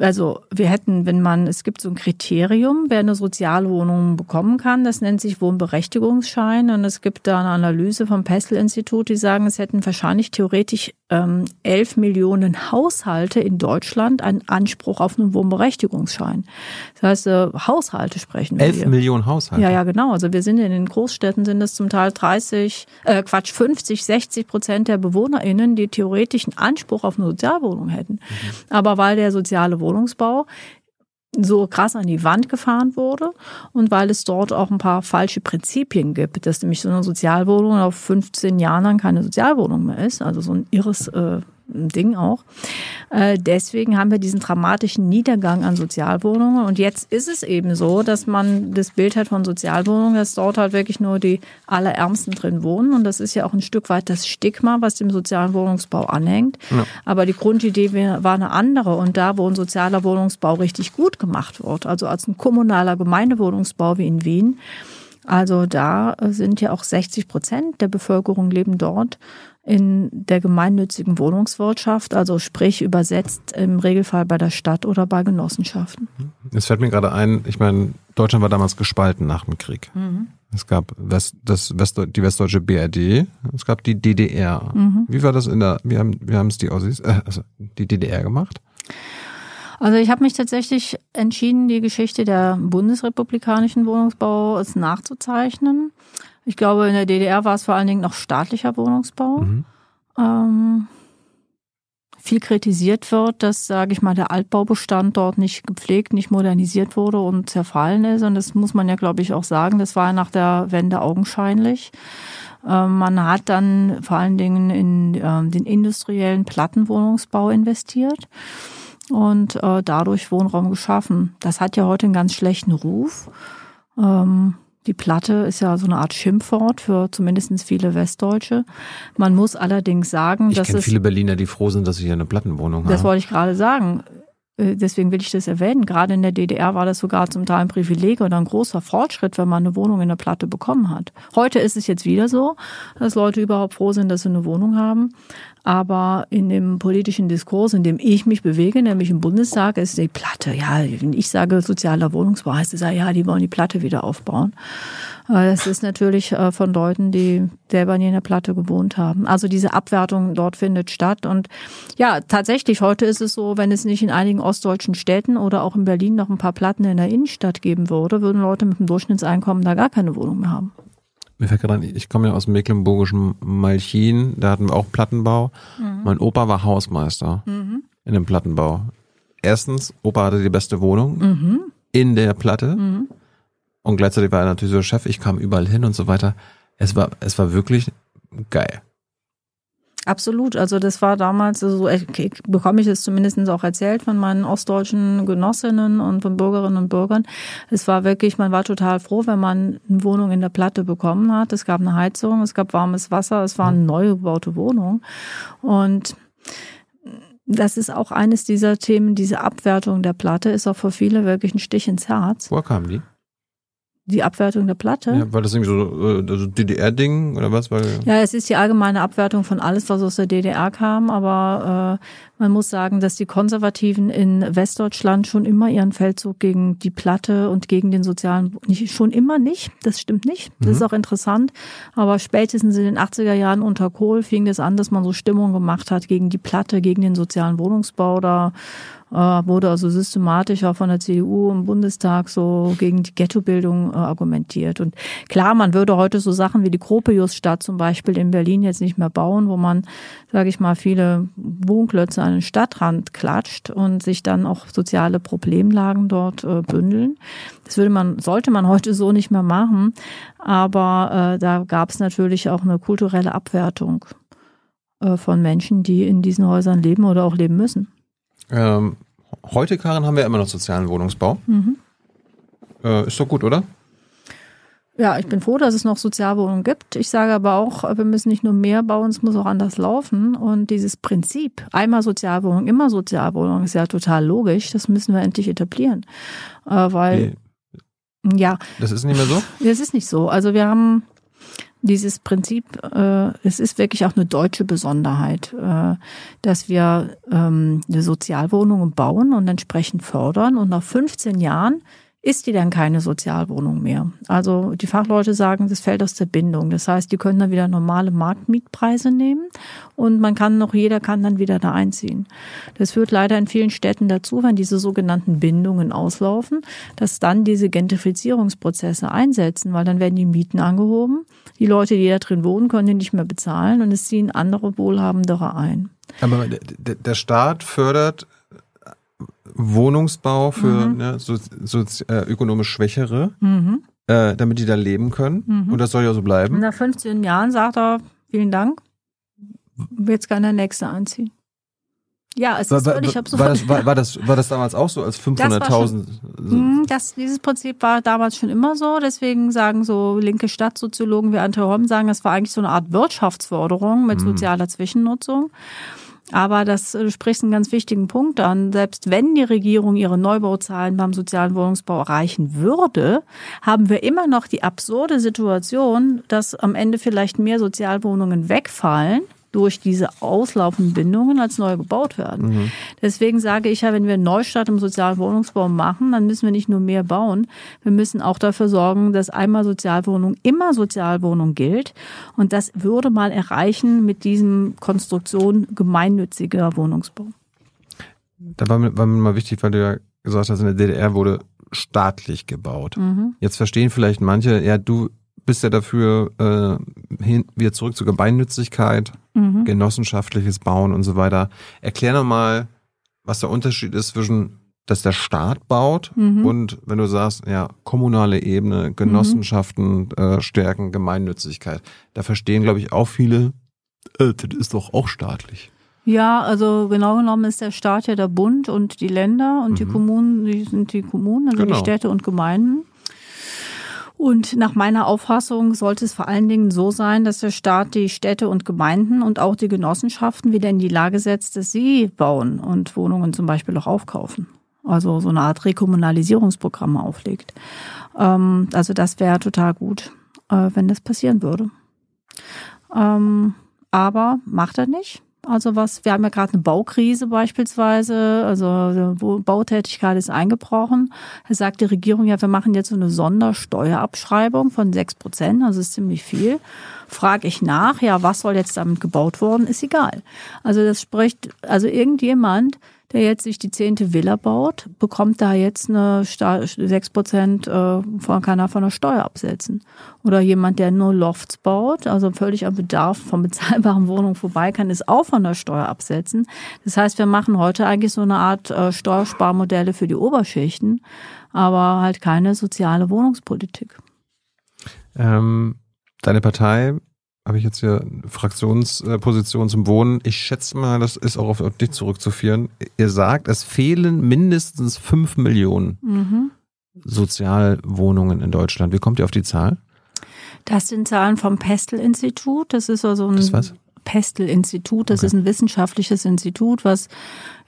also wir hätten, wenn man, es gibt so ein Kriterium, wer eine Sozialwohnung bekommen kann, das nennt sich Wohnberechtigungsschein und es gibt da eine Analyse vom Pessel-Institut, die sagen, es hätten wahrscheinlich theoretisch ähm, 11 Millionen Haushalte in Deutschland einen Anspruch auf einen Wohnberechtigungsschein. Das heißt, äh, Haushalte sprechen wir 11 hier. Millionen Haushalte? Ja, ja, genau. Also wir sind in den Großstädten, sind es zum Teil 30, äh, Quatsch, 50, 60 Prozent der BewohnerInnen, die theoretisch einen Anspruch auf eine Sozialwohnung hätten. Mhm. Aber weil der soziale Wohnungsbau so krass an die Wand gefahren wurde und weil es dort auch ein paar falsche Prinzipien gibt, dass nämlich so eine Sozialwohnung auf 15 Jahren lang keine Sozialwohnung mehr ist, also so ein irres äh, Ding auch. Äh, deswegen haben wir diesen dramatischen Niedergang an Sozialwohnungen. Und jetzt ist es eben so, dass man das Bild hat von Sozialwohnungen, dass dort halt wirklich nur die Allerärmsten drin wohnen. Und das ist ja auch ein Stück weit das Stigma, was dem sozialen Wohnungsbau anhängt. Ja. Aber die Grundidee war eine andere. Und da, wo ein sozialer Wohnungsbau richtig gut gemacht wird, also als ein kommunaler Gemeindewohnungsbau wie in Wien, also da sind ja auch 60 Prozent der Bevölkerung leben dort in der gemeinnützigen Wohnungswirtschaft, also sprich übersetzt im Regelfall bei der Stadt oder bei Genossenschaften. Es fällt mir gerade ein, ich meine, Deutschland war damals gespalten nach dem Krieg. Mhm. Es gab West, das West, die westdeutsche BRD, es gab die DDR. Mhm. Wie war das in der, wie haben, wie haben es die Ossis, äh, also die DDR gemacht? Also ich habe mich tatsächlich entschieden, die Geschichte der bundesrepublikanischen Wohnungsbaus nachzuzeichnen. Ich glaube, in der DDR war es vor allen Dingen noch staatlicher Wohnungsbau. Mhm. Ähm, viel kritisiert wird, dass, sage ich mal, der Altbaubestand dort nicht gepflegt, nicht modernisiert wurde und zerfallen ist. Und das muss man ja, glaube ich, auch sagen. Das war ja nach der Wende augenscheinlich. Ähm, man hat dann vor allen Dingen in ähm, den industriellen Plattenwohnungsbau investiert und äh, dadurch Wohnraum geschaffen. Das hat ja heute einen ganz schlechten Ruf. Ähm, die Platte ist ja so eine Art Schimpfwort für zumindest viele Westdeutsche. Man muss allerdings sagen, ich dass es. viele Berliner, die froh sind, dass sie hier eine Plattenwohnung haben. Das wollte ich gerade sagen. Äh, deswegen will ich das erwähnen. Gerade in der DDR war das sogar zum Teil ein Privileg oder ein großer Fortschritt, wenn man eine Wohnung in der Platte bekommen hat. Heute ist es jetzt wieder so, dass Leute überhaupt froh sind, dass sie eine Wohnung haben. Aber in dem politischen Diskurs, in dem ich mich bewege, nämlich im Bundestag, ist die Platte. Ja, wenn ich sage sozialer Wohnungsbau, heißt es ja, die wollen die Platte wieder aufbauen. Äh, das ist natürlich äh, von Leuten, die selber in der Platte gewohnt haben. Also diese Abwertung dort findet statt. Und ja, tatsächlich, heute ist es so, wenn es nicht in einigen ostdeutschen Städten oder auch in Berlin noch ein paar Platten in der Innenstadt geben würde, würden Leute mit dem Durchschnittseinkommen da gar keine Wohnung mehr haben. Mir fällt gerade an, ich komme ja aus dem mecklenburgischen Malchin, da hatten wir auch Plattenbau. Mhm. Mein Opa war Hausmeister mhm. in dem Plattenbau. Erstens, Opa hatte die beste Wohnung mhm. in der Platte. Mhm. Und gleichzeitig war er natürlich so Chef, ich kam überall hin und so weiter. Es war, es war wirklich geil. Absolut. Also das war damals so, okay, bekomme ich es zumindest auch erzählt von meinen ostdeutschen Genossinnen und von Bürgerinnen und Bürgern. Es war wirklich, man war total froh, wenn man eine Wohnung in der Platte bekommen hat. Es gab eine Heizung, es gab warmes Wasser, es war eine mhm. neu gebaute Wohnung. Und das ist auch eines dieser Themen, diese Abwertung der Platte ist auch für viele wirklich ein Stich ins Herz. Woher kamen die? Die Abwertung der Platte. Ja, war das irgendwie so äh, also DDR-Ding oder was? Weil ja, es ist die allgemeine Abwertung von alles, was aus der DDR kam, aber äh, man muss sagen, dass die Konservativen in Westdeutschland schon immer ihren Feldzug gegen die Platte und gegen den sozialen, nicht, schon immer nicht, das stimmt nicht, das mhm. ist auch interessant, aber spätestens in den 80er Jahren unter Kohl fing das an, dass man so Stimmung gemacht hat gegen die Platte, gegen den sozialen Wohnungsbau da äh, wurde also systematisch auch von der CDU im Bundestag so gegen die Ghettobildung äh, argumentiert. Und klar, man würde heute so Sachen wie die Gropiusstadt zum Beispiel in Berlin jetzt nicht mehr bauen, wo man, sage ich mal, viele Wohnklötze an den Stadtrand klatscht und sich dann auch soziale Problemlagen dort äh, bündeln. Das würde man, sollte man heute so nicht mehr machen. Aber äh, da gab es natürlich auch eine kulturelle Abwertung äh, von Menschen, die in diesen Häusern leben oder auch leben müssen. Ähm, heute, Karin, haben wir immer noch sozialen Wohnungsbau. Mhm. Äh, ist doch gut, oder? Ja, ich bin froh, dass es noch Sozialwohnungen gibt. Ich sage aber auch, wir müssen nicht nur mehr bauen, es muss auch anders laufen. Und dieses Prinzip, einmal Sozialwohnung, immer Sozialwohnung, ist ja total logisch. Das müssen wir endlich etablieren. Äh, weil, nee. ja. Das ist nicht mehr so? Das ist nicht so. Also wir haben dieses Prinzip, äh, es ist wirklich auch eine deutsche Besonderheit, äh, dass wir ähm, eine Sozialwohnung bauen und entsprechend fördern und nach 15 Jahren ist die dann keine Sozialwohnung mehr. Also die Fachleute sagen, das fällt aus der Bindung. Das heißt, die können dann wieder normale Marktmietpreise nehmen und man kann noch, jeder kann dann wieder da einziehen. Das führt leider in vielen Städten dazu, wenn diese sogenannten Bindungen auslaufen, dass dann diese Gentrifizierungsprozesse einsetzen, weil dann werden die Mieten angehoben. Die Leute, die da drin wohnen, können die nicht mehr bezahlen und es ziehen andere Wohlhabendere ein. Aber der Staat fördert Wohnungsbau für mhm. ne, so, so, äh, ökonomisch Schwächere, mhm. äh, damit die da leben können. Mhm. Und das soll ja so bleiben. Nach 15 Jahren sagt er, vielen Dank, jetzt kann der Nächste einziehen. Ja, es ist völlig absurd. War das, war, war, das, war das damals auch so als 500.000? Hm, das, dieses Prinzip war damals schon immer so. Deswegen sagen so linke Stadtsoziologen wie Ante Holm sagen, das war eigentlich so eine Art Wirtschaftsförderung mit mhm. sozialer Zwischennutzung. Aber das äh, spricht einen ganz wichtigen Punkt an. Selbst wenn die Regierung ihre Neubauzahlen beim sozialen Wohnungsbau erreichen würde, haben wir immer noch die absurde Situation, dass am Ende vielleicht mehr Sozialwohnungen wegfallen durch diese auslaufenden Bindungen als neu gebaut werden. Mhm. Deswegen sage ich ja, wenn wir einen Neustart im sozialen Wohnungsbau machen, dann müssen wir nicht nur mehr bauen, wir müssen auch dafür sorgen, dass einmal Sozialwohnung immer Sozialwohnung gilt. Und das würde mal erreichen mit diesem Konstruktion gemeinnütziger Wohnungsbau. Da war mir, war mir mal wichtig, weil du ja gesagt hast, in der DDR wurde staatlich gebaut. Mhm. Jetzt verstehen vielleicht manche, ja, du bist ja dafür äh, hin, wieder zurück zur Gemeinnützigkeit, mhm. genossenschaftliches Bauen und so weiter. Erklär nochmal, was der Unterschied ist zwischen, dass der Staat baut mhm. und wenn du sagst, ja, kommunale Ebene, Genossenschaften mhm. äh, stärken, Gemeinnützigkeit. Da verstehen, glaube ich, auch viele, äh, das ist doch auch staatlich. Ja, also genau genommen ist der Staat ja der Bund und die Länder und die mhm. Kommunen, die sind die Kommunen, also genau. die Städte und Gemeinden. Und nach meiner Auffassung sollte es vor allen Dingen so sein, dass der Staat die Städte und Gemeinden und auch die Genossenschaften wieder in die Lage setzt, dass sie bauen und Wohnungen zum Beispiel auch aufkaufen. Also so eine Art Rekommunalisierungsprogramm auflegt. Ähm, also das wäre total gut, äh, wenn das passieren würde. Ähm, aber macht er nicht. Also was, wir haben ja gerade eine Baukrise beispielsweise, also Bautätigkeit ist eingebrochen. Da sagt die Regierung ja, wir machen jetzt so eine Sondersteuerabschreibung von sechs Prozent, also ist ziemlich viel. Frage ich nach, ja, was soll jetzt damit gebaut worden, ist egal. Also das spricht, also irgendjemand der jetzt sich die zehnte Villa baut, bekommt da jetzt eine sechs Prozent äh, von kann von der Steuer absetzen. Oder jemand, der nur Lofts baut, also völlig am Bedarf von bezahlbaren Wohnungen vorbei, kann es auch von der Steuer absetzen. Das heißt, wir machen heute eigentlich so eine Art äh, Steuersparmodelle für die Oberschichten, aber halt keine soziale Wohnungspolitik. Ähm, deine Partei habe ich jetzt hier Fraktionsposition zum Wohnen. Ich schätze mal, das ist auch auf dich zurückzuführen. Ihr sagt, es fehlen mindestens fünf Millionen mhm. Sozialwohnungen in Deutschland. Wie kommt ihr auf die Zahl? Das sind Zahlen vom Pestel-Institut. Das ist also ein das was? Pestel-Institut. Das okay. ist ein wissenschaftliches Institut, was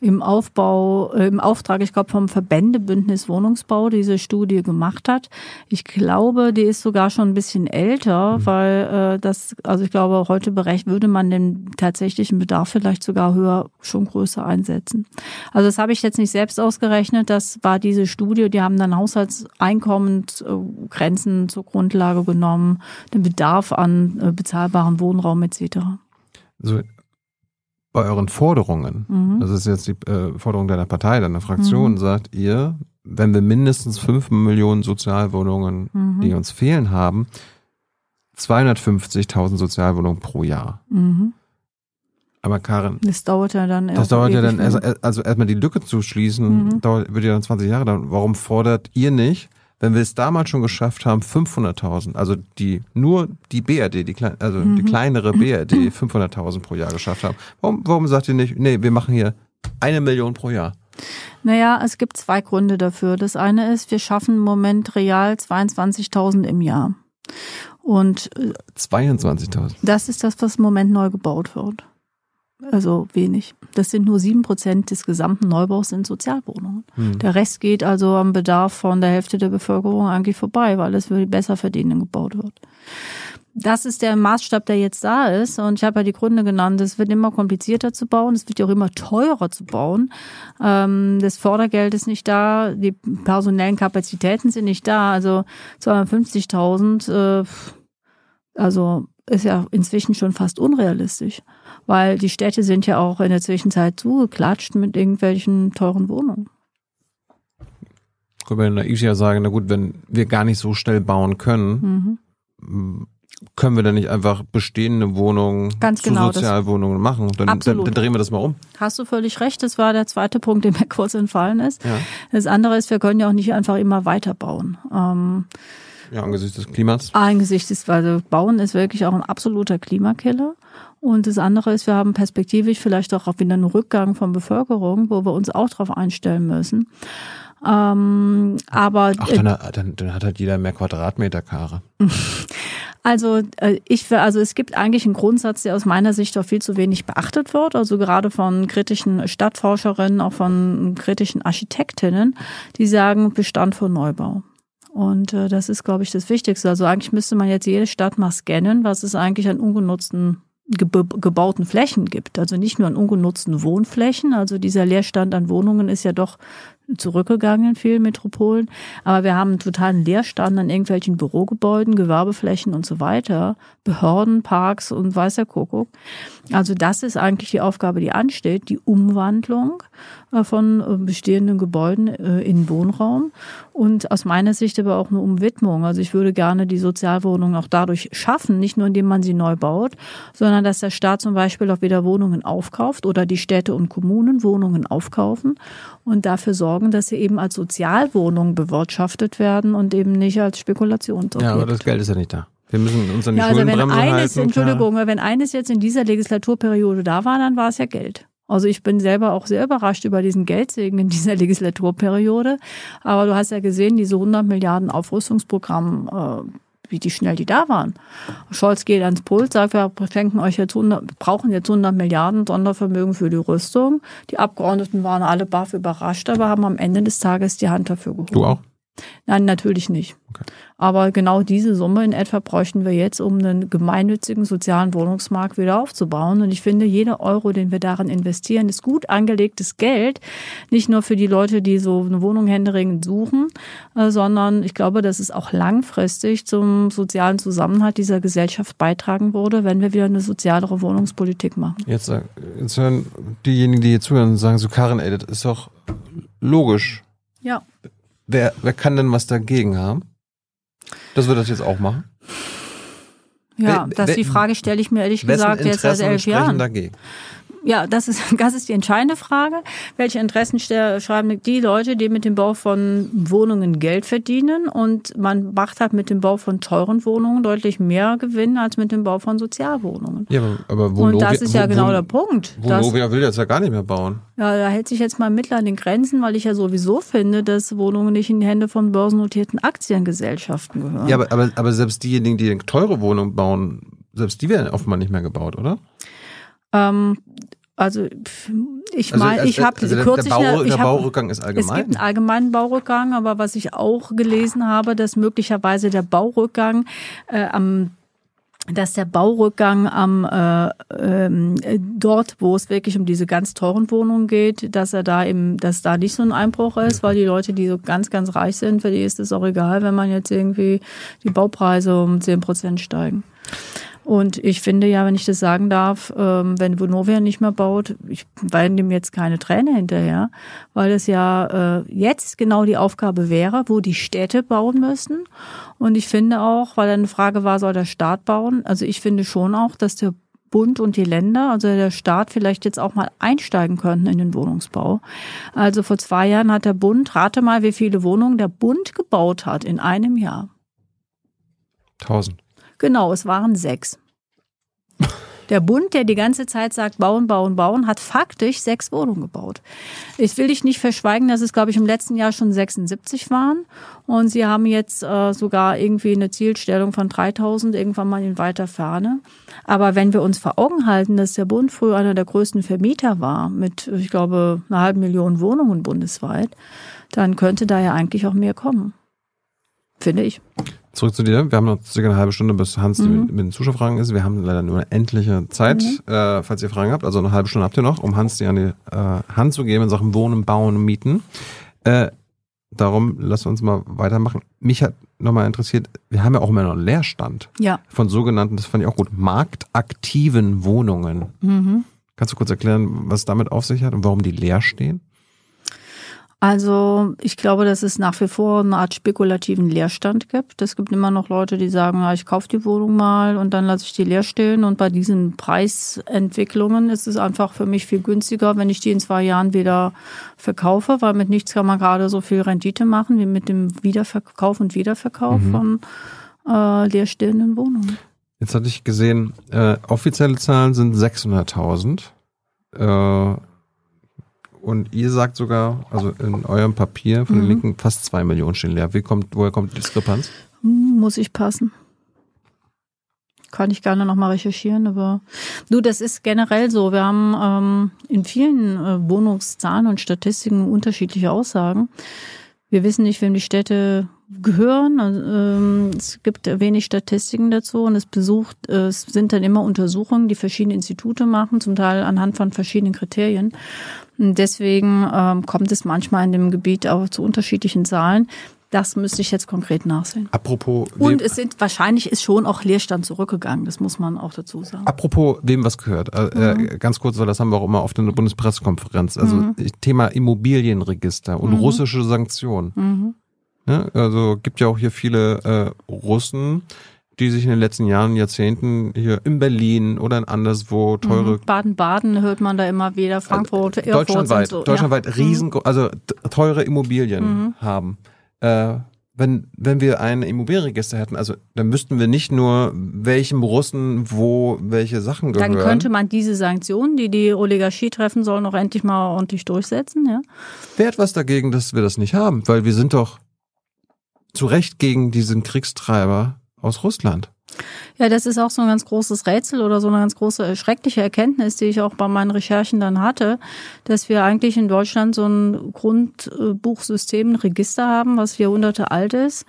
im Aufbau, äh, im Auftrag, ich glaube, vom Verbändebündnis Wohnungsbau diese Studie gemacht hat. Ich glaube, die ist sogar schon ein bisschen älter, mhm. weil äh, das, also ich glaube, heute berecht würde man den tatsächlichen Bedarf vielleicht sogar höher, schon größer einsetzen. Also das habe ich jetzt nicht selbst ausgerechnet. Das war diese Studie. Die haben dann Haushaltseinkommensgrenzen zur Grundlage genommen, den Bedarf an äh, bezahlbarem Wohnraum etc. So, bei euren Forderungen, mhm. das ist jetzt die äh, Forderung deiner Partei, deiner Fraktion, mhm. sagt ihr, wenn wir mindestens fünf Millionen Sozialwohnungen, mhm. die uns fehlen haben, 250.000 Sozialwohnungen pro Jahr. Mhm. Aber Karin. Das dauert ja dann Das dauert ja dann, also, also erstmal die Lücke zu schließen, mhm. dauert, wird ja dann 20 Jahre dauern. Warum fordert ihr nicht, wenn wir es damals schon geschafft haben, 500.000, also die nur die BRD, die klein, also mhm. die kleinere BRD 500.000 pro Jahr geschafft haben, warum, warum sagt ihr nicht, nee, wir machen hier eine Million pro Jahr? Naja, es gibt zwei Gründe dafür. Das eine ist, wir schaffen im Moment real 22.000 im Jahr. Und 22.000. Äh, das ist das, was im Moment neu gebaut wird. Also wenig. Das sind nur sieben Prozent des gesamten Neubaus sind Sozialwohnungen. Hm. Der Rest geht also am Bedarf von der Hälfte der Bevölkerung eigentlich vorbei, weil es für die besser verdienenden gebaut wird. Das ist der Maßstab, der jetzt da ist. Und ich habe ja die Gründe genannt. Es wird immer komplizierter zu bauen. Es wird ja auch immer teurer zu bauen. Ähm, das Fördergeld ist nicht da. Die personellen Kapazitäten sind nicht da. Also 250.000, äh, also ist ja inzwischen schon fast unrealistisch weil die Städte sind ja auch in der Zwischenzeit zugeklatscht mit irgendwelchen teuren Wohnungen. Können wir naiv ja sagen, na gut, wenn wir gar nicht so schnell bauen können, mhm. können wir dann nicht einfach bestehende Wohnungen Ganz zu genau, Sozialwohnungen machen? Dann, dann, Absolut. dann drehen wir das mal um. Hast du völlig recht, das war der zweite Punkt, der mir kurz entfallen ist. Ja. Das andere ist, wir können ja auch nicht einfach immer weiterbauen. Ähm, Ja, angesichts des Klimas. angesichts des, also Bauen ist wirklich auch ein absoluter Klimakiller. Und das andere ist, wir haben perspektivisch vielleicht auch wieder einen Rückgang von Bevölkerung, wo wir uns auch darauf einstellen müssen. Ähm, aber Ach, dann, dann, dann hat halt jeder mehr Quadratmeter, Kare. Also äh, ich also es gibt eigentlich einen Grundsatz, der aus meiner Sicht auch viel zu wenig beachtet wird. Also gerade von kritischen Stadtforscherinnen, auch von kritischen Architektinnen, die sagen Bestand vor Neubau. Und äh, das ist, glaube ich, das Wichtigste. Also eigentlich müsste man jetzt jede Stadt mal scannen, was es eigentlich an ungenutzten gebauten Flächen gibt. Also nicht nur an ungenutzten Wohnflächen. Also dieser Leerstand an Wohnungen ist ja doch zurückgegangen in vielen Metropolen. Aber wir haben einen totalen Leerstand an irgendwelchen Bürogebäuden, Gewerbeflächen und so weiter, Behörden, Parks und weiß der Kuckuck. Also das ist eigentlich die Aufgabe, die ansteht, die Umwandlung äh, von äh, bestehenden Gebäuden äh, in Wohnraum und aus meiner Sicht aber auch eine Umwidmung. Also ich würde gerne die Sozialwohnungen auch dadurch schaffen, nicht nur indem man sie neu baut, sondern dass der Staat zum Beispiel auch wieder Wohnungen aufkauft oder die Städte und Kommunen Wohnungen aufkaufen und dafür sorgen, dass sie eben als Sozialwohnungen bewirtschaftet werden und eben nicht als Spekulationsobjekt. Ja, aber das Geld ist ja nicht da. Wir müssen uns an die Ja, also wenn eines, halten. Entschuldigung, wenn eines jetzt in dieser Legislaturperiode da war, dann war es ja Geld. Also ich bin selber auch sehr überrascht über diesen Geldsegen in dieser Legislaturperiode. Aber du hast ja gesehen, diese 100 Milliarden Aufrüstungsprogramm, äh, wie die schnell die da waren. Scholz geht ans Pult, sagt, wir schenken euch jetzt 100, brauchen jetzt 100 Milliarden Sondervermögen für die Rüstung. Die Abgeordneten waren alle baff überrascht, aber haben am Ende des Tages die Hand dafür gehoben. Du auch? Nein, natürlich nicht. Aber genau diese Summe in etwa bräuchten wir jetzt, um einen gemeinnützigen sozialen Wohnungsmarkt wieder aufzubauen. Und ich finde, jeder Euro, den wir darin investieren, ist gut angelegtes Geld. Nicht nur für die Leute, die so eine Wohnung händeringend suchen, äh, sondern ich glaube, dass es auch langfristig zum sozialen Zusammenhalt dieser Gesellschaft beitragen würde, wenn wir wieder eine sozialere Wohnungspolitik machen. Jetzt, äh, jetzt hören diejenigen, die hier zuhören, und sagen so, Karin, ey, das ist doch logisch. Ja. Wer, wer kann denn was dagegen haben? Dass wir das jetzt auch machen? Ja, Wer- das wer- die Frage stelle ich mir ehrlich gesagt jetzt seit elf Jahren. dagegen? Ja, das ist, das ist die entscheidende Frage. Welche Interessen schreiben die Leute, die mit dem Bau von Wohnungen Geld verdienen? Und man macht halt mit dem Bau von teuren Wohnungen deutlich mehr Gewinn als mit dem Bau von Sozialwohnungen. Ja, aber, aber Und das ist ja Wo- genau Wo- der Punkt. Vonovia will jetzt ja gar nicht mehr bauen. ja, da hält sich jetzt mal Mittler an den Grenzen, weil ich ja sowieso finde, dass Wohnungen nicht in die Hände von börsennotierten Aktiengesellschaften gehören. Ja, aber, aber, aber selbst diejenigen, die teure Wohnungen bauen, selbst die werden offenbar nicht mehr gebaut, oder? ähm, also ich Also- meine, also- ich habe also kürzlich der Bau- eine- ich der hab- Baurückgang ist Es allgemein. gibt einen allgemeinen Baurückgang, aber was ich auch gelesen habe, dass möglicherweise der Baurückgang äh, am dass der Baurückgang am äh, äh, dort, wo es wirklich um diese ganz teuren Wohnungen geht, dass er da eben, dass da nicht so ein Einbruch ist, weil die Leute, die so ganz, ganz reich sind, für die ist es auch egal, wenn man jetzt irgendwie die Baupreise um 10 Prozent steigen. Und ich finde ja, wenn ich das sagen darf, ähm, wenn Vonovia nicht mehr baut, ich weine dem jetzt keine Träne hinterher, weil es ja äh, jetzt genau die Aufgabe wäre, wo die Städte bauen müssen. Und ich finde auch, weil eine Frage war, soll der Staat bauen? Also ich finde schon auch, dass der Bund und die Länder, also der Staat vielleicht jetzt auch mal einsteigen könnten in den Wohnungsbau. Also vor zwei Jahren hat der Bund, rate mal, wie viele Wohnungen der Bund gebaut hat in einem Jahr. Tausend. Genau, es waren sechs. Der Bund, der die ganze Zeit sagt, bauen, bauen, bauen, hat faktisch sechs Wohnungen gebaut. Ich will dich nicht verschweigen, dass es, glaube ich, im letzten Jahr schon 76 waren. Und sie haben jetzt äh, sogar irgendwie eine Zielstellung von 3000 irgendwann mal in weiter Ferne. Aber wenn wir uns vor Augen halten, dass der Bund früher einer der größten Vermieter war, mit, ich glaube, einer halben Million Wohnungen bundesweit, dann könnte da ja eigentlich auch mehr kommen. Finde ich. Zurück zu dir. Wir haben noch circa eine halbe Stunde, bis Hans Mhm. mit, mit den Zuschauerfragen ist. Wir haben leider nur eine endliche Zeit, äh, falls ihr Fragen habt. Also eine halbe Stunde habt ihr noch, um Hans die an die äh, Hand zu geben in Sachen Wohnen, Bauen, Mieten. Äh, darum lass uns mal weitermachen. Mich hat nochmal interessiert, wir haben ja auch immer noch einen Leerstand Ja. von sogenannten, das fand ich auch gut, marktaktiven Wohnungen. Mhm. Kannst du kurz erklären, was damit auf sich hat und warum die leer stehen? Also ich glaube, dass es nach wie vor eine Art spekulativen Leerstand gibt. Es gibt immer noch Leute, die sagen, ja, ich kaufe die Wohnung mal und dann lasse ich die leer stehen. Und bei diesen Preisentwicklungen ist es einfach für mich viel günstiger, wenn ich die in zwei Jahren wieder verkaufe, weil mit nichts kann man gerade so viel Rendite machen wie mit dem Wiederverkauf und Wiederverkauf mhm. von äh, leerstehenden Wohnungen. Jetzt hatte ich gesehen, äh, offizielle Zahlen sind 600.000. Äh, und ihr sagt sogar, also in eurem Papier von mhm. den Linken, fast zwei Millionen stehen leer. Wie kommt, woher kommt die Diskrepanz? Hm, muss ich passen. Kann ich gerne nochmal recherchieren, aber du, das ist generell so. Wir haben ähm, in vielen äh, Wohnungszahlen und Statistiken unterschiedliche Aussagen. Wir wissen nicht, wem die Städte gehören. Also, ähm, es gibt wenig Statistiken dazu und es besucht, äh, es sind dann immer Untersuchungen, die verschiedene Institute machen, zum Teil anhand von verschiedenen Kriterien. Deswegen ähm, kommt es manchmal in dem Gebiet auch zu unterschiedlichen Zahlen. Das müsste ich jetzt konkret nachsehen. Apropos. Und es sind wahrscheinlich ist schon auch Leerstand zurückgegangen. Das muss man auch dazu sagen. Apropos wem was gehört. Äh, mhm. ganz kurz, weil das haben wir auch immer auf der Bundespressekonferenz. Also mhm. Thema Immobilienregister und mhm. russische Sanktionen. Mhm. Ja, also gibt ja auch hier viele äh, Russen, die sich in den letzten Jahren, Jahrzehnten hier in Berlin oder in anderswo teure. Mhm. Baden-Baden hört man da immer wieder, Frankfurt, äh, Deutschlandweit, so, deutschlandweit ja. riesen, mhm. also teure Immobilien mhm. haben. Äh, wenn, wenn wir ein Immobilienregister hätten, also dann müssten wir nicht nur welchem Russen wo welche Sachen gehören. Dann könnte man diese Sanktionen, die die Oligarchie treffen sollen, auch endlich mal ordentlich durchsetzen, ja. Wer hat was dagegen, dass wir das nicht haben? Weil wir sind doch zu Recht gegen diesen Kriegstreiber aus Russland. Ja, das ist auch so ein ganz großes Rätsel oder so eine ganz große schreckliche Erkenntnis, die ich auch bei meinen Recherchen dann hatte, dass wir eigentlich in Deutschland so ein Grundbuchsystem, ein Register haben, was Jahrhunderte alt ist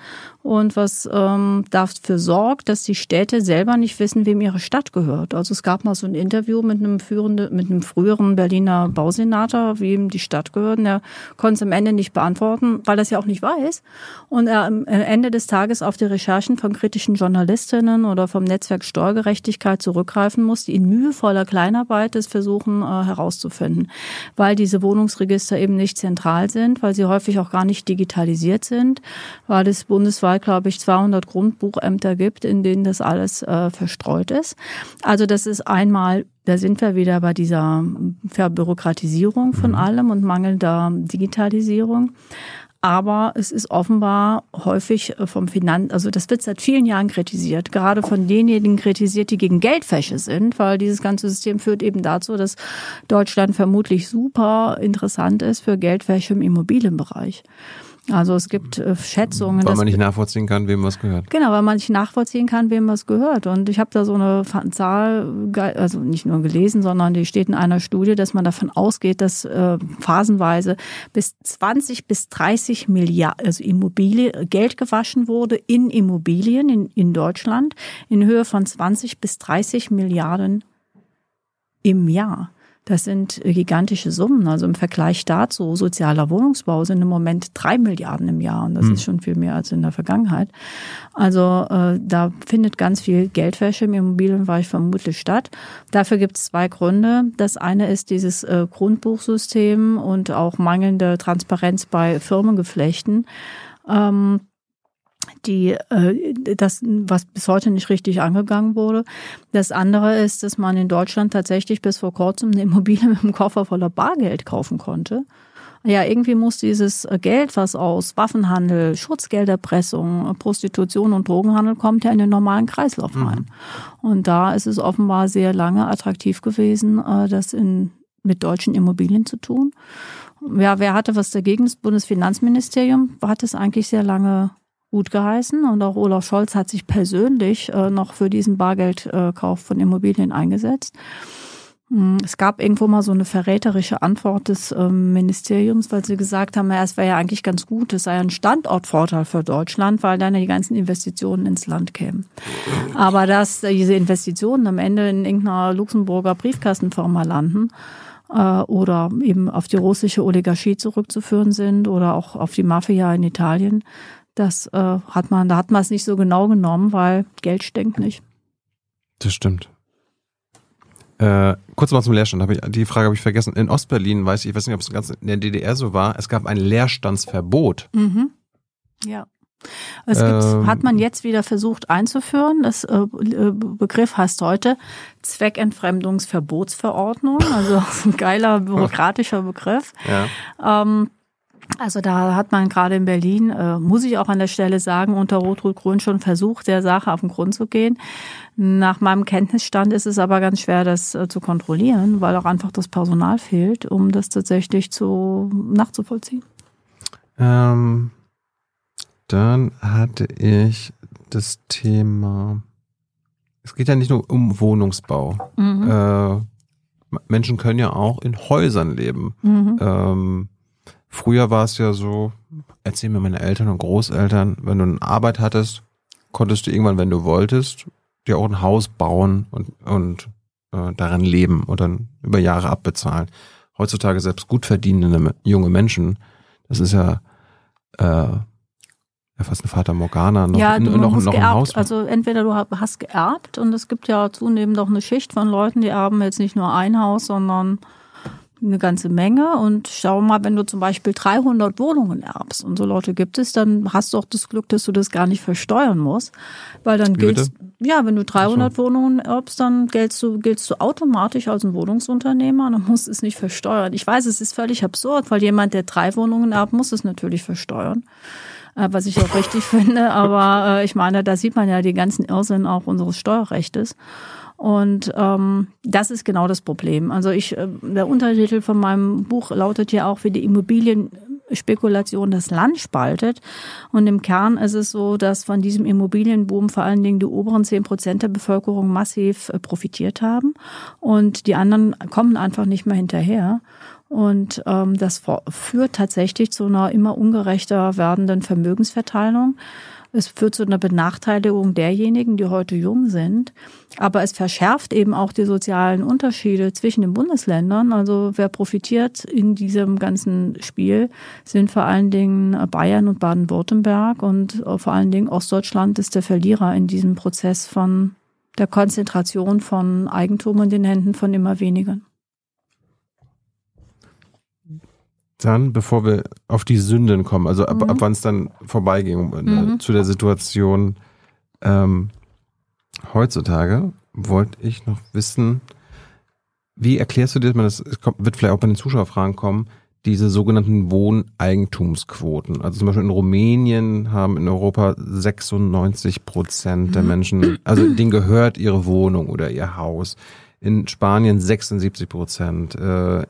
und was ähm, dafür sorgt, dass die Städte selber nicht wissen, wem ihre Stadt gehört. Also es gab mal so ein Interview mit einem führenden, mit einem früheren Berliner Bausenator, wem die Stadt gehört. Und er konnte es am Ende nicht beantworten, weil er es ja auch nicht weiß. Und er am Ende des Tages auf die Recherchen von kritischen Journalistinnen oder vom Netzwerk Steuergerechtigkeit zurückgreifen muss, die in mühevoller Kleinarbeit es versuchen äh, herauszufinden, weil diese Wohnungsregister eben nicht zentral sind, weil sie häufig auch gar nicht digitalisiert sind, weil es bundesweit Zahl, glaube ich, 200 Grundbuchämter gibt, in denen das alles äh, verstreut ist. Also das ist einmal da sind wir wieder bei dieser Verbürokratisierung von mhm. allem und mangelnder Digitalisierung. Aber es ist offenbar häufig äh, vom Finanz, also das wird seit vielen Jahren kritisiert, gerade von denjenigen kritisiert, die gegen Geldwäsche sind, weil dieses ganze System führt eben dazu, dass Deutschland vermutlich super interessant ist für Geldwäsche im Immobilienbereich. Also es gibt äh, Schätzungen. Weil man nicht nachvollziehen kann, wem was gehört. Genau, weil man nicht nachvollziehen kann, wem was gehört. Und ich habe da so eine Zahl, also nicht nur gelesen, sondern die steht in einer Studie, dass man davon ausgeht, dass äh, phasenweise bis 20 bis 30 Milliarden, also Immobilie, Geld gewaschen wurde in Immobilien in, in Deutschland in Höhe von 20 bis 30 Milliarden im Jahr. Das sind gigantische Summen. Also im Vergleich dazu, sozialer Wohnungsbau sind im Moment drei Milliarden im Jahr und das mhm. ist schon viel mehr als in der Vergangenheit. Also äh, da findet ganz viel Geldwäsche im Immobilienbereich vermutlich statt. Dafür gibt es zwei Gründe. Das eine ist dieses äh, Grundbuchsystem und auch mangelnde Transparenz bei Firmengeflechten. Ähm, die äh, das was bis heute nicht richtig angegangen wurde. Das andere ist, dass man in Deutschland tatsächlich bis vor kurzem eine Immobilie mit einem Koffer voller Bargeld kaufen konnte. Ja, irgendwie muss dieses Geld, was aus Waffenhandel, Schutzgelderpressung, Prostitution und Drogenhandel kommt, ja in den normalen Kreislauf mhm. rein. Mhm. Und da ist es offenbar sehr lange attraktiv gewesen, äh, das in, mit deutschen Immobilien zu tun. Ja, wer hatte was dagegen? Das Bundesfinanzministerium hat es eigentlich sehr lange gut geheißen und auch Olaf Scholz hat sich persönlich äh, noch für diesen Bargeldkauf von Immobilien eingesetzt. Hm, es gab irgendwo mal so eine verräterische Antwort des ähm, Ministeriums, weil sie gesagt haben, ja, es wäre ja eigentlich ganz gut, es sei ein Standortvorteil für Deutschland, weil dann die ganzen Investitionen ins Land kämen. Aber dass diese Investitionen am Ende in irgendeiner Luxemburger Briefkastenfirma landen, äh, oder eben auf die russische Oligarchie zurückzuführen sind oder auch auf die Mafia in Italien, das äh, hat man, da hat man es nicht so genau genommen, weil Geld stinkt nicht. Das stimmt. Äh, kurz mal zum Leerstand. Hab ich, die Frage habe ich vergessen. In Ostberlin weiß ich, ich weiß nicht, ob es ganz in der DDR so war. Es gab ein Leerstandsverbot. Mhm. Ja. Es gibt, Ähm. hat man jetzt wieder versucht einzuführen. Das äh, äh, Begriff heißt heute Zweckentfremdungsverbotsverordnung. Also ein geiler bürokratischer Begriff. Ja. Ähm, also da hat man gerade in Berlin, äh, muss ich auch an der Stelle sagen, unter Rot-Rot-Grün schon versucht, der Sache auf den Grund zu gehen. Nach meinem Kenntnisstand ist es aber ganz schwer, das äh, zu kontrollieren, weil auch einfach das Personal fehlt, um das tatsächlich zu nachzuvollziehen. Ähm, dann hatte ich das Thema. Es geht ja nicht nur um Wohnungsbau. Mhm. Äh, Menschen können ja auch in Häusern leben. Mhm. Ähm, früher war es ja so, erzählen mir meine Eltern und Großeltern, wenn du eine Arbeit hattest, konntest du irgendwann, wenn du wolltest, dir auch ein Haus bauen und, und äh, darin leben und dann über Jahre abbezahlen. Heutzutage selbst gut verdienende junge Menschen, das ist ja, äh, ja fast ein Vater Morgana, noch, ja, noch, noch ein Haus. Also entweder du hast geerbt und es gibt ja zunehmend auch eine Schicht von Leuten, die erben jetzt nicht nur ein Haus, sondern eine ganze Menge. Und schau mal, wenn du zum Beispiel 300 Wohnungen erbst und so Leute gibt es, dann hast du auch das Glück, dass du das gar nicht versteuern musst, weil dann gilt ja, wenn du 300 Wohnungen erbst, dann giltst du, giltst du automatisch als ein Wohnungsunternehmer, dann musst es nicht versteuern. Ich weiß, es ist völlig absurd, weil jemand, der drei Wohnungen erbt, muss es natürlich versteuern äh, was ich auch richtig finde. Aber äh, ich meine, da sieht man ja die ganzen Irrsinn auch unseres Steuerrechtes. Und ähm, das ist genau das Problem. Also ich, äh, der Untertitel von meinem Buch lautet ja auch, wie die Immobilienspekulation das Land spaltet. Und im Kern ist es so, dass von diesem Immobilienboom vor allen Dingen die oberen zehn Prozent der Bevölkerung massiv äh, profitiert haben. Und die anderen kommen einfach nicht mehr hinterher. Und ähm, das führt tatsächlich zu einer immer ungerechter werdenden Vermögensverteilung. Es führt zu einer Benachteiligung derjenigen, die heute jung sind. Aber es verschärft eben auch die sozialen Unterschiede zwischen den Bundesländern. Also wer profitiert in diesem ganzen Spiel, sind vor allen Dingen Bayern und Baden-Württemberg. Und vor allen Dingen Ostdeutschland ist der Verlierer in diesem Prozess von der Konzentration von Eigentum in den Händen von immer weniger. Dann, bevor wir auf die Sünden kommen, also ab, Mhm. ab wann es dann vorbeiging Mhm. zu der Situation ähm, heutzutage, wollte ich noch wissen, wie erklärst du dir, man das es kommt, wird vielleicht auch bei den Zuschauerfragen kommen, diese sogenannten Wohneigentumsquoten. Also zum Beispiel in Rumänien haben in Europa 96 Prozent der Mhm. Menschen, also denen gehört ihre Wohnung oder ihr Haus. In Spanien 76 Prozent. Äh,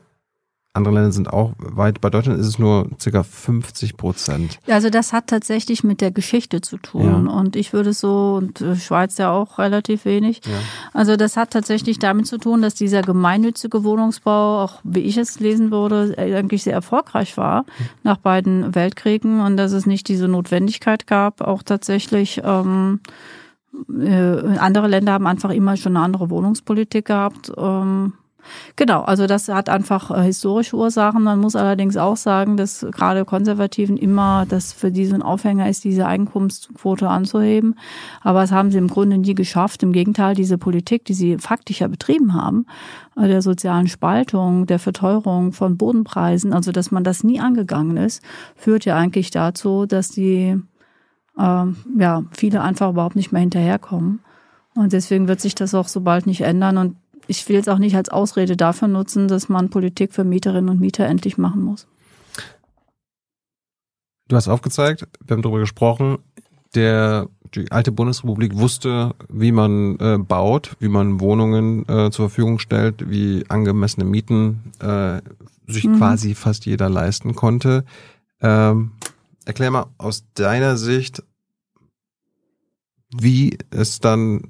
andere Länder sind auch weit. Bei Deutschland ist es nur circa 50 Prozent. Also das hat tatsächlich mit der Geschichte zu tun. Ja. Und ich würde so, und äh, Schweiz ja auch relativ wenig. Ja. Also das hat tatsächlich damit zu tun, dass dieser gemeinnützige Wohnungsbau, auch wie ich es lesen würde, eigentlich sehr erfolgreich war nach beiden Weltkriegen und dass es nicht diese Notwendigkeit gab, auch tatsächlich ähm, äh, andere Länder haben einfach immer schon eine andere Wohnungspolitik gehabt. Ähm, Genau, also das hat einfach äh, historische Ursachen. Man muss allerdings auch sagen, dass gerade Konservativen immer das für diesen Aufhänger ist, diese Einkommensquote anzuheben. Aber das haben sie im Grunde nie geschafft. Im Gegenteil, diese Politik, die sie faktisch ja betrieben haben, äh, der sozialen Spaltung, der Verteuerung von Bodenpreisen, also dass man das nie angegangen ist, führt ja eigentlich dazu, dass die ähm, ja viele einfach überhaupt nicht mehr hinterherkommen. Und deswegen wird sich das auch so bald nicht ändern. Und ich will jetzt auch nicht als Ausrede dafür nutzen, dass man Politik für Mieterinnen und Mieter endlich machen muss. Du hast aufgezeigt, wir haben darüber gesprochen, der, die alte Bundesrepublik wusste, wie man äh, baut, wie man Wohnungen äh, zur Verfügung stellt, wie angemessene Mieten äh, sich Mhm. quasi fast jeder leisten konnte. Ähm, erklär mal aus deiner Sicht, wie es dann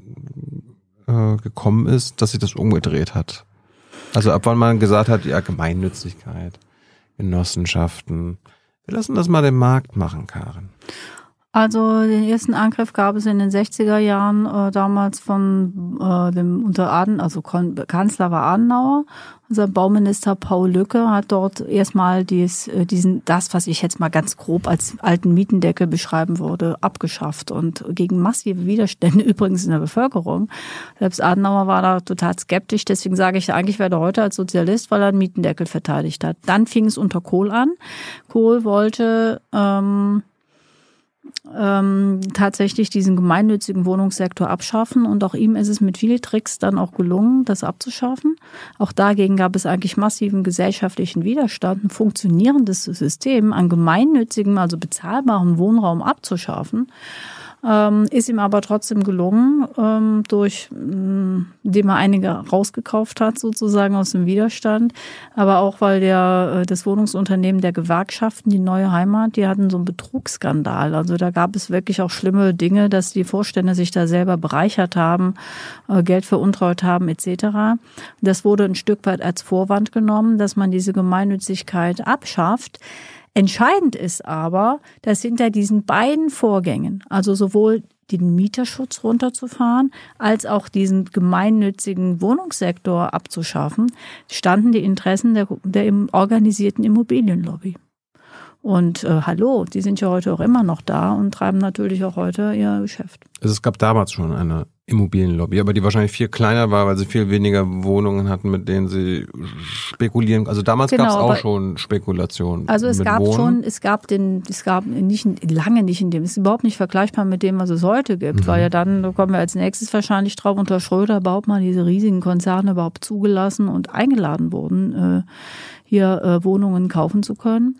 äh, gekommen ist, dass sich das umgedreht hat. Also ab wann man gesagt hat, ja, Gemeinnützigkeit, Genossenschaften. Wir lassen das mal den Markt machen, Karen. Also den ersten Angriff gab es in den 60er Jahren äh, damals von äh, dem unter Aden, also Kanzler war Adenauer. Unser Bauminister Paul Lücke hat dort erstmal dies, äh, diesen, das, was ich jetzt mal ganz grob als alten Mietendeckel beschreiben würde, abgeschafft und gegen massive Widerstände übrigens in der Bevölkerung. Selbst Adenauer war da total skeptisch, deswegen sage ich eigentlich werde heute als Sozialist, weil er einen Mietendeckel verteidigt hat. Dann fing es unter Kohl an. Kohl wollte ähm, ähm, tatsächlich diesen gemeinnützigen Wohnungssektor abschaffen. Und auch ihm ist es mit viel Tricks dann auch gelungen, das abzuschaffen. Auch dagegen gab es eigentlich massiven gesellschaftlichen Widerstand, ein funktionierendes System an gemeinnützigem, also bezahlbarem Wohnraum abzuschaffen. Ähm, ist ihm aber trotzdem gelungen, ähm, durch, ähm, indem er einige rausgekauft hat, sozusagen aus dem Widerstand. Aber auch, weil der, äh, das Wohnungsunternehmen der Gewerkschaften, die neue Heimat, die hatten so einen Betrugsskandal. Also da gab es wirklich auch schlimme Dinge, dass die Vorstände sich da selber bereichert haben, äh, Geld veruntreut haben, etc. Das wurde ein Stück weit als Vorwand genommen, dass man diese Gemeinnützigkeit abschafft. Entscheidend ist aber, dass hinter diesen beiden Vorgängen, also sowohl den Mieterschutz runterzufahren, als auch diesen gemeinnützigen Wohnungssektor abzuschaffen, standen die Interessen der, der organisierten Immobilienlobby. Und äh, hallo, die sind ja heute auch immer noch da und treiben natürlich auch heute ihr Geschäft. Also es gab damals schon eine Immobilienlobby, aber die wahrscheinlich viel kleiner war, weil sie viel weniger Wohnungen hatten, mit denen sie spekulieren. Also damals genau, gab es auch schon Spekulationen. Also es gab Wohnen. schon, es gab den, es gab nicht lange nicht in dem, es ist überhaupt nicht vergleichbar mit dem, was es heute gibt, mhm. weil ja dann da kommen wir als nächstes wahrscheinlich drauf unter Schröder überhaupt mal diese riesigen Konzerne überhaupt zugelassen und eingeladen wurden, äh, hier äh, Wohnungen kaufen zu können.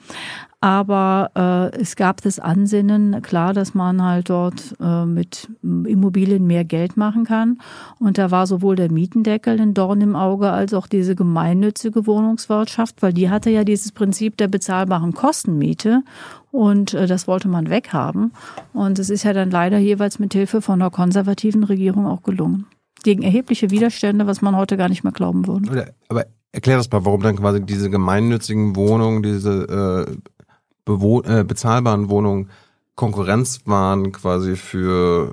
Aber äh, es gab das Ansinnen, klar, dass man halt dort äh, mit Immobilien mehr Geld machen kann. Und da war sowohl der Mietendeckel ein Dorn im Auge als auch diese gemeinnützige Wohnungswirtschaft, weil die hatte ja dieses Prinzip der bezahlbaren Kostenmiete. Und äh, das wollte man weghaben. Und es ist ja dann leider jeweils mit Hilfe von einer konservativen Regierung auch gelungen. Gegen erhebliche Widerstände, was man heute gar nicht mehr glauben würde. Aber erklär das mal, warum dann quasi diese gemeinnützigen Wohnungen, diese äh, äh, bezahlbaren Wohnungen Konkurrenz waren quasi für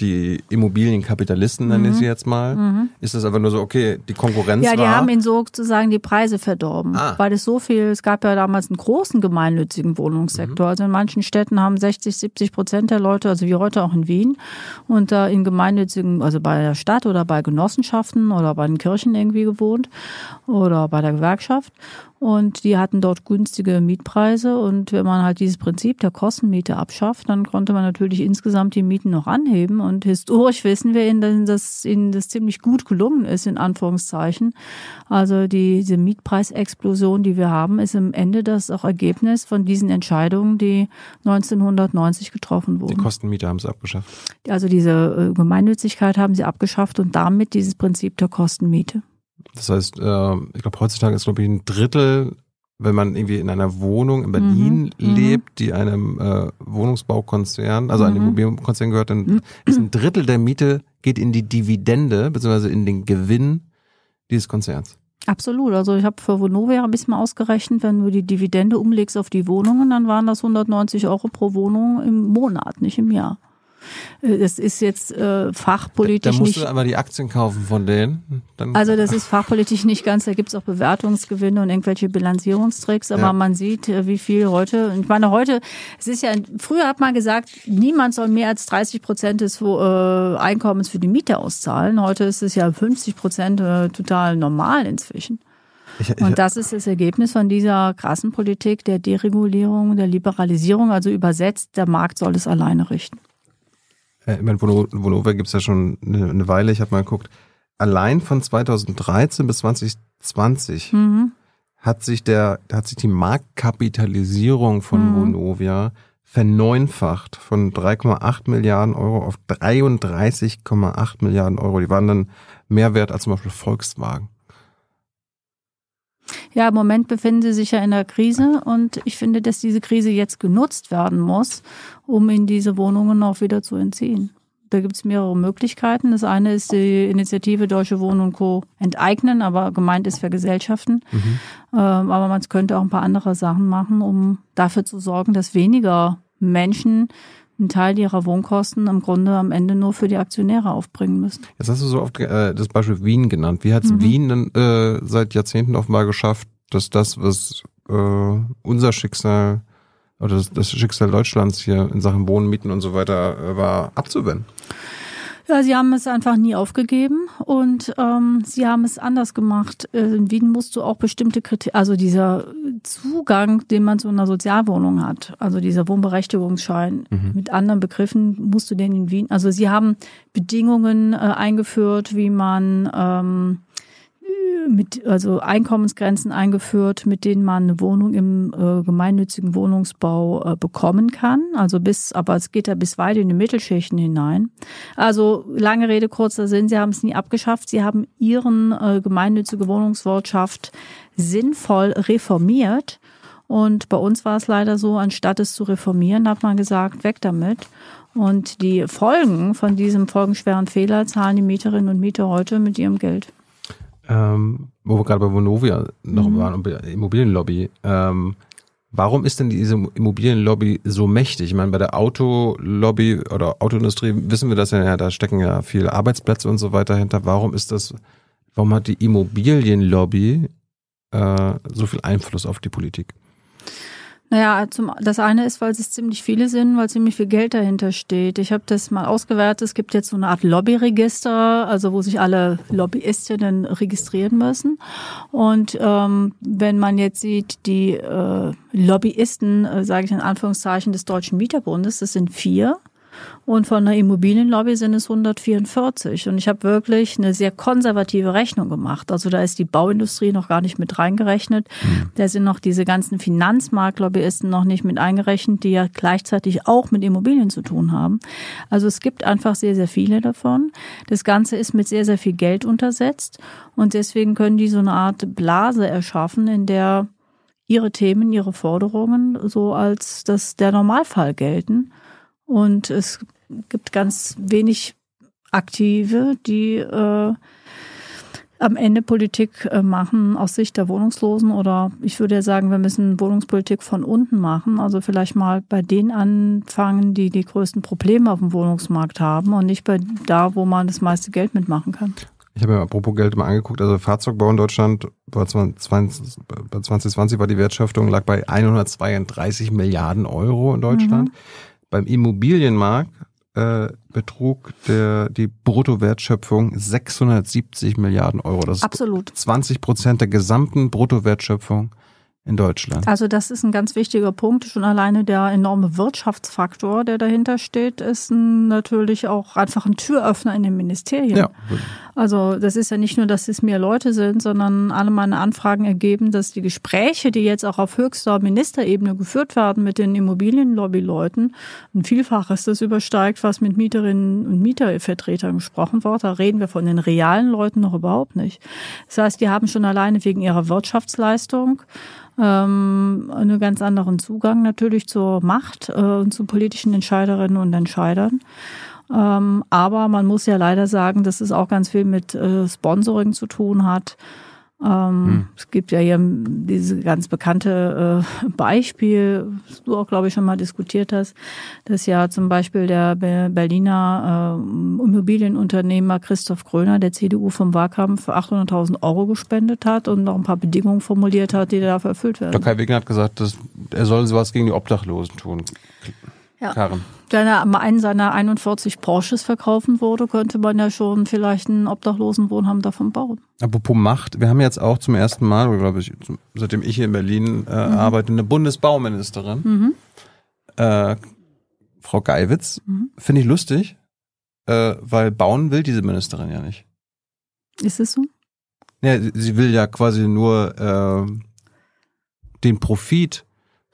die Immobilienkapitalisten, nenne ich sie mhm. jetzt mal, mhm. ist das einfach nur so, okay, die Konkurrenz Ja, die war, haben ihnen sozusagen die Preise verdorben, ah. weil es so viel, es gab ja damals einen großen gemeinnützigen Wohnungssektor. Mhm. Also in manchen Städten haben 60, 70 Prozent der Leute, also wie heute auch in Wien, und da in gemeinnützigen, also bei der Stadt oder bei Genossenschaften oder bei den Kirchen irgendwie gewohnt oder bei der Gewerkschaft. Und die hatten dort günstige Mietpreise. Und wenn man halt dieses Prinzip der Kostenmiete abschafft, dann konnte man natürlich insgesamt die Mieten noch anheben. Und historisch wissen wir, dass ihnen das ziemlich gut gelungen ist, in Anführungszeichen. Also die, diese Mietpreisexplosion, die wir haben, ist im Ende das auch Ergebnis von diesen Entscheidungen, die 1990 getroffen wurden. Die Kostenmiete haben sie abgeschafft. Also diese äh, Gemeinnützigkeit haben sie abgeschafft und damit dieses Prinzip der Kostenmiete. Das heißt, äh, ich glaube, heutzutage ist, glaube ich, ein Drittel, wenn man irgendwie in einer Wohnung in Berlin mhm. mhm. lebt, die einem äh, Wohnungsbaukonzern, also mhm. einem Immobilienkonzern gehört, dann mhm. ist ein Drittel der Miete geht in die Dividende, beziehungsweise in den Gewinn dieses Konzerns. Absolut. Also ich habe für Vonovia ein bisschen ausgerechnet, wenn du die Dividende umlegst auf die Wohnungen, dann waren das 190 Euro pro Wohnung im Monat, nicht im Jahr. Äh, das ist jetzt äh, fachpolitisch nicht. Da musst nicht, du aber die Aktien kaufen von denen. Dann also das ist fachpolitisch nicht ganz. Da gibt's auch Bewertungsgewinne und irgendwelche Bilanzierungstricks. Aber ja. man sieht, äh, wie viel heute. Ich meine heute, es ist ja. Früher hat man gesagt, niemand soll mehr als 30 Prozent des äh, Einkommens für die Miete auszahlen. Heute ist es ja 50 Prozent äh, total normal inzwischen. Ich, ich, und das ist das Ergebnis von dieser krassen Politik der Deregulierung, der Liberalisierung. Also übersetzt, der Markt soll es alleine richten. Äh, ich meine, Vonovia gibt es ja schon eine, eine Weile. Ich habe mal geguckt, allein von 2013 bis 2020 mhm. hat sich der, hat sich die Marktkapitalisierung von mhm. Vonovia verneunfacht von 3,8 Milliarden Euro auf 33,8 Milliarden Euro. Die waren dann mehr wert als zum Beispiel Volkswagen. Ja, im Moment befinden sie sich ja in der Krise und ich finde, dass diese Krise jetzt genutzt werden muss, um in diese Wohnungen auch wieder zu entziehen. Da gibt es mehrere Möglichkeiten. Das eine ist die Initiative Deutsche Wohnen und Co. enteignen, aber gemeint ist vergesellschaften. Mhm. Ähm, aber man könnte auch ein paar andere Sachen machen, um dafür zu sorgen, dass weniger Menschen einen Teil ihrer Wohnkosten im Grunde am Ende nur für die Aktionäre aufbringen müssen. Jetzt hast du so oft äh, das Beispiel Wien genannt. Wie hat es mhm. Wien denn äh, seit Jahrzehnten offenbar geschafft, dass das, was äh, unser Schicksal oder das, das Schicksal Deutschlands hier in Sachen Wohnen, Mieten und so weiter äh, war, abzuwenden? Ja, sie haben es einfach nie aufgegeben und ähm, sie haben es anders gemacht. Äh, in Wien musst du auch bestimmte Kriterien, also dieser Zugang, den man zu einer Sozialwohnung hat, also dieser Wohnberechtigungsschein mhm. mit anderen Begriffen, musst du den in Wien, also sie haben Bedingungen äh, eingeführt, wie man ähm, mit, also Einkommensgrenzen eingeführt, mit denen man eine Wohnung im äh, gemeinnützigen Wohnungsbau äh, bekommen kann. Also bis, aber es geht ja bis weit in die Mittelschichten hinein. Also lange Rede, kurzer Sinn, sie haben es nie abgeschafft. Sie haben ihren äh, gemeinnützige Wohnungswirtschaft sinnvoll reformiert. Und bei uns war es leider so, anstatt es zu reformieren, hat man gesagt, weg damit. Und die Folgen von diesem folgenschweren Fehler zahlen die Mieterinnen und Mieter heute mit ihrem Geld ähm, wo wir gerade bei Vonovia noch mhm. waren und bei Immobilienlobby. Ähm, warum ist denn diese Immobilienlobby so mächtig? Ich meine, bei der Autolobby oder Autoindustrie wissen wir das ja, da stecken ja viele Arbeitsplätze und so weiter hinter. Warum ist das, warum hat die Immobilienlobby äh, so viel Einfluss auf die Politik? Naja, zum, das eine ist, weil es ziemlich viele sind, weil ziemlich viel Geld dahinter steht. Ich habe das mal ausgewertet. Es gibt jetzt so eine Art Lobbyregister, also wo sich alle Lobbyistinnen registrieren müssen. Und ähm, wenn man jetzt sieht, die äh, Lobbyisten, äh, sage ich in Anführungszeichen, des Deutschen Mieterbundes, das sind vier. Und von der Immobilienlobby sind es 144. Und ich habe wirklich eine sehr konservative Rechnung gemacht. Also da ist die Bauindustrie noch gar nicht mit reingerechnet. Mhm. Da sind noch diese ganzen Finanzmarktlobbyisten noch nicht mit eingerechnet, die ja gleichzeitig auch mit Immobilien zu tun haben. Also es gibt einfach sehr, sehr viele davon. Das Ganze ist mit sehr, sehr viel Geld untersetzt. Und deswegen können die so eine Art Blase erschaffen, in der ihre Themen, ihre Forderungen so als das der Normalfall gelten. Und es gibt ganz wenig Aktive, die äh, am Ende Politik äh, machen aus Sicht der Wohnungslosen oder ich würde ja sagen, wir müssen Wohnungspolitik von unten machen. Also vielleicht mal bei denen anfangen, die die größten Probleme auf dem Wohnungsmarkt haben und nicht bei da, wo man das meiste Geld mitmachen kann. Ich habe mir apropos Geld mal angeguckt, also Fahrzeugbau in Deutschland bei 2020, bei 2020 war die Wertschöpfung lag bei 132 Milliarden Euro in Deutschland. Mhm. Beim Immobilienmarkt äh, betrug der, die Bruttowertschöpfung 670 Milliarden Euro. Das Absolut. 20 Prozent der gesamten Bruttowertschöpfung in Deutschland. Also das ist ein ganz wichtiger Punkt. Schon alleine der enorme Wirtschaftsfaktor, der dahinter steht, ist natürlich auch einfach ein Türöffner in den Ministerien. Ja. Also das ist ja nicht nur, dass es mehr Leute sind, sondern alle meine Anfragen ergeben, dass die Gespräche, die jetzt auch auf höchster Ministerebene geführt werden mit den Immobilienlobbyleuten, ein Vielfaches das übersteigt, was mit Mieterinnen und Mietervertretern gesprochen wird. Da reden wir von den realen Leuten noch überhaupt nicht. Das heißt, die haben schon alleine wegen ihrer Wirtschaftsleistung ähm, einen ganz anderen Zugang natürlich zur Macht äh, und zu politischen Entscheiderinnen und Entscheidern. Ähm, aber man muss ja leider sagen, dass es auch ganz viel mit äh, Sponsoring zu tun hat. Ähm, hm. Es gibt ja hier diese ganz bekannte äh, Beispiel, das du auch, glaube ich, schon mal diskutiert hast, dass ja zum Beispiel der Berliner äh, Immobilienunternehmer Christoph Gröner der CDU vom Wahlkampf 800.000 Euro gespendet hat und noch ein paar Bedingungen formuliert hat, die dafür erfüllt werden. Der Kai Wegner hat gesagt, dass er soll sowas gegen die Obdachlosen tun. Ja. Karen. Wenn er einen seiner 41 Porsches verkaufen würde, könnte man ja schon vielleicht einen Obdachlosenwohnheim davon bauen. Apropos Macht, wir haben jetzt auch zum ersten Mal, glaube ich, seitdem ich hier in Berlin äh, mhm. arbeite, eine Bundesbauministerin, mhm. äh, Frau Geiwitz. Mhm. Finde ich lustig, äh, weil bauen will diese Ministerin ja nicht. Ist es so? Ja, sie will ja quasi nur äh, den Profit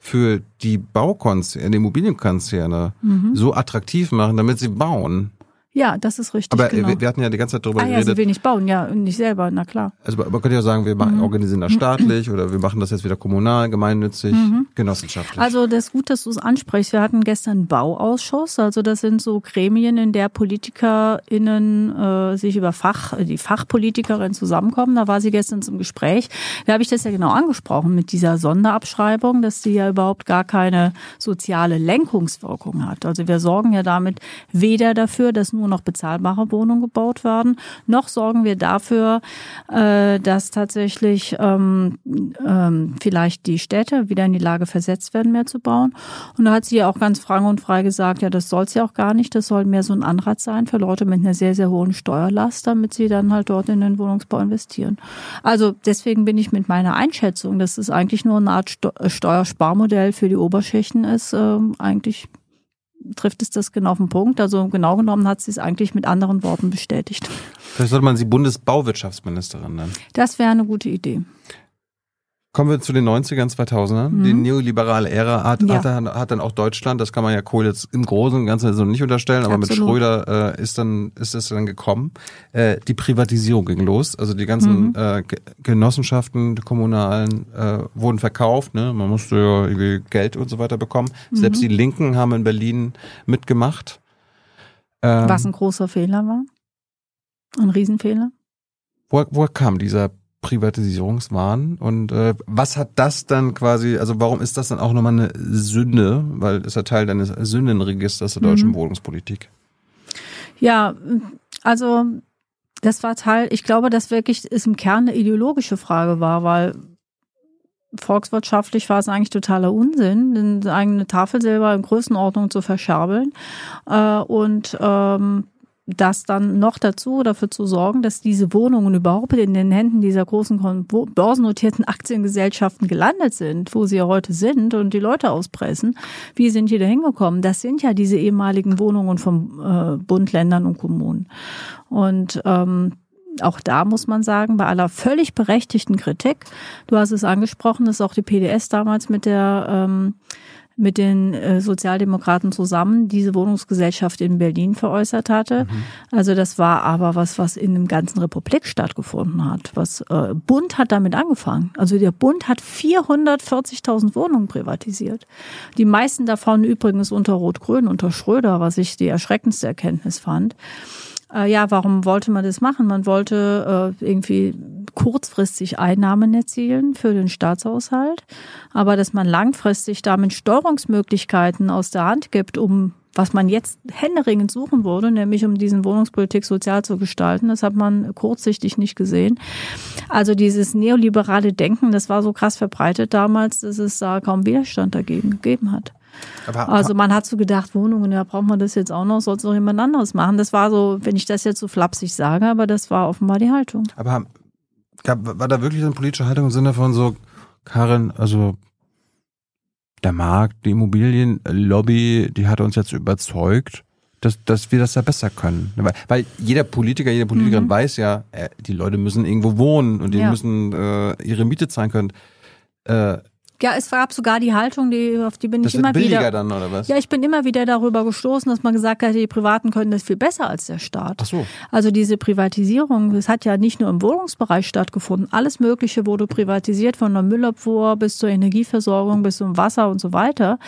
für die Baukonzerne, die Immobilienkonzerne mhm. so attraktiv machen, damit sie bauen. Ja, das ist richtig. Aber äh, genau. wir, hatten ja die ganze Zeit darüber ah, ja, geredet. sie will nicht bauen, ja, nicht selber, na klar. Also man könnte ja sagen, wir machen, Mhm. organisieren das staatlich oder wir machen das jetzt wieder kommunal, gemeinnützig, genossenschaftlich. Mhm. Also das ist gut, dass du es ansprichst. Wir hatten gestern einen Bauausschuss. Also das sind so Gremien, in der PolitikerInnen äh, sich über Fach, die Fachpolitikerinnen zusammenkommen. Da war sie gestern zum Gespräch. Da habe ich das ja genau angesprochen mit dieser Sonderabschreibung, dass die ja überhaupt gar keine soziale Lenkungswirkung hat. Also wir sorgen ja damit weder dafür, dass nur noch bezahlbare Wohnungen gebaut werden, noch sorgen wir dafür, äh, dass tatsächlich ähm, ähm, vielleicht die Städte wieder in die Lage versetzt werden, mehr zu bauen. Und da hat sie ja auch ganz frank und frei gesagt, ja, das soll es ja auch gar nicht. Das soll mehr so ein Anreiz sein für Leute mit einer sehr, sehr hohen Steuerlast, damit sie dann halt dort in den Wohnungsbau investieren. Also deswegen bin ich mit meiner Einschätzung, dass es eigentlich nur eine Art Steu- Steuersparmodell für die Oberschichten ist, ähm, eigentlich trifft es das genau auf den Punkt. Also genau genommen hat sie es eigentlich mit anderen Worten bestätigt. Vielleicht sollte man sie Bundesbauwirtschaftsministerin nennen. Das wäre eine gute Idee. Kommen wir zu den 90ern, 2000ern. Die neoliberale Ära hat, Mhm. Ja. hat, dann, hat dann auch Deutschland, das kann man ja Kohl jetzt im Großen und Ganzen so nicht unterstellen, aber mit Absolut. Schröder äh, ist dann ist es dann gekommen. Äh, die Privatisierung ging los, also die ganzen Mhm. äh, Ge- Genossenschaften, die kommunalen, äh, wurden verkauft. Ne? Man musste ja irgendwie Geld und so weiter bekommen. Mhm. Selbst die Linken haben in Berlin mitgemacht. Ähm, Was ein großer Fehler war. Ein Riesenfehler. Woher, woher kam dieser Privatisierungswahn und äh, was hat das dann quasi, also warum ist das dann auch nochmal eine Sünde, weil es ja Teil deines Sündenregisters der deutschen Mhm. Wohnungspolitik? Ja, also das war Teil, ich glaube, dass wirklich es im Kern eine ideologische Frage war, weil volkswirtschaftlich war es eigentlich totaler Unsinn, eine eigene Tafel selber in Größenordnung zu verscherbeln äh, und ähm, das dann noch dazu dafür zu sorgen, dass diese Wohnungen überhaupt in den Händen dieser großen börsennotierten Aktiengesellschaften gelandet sind, wo sie ja heute sind und die Leute auspressen. Wie sind die da hingekommen? Das sind ja diese ehemaligen Wohnungen vom äh, Bund, Ländern und Kommunen. Und ähm, auch da muss man sagen, bei aller völlig berechtigten Kritik, du hast es angesprochen, dass auch die PDS damals mit der ähm, mit den äh, Sozialdemokraten zusammen diese Wohnungsgesellschaft in Berlin veräußert hatte. Also das war aber was, was in dem ganzen Republik stattgefunden hat. Was äh, Bund hat damit angefangen. Also der Bund hat 440.000 Wohnungen privatisiert. Die meisten davon übrigens unter Rot-Grün, unter Schröder, was ich die erschreckendste Erkenntnis fand. Äh, ja, warum wollte man das machen? Man wollte äh, irgendwie kurzfristig Einnahmen erzielen für den Staatshaushalt, aber dass man langfristig damit Steuerungsmöglichkeiten aus der Hand gibt, um was man jetzt händeringend suchen würde, nämlich um diesen Wohnungspolitik sozial zu gestalten. Das hat man kurzsichtig nicht gesehen. Also dieses neoliberale Denken, das war so krass verbreitet damals, dass es da kaum Widerstand dagegen gegeben hat. Aber Also man hat so gedacht, Wohnungen, ja, braucht man das jetzt auch noch, soll es noch jemand anderes machen. Das war so, wenn ich das jetzt so flapsig sage, aber das war offenbar die Haltung. aber gab, war da wirklich eine politische Haltung im Sinne von so, Karin, also der Markt, die Immobilienlobby, die hat uns jetzt überzeugt, dass, dass wir das ja besser können. Weil, weil jeder Politiker, jede Politikerin weiß ja, äh, die Leute müssen irgendwo wohnen und die Mhm. Ja. müssen äh, ihre Miete zahlen können. Äh, Ja, es gab sogar die Haltung, die, auf die bin das ich immer billiger wieder. dann, oder was? Ja, ich bin immer wieder darüber gestoßen, dass man gesagt hat, die Privaten können das viel besser als der Staat. Ach so. Also diese Privatisierung, das hat ja nicht nur im Wohnungsbereich stattgefunden. Alles Mögliche wurde privatisiert, von der Müllabfuhr bis zur Energieversorgung, bis zum Wasser und so weiter.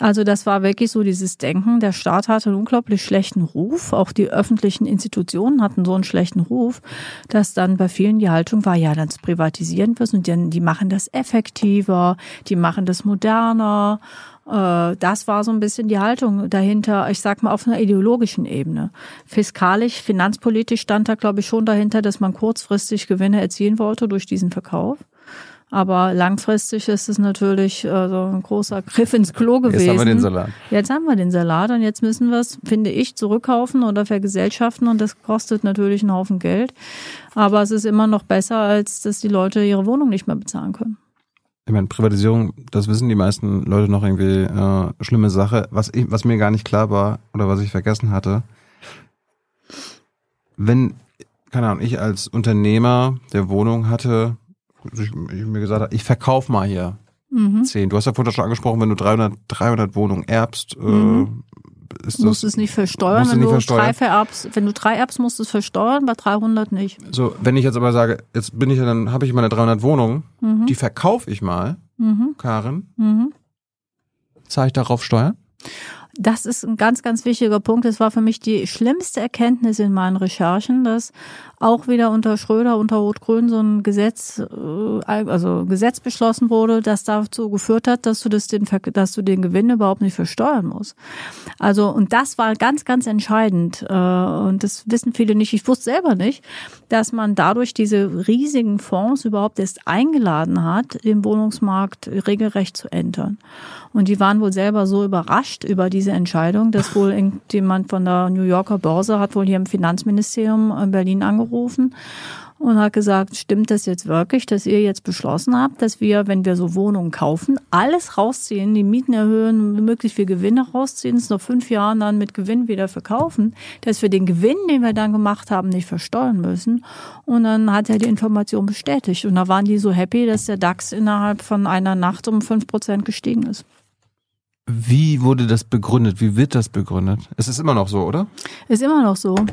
Also das war wirklich so dieses Denken, der Staat hatte einen unglaublich schlechten Ruf. Auch die öffentlichen Institutionen hatten so einen schlechten Ruf, dass dann bei vielen die Haltung war, ja, dann privatisieren wir es und dann, die machen das effektiver, die machen das moderner. Äh, Das war so ein bisschen die Haltung dahinter, ich sag mal auf einer ideologischen Ebene. Fiskalisch, finanzpolitisch stand da, glaube ich, schon dahinter, dass man kurzfristig Gewinne erzielen wollte durch diesen Verkauf. Aber langfristig ist es natürlich äh, so ein großer Griff ins Klo gewesen. Jetzt haben wir den Salat. Jetzt haben wir den Salat und jetzt müssen wir es, finde ich, zurückkaufen oder vergesellschaften und das kostet natürlich einen Haufen Geld. Aber es ist immer noch besser, als dass die Leute ihre Wohnung nicht mehr bezahlen können. Ich meine, Privatisierung, das wissen die meisten Leute noch irgendwie äh, schlimme Sache. Was, ich, was mir gar nicht klar war oder was ich vergessen hatte, wenn, keine Ahnung, ich als Unternehmer der Wohnung hatte, ich, ich mir gesagt habe, ich verkauf mal hier Mhm. zehn. Du hast ja vorhin schon angesprochen, wenn du 300, 300 Wohnungen erbst, Mhm. äh, ist Du musst das, es nicht versteuern. Wenn nicht du, versteuern. drei vererbst, wenn du drei erbst, musst du es versteuern, bei 300 nicht. So, wenn ich jetzt aber sage, jetzt bin ich ja, dann habe ich meine 300 Wohnungen, die verkaufe ich mal, Mhm. Karin, Mhm. zahle ich darauf Steuern? Das ist ein ganz, ganz wichtiger Punkt. Das war für mich die schlimmste Erkenntnis in meinen Recherchen, dass auch wieder unter Schröder, unter Rot-Grün so ein Gesetz, äh, also Gesetz beschlossen wurde, das dazu geführt hat, dass du das den, dass du den Gewinn überhaupt nicht versteuern musst. Also, und das war ganz, ganz entscheidend. äh, Und das wissen viele nicht. Ich wusste selber nicht, dass man dadurch diese riesigen Fonds überhaupt erst eingeladen hat, den Wohnungsmarkt regelrecht zu entern. Und die waren wohl selber so überrascht über diese Entscheidung, dass wohl jemand von der New Yorker Börse hat wohl hier im Finanzministerium in Berlin angerufen und hat gesagt, stimmt das jetzt wirklich, dass ihr jetzt beschlossen habt, dass wir, wenn wir so Wohnungen kaufen, alles rausziehen, die Mieten erhöhen, möglichst viel Gewinne rausziehen, es nach fünf Jahren dann mit Gewinn wieder verkaufen, dass wir den Gewinn, den wir dann gemacht haben, nicht versteuern müssen. Und dann hat er die Information bestätigt. Und da waren die so happy, dass der DAX innerhalb von einer Nacht um fünf Prozent gestiegen ist. Wie wurde das begründet? Wie wird das begründet? Es ist immer noch so, oder? Ist immer noch so.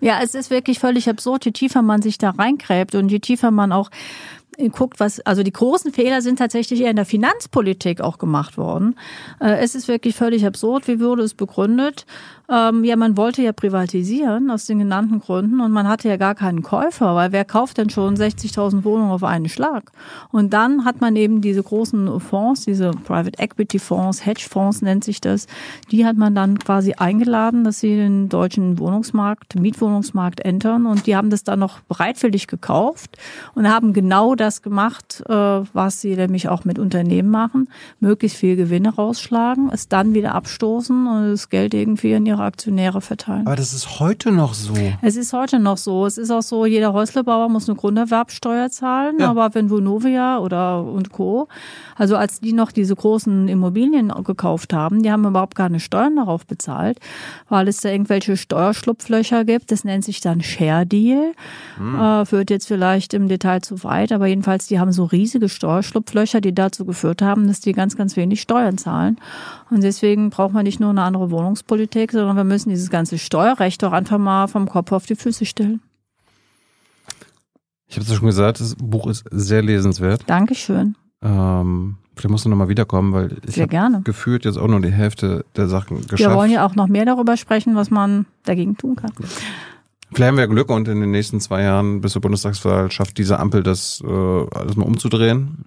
Ja, es ist wirklich völlig absurd, je tiefer man sich da reingräbt und je tiefer man auch guckt, was, also die großen Fehler sind tatsächlich eher in der Finanzpolitik auch gemacht worden. Äh, Es ist wirklich völlig absurd. Wie wurde es begründet? Ähm, ja, man wollte ja privatisieren aus den genannten Gründen und man hatte ja gar keinen Käufer, weil wer kauft denn schon 60.000 Wohnungen auf einen Schlag? Und dann hat man eben diese großen Fonds, diese Private Equity Fonds, Hedgefonds nennt sich das, die hat man dann quasi eingeladen, dass sie den deutschen Wohnungsmarkt, Mietwohnungsmarkt entern und die haben das dann noch bereitwillig gekauft und haben genau das gemacht, äh, was sie nämlich auch mit Unternehmen machen, möglichst viel Gewinne rausschlagen, es dann wieder abstoßen und das Geld irgendwie an ihre Aktionäre verteilen. Aber das ist heute noch so. Es ist heute noch so. Es ist auch so, jeder Häuslebauer muss eine Grunderwerbsteuer zahlen, Ja. aber wenn Vonovia oder und Co., also als die noch diese großen Immobilien gekauft haben, die haben überhaupt keine Steuern darauf bezahlt, weil es da irgendwelche Steuerschlupflöcher gibt. Das nennt sich dann Share Deal. Äh, führt jetzt vielleicht im Detail zu weit, aber jedenfalls, die haben so riesige Steuerschlupflöcher, die dazu geführt haben, dass die ganz, ganz wenig Steuern zahlen. Und deswegen braucht man nicht nur eine andere Wohnungspolitik, sondern wir müssen dieses ganze Steuerrecht doch einfach mal vom Kopf auf die Füße stellen. Ich habe es ja schon gesagt, das Buch ist sehr lesenswert. Dankeschön. Ähm, vielleicht musst du nochmal wiederkommen, weil ich habe gefühlt jetzt auch nur die Hälfte der Sachen geschafft. Wir wollen ja auch noch mehr darüber sprechen, was man dagegen tun kann. Vielleicht haben wir Glück und in den nächsten zwei Jahren bis zur Bundestagswahl schafft diese Ampel das äh, alles mal umzudrehen.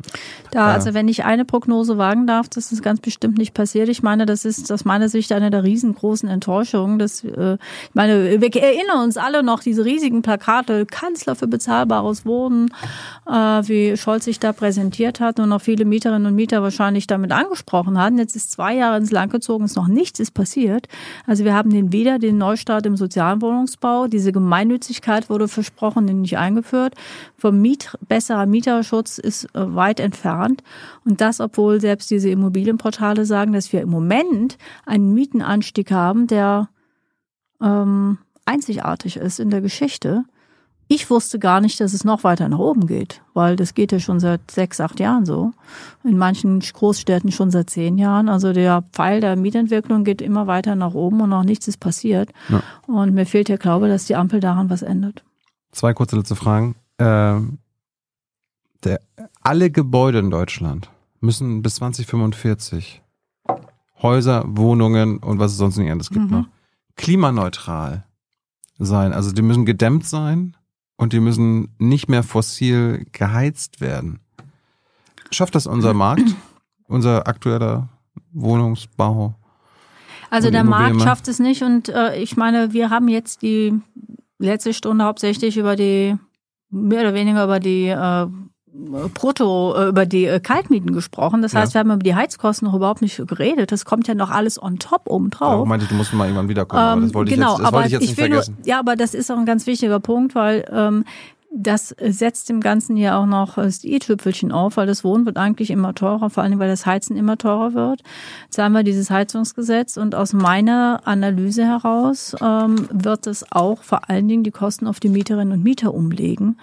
Da, also wenn ich eine Prognose wagen darf, das ist ganz bestimmt nicht passiert. Ich meine, das ist aus meiner Sicht eine der riesengroßen Enttäuschungen. Dass, äh, ich meine, wir erinnern uns alle noch diese riesigen Plakate, Kanzler für bezahlbares Wohnen, äh, wie Scholz sich da präsentiert hat und auch viele Mieterinnen und Mieter wahrscheinlich damit angesprochen hatten. Jetzt ist zwei Jahre ins Land gezogen, ist noch nichts ist passiert. Also wir haben den weder den Neustart im sozialen Wohnungsbau, diese Gemeinnützigkeit wurde versprochen, nicht eingeführt. Vom Miet, besserer Mieterschutz ist äh, weit entfernt. Und das, obwohl selbst diese Immobilienportale sagen, dass wir im Moment einen Mietenanstieg haben, der ähm, einzigartig ist in der Geschichte. Ich wusste gar nicht, dass es noch weiter nach oben geht, weil das geht ja schon seit sechs, acht Jahren so. In manchen Großstädten schon seit zehn Jahren. Also der Pfeil der Mietentwicklung geht immer weiter nach oben und noch nichts ist passiert. Ja. Und mir fehlt der Glaube, dass die Ampel daran was ändert. Zwei kurze letzte Fragen. Ähm, der, alle Gebäude in Deutschland müssen bis 2045 Häuser, Wohnungen und was es sonst nicht alles gibt Mhm. noch, klimaneutral sein. Also die müssen gedämmt sein und die müssen nicht mehr fossil geheizt werden. Schafft das unser Markt, unser aktueller Wohnungsbau? Also der Markt Immobilienmarkt? schafft es nicht und äh, ich meine, wir haben jetzt die letzte Stunde hauptsächlich über die, mehr oder weniger über die äh, Brutto, äh, über die äh, Kaltmieten gesprochen. Das Ja. heißt, wir haben über die Heizkosten noch überhaupt nicht geredet. Das kommt ja noch alles on top oben drauf. meinte ich, du musst mal irgendwann wiederkommen. aber das wollte ich genau, jetzt, das aber wollte ich jetzt nicht will nur, vergessen. ja, aber das ist auch ein ganz wichtiger Punkt, weil ähm, das setzt dem Ganzen ja auch noch das i-Tüpfelchen auf, weil das Wohnen wird eigentlich immer teurer, vor allem weil das Heizen immer teurer wird. Jetzt haben wir dieses Heizungsgesetz und aus meiner Analyse heraus ähm, wird es auch vor allen Dingen die Kosten auf die Mieterinnen und Mieter umlegen.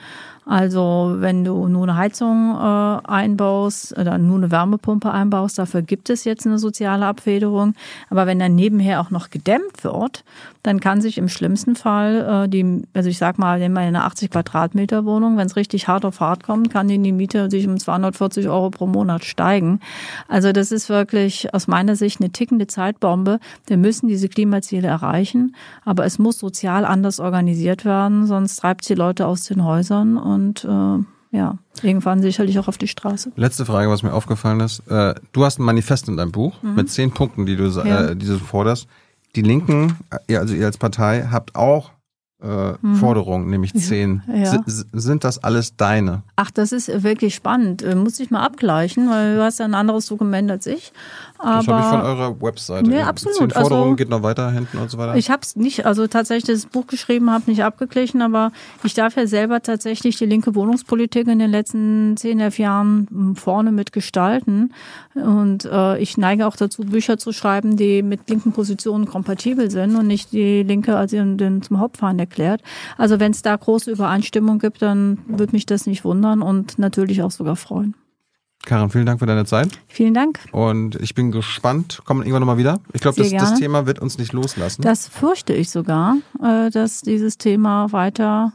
Also wenn du nur eine Heizung äh, einbaust oder nur eine Wärmepumpe einbaust, dafür gibt es jetzt eine soziale Abfederung. Aber wenn dann nebenher auch noch gedämmt wird, dann kann sich im schlimmsten Fall äh, die, also ich sag mal, nehmen wir eine 80 Quadratmeter Wohnung, wenn es richtig hart auf hart kommt, kann die Miete sich um 240 Euro pro Monat steigen. Also das ist wirklich aus meiner Sicht eine tickende Zeitbombe. Wir müssen diese Klimaziele erreichen, aber es muss sozial anders organisiert werden, sonst treibt es die Leute aus den Häusern und äh, ja, irgendwann sicherlich auch auf die Straße. Letzte Frage, was mir aufgefallen ist. Äh, du hast ein Manifest in deinem Buch mhm. mit zehn Punkten, die du, ja. äh, die du forderst. Die Linken, also ihr als Partei, habt auch äh, mhm. Forderungen, nämlich zehn. Ja. Sind das alles deine? Ach, das ist wirklich spannend. Äh, muss ich mal abgleichen, weil du hast ja ein anderes Dokument als ich. Aber, das habe ich von eurer Webseite. Nee, absolut. Zehn Forderungen also, geht noch weiter hinten und so weiter. Ich habe es nicht, also tatsächlich das Buch geschrieben, habe nicht abgeglichen, aber ich darf ja selber tatsächlich die linke Wohnungspolitik in den letzten zehn, elf Jahren vorne mitgestalten. Und äh, ich neige auch dazu, Bücher zu schreiben, die mit linken Positionen kompatibel sind und nicht die Linke als den zum Hauptfahren erklärt. Also wenn es da große Übereinstimmung gibt, dann würde mich das nicht wundern und natürlich auch sogar freuen. Karin, vielen Dank für deine Zeit. Vielen Dank. Und ich bin gespannt. Kommen irgendwann nochmal wieder? Ich glaube, das, das, Thema wird uns nicht loslassen. Das fürchte ich sogar, äh, dass dieses Thema weiter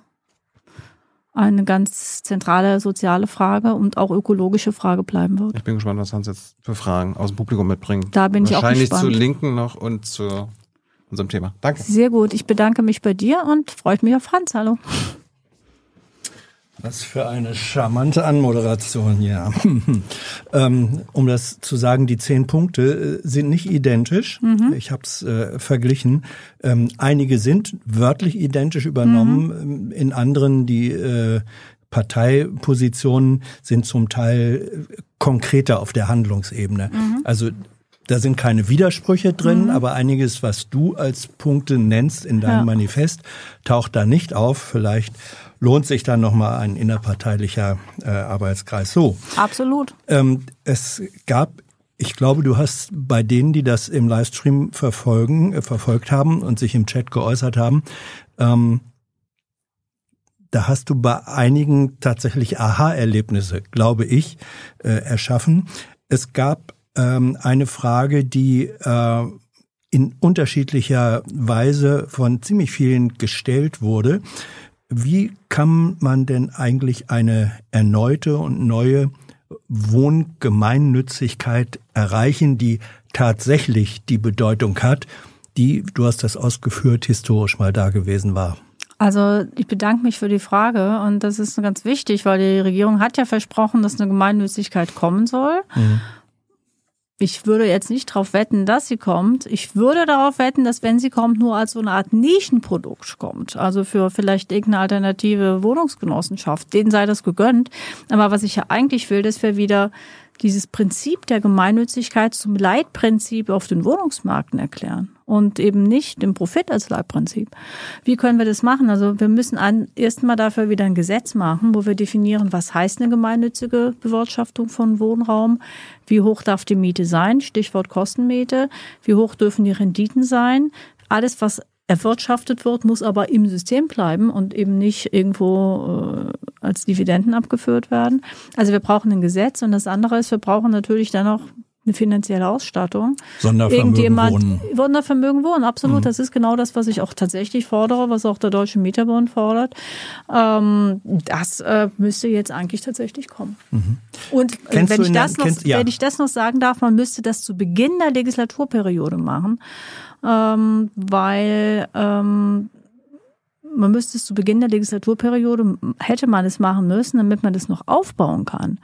eine ganz zentrale soziale Frage und auch ökologische Frage bleiben wird. Ich bin gespannt, was Hans jetzt für Fragen aus dem Publikum mitbringt. Da bin ich auch gespannt. Wahrscheinlich zu Linken noch und zu unserem Thema. Danke. Sehr gut. Ich bedanke mich bei dir und freue mich auf Franz. Hallo. Was für eine charmante Anmoderation, ja. ähm, um das zu sagen, die zehn Punkte äh, sind nicht identisch. Mhm. Ich habe es äh, verglichen. Ähm, einige sind wörtlich identisch übernommen, mhm. Ähm, in anderen die äh, Parteipositionen sind zum Teil äh, konkreter auf der Handlungsebene. Mhm. Also da sind keine Widersprüche drin, mhm. aber einiges, was du als Punkte nennst in deinem ja. Manifest, taucht da nicht auf. Vielleicht lohnt sich dann nochmal ein innerparteilicher äh, Arbeitskreis. So. Absolut. Ähm, es gab ich glaube, du hast bei denen, die das im Livestream verfolgen, äh, verfolgt haben und sich im Chat geäußert haben, ähm, da hast du bei einigen tatsächlich Aha-Erlebnisse, glaube ich, äh, erschaffen. Es gab ähm, eine Frage, die äh, in unterschiedlicher Weise von ziemlich vielen gestellt wurde. Wie kann man denn eigentlich eine erneute und neue Wohngemeinnützigkeit erreichen, die tatsächlich die Bedeutung hat, die, du hast das ausgeführt, historisch mal da gewesen war? Also ich bedanke mich für die Frage und das ist ganz wichtig, weil die Regierung hat ja versprochen, dass eine Gemeinnützigkeit kommen soll. Mhm. Ich würde jetzt nicht darauf wetten, dass sie kommt. Ich würde darauf wetten, dass wenn sie kommt, nur als so eine Art Nischenprodukt kommt. Also für vielleicht irgendeine alternative Wohnungsgenossenschaft. Denen sei das gegönnt. Aber was ich ja eigentlich will, dass wir wieder dieses Prinzip der Gemeinnützigkeit zum Leitprinzip auf den Wohnungsmärkten erklären und eben nicht den Profit als Leitprinzip. Wie können wir das machen? Also wir müssen erstmal dafür wieder ein Gesetz machen, wo wir definieren, was heißt eine gemeinnützige Bewirtschaftung von Wohnraum, wie hoch darf die Miete sein, Stichwort Kostenmiete, wie hoch dürfen die Renditen sein, alles, was erwirtschaftet wird, muss aber im System bleiben und eben nicht irgendwo äh, als Dividenden abgeführt werden. Also wir brauchen ein Gesetz und das andere ist, wir brauchen natürlich dann auch eine finanzielle Ausstattung. Sondervermögen wohnen. Sondervermögen wohnen, absolut. Mhm. Das ist genau das, was ich auch tatsächlich fordere, was auch der Deutsche Mieterbund fordert. Ähm, das äh, müsste jetzt eigentlich tatsächlich kommen. Mhm. Und äh, wenn ich, das noch, kennst, ja. wenn ich das noch sagen darf, man müsste das zu Beginn der Legislaturperiode machen, ähm, weil ähm, man müsste es zu Beginn der Legislaturperiode, hätte man es machen müssen, damit man das noch aufbauen kann.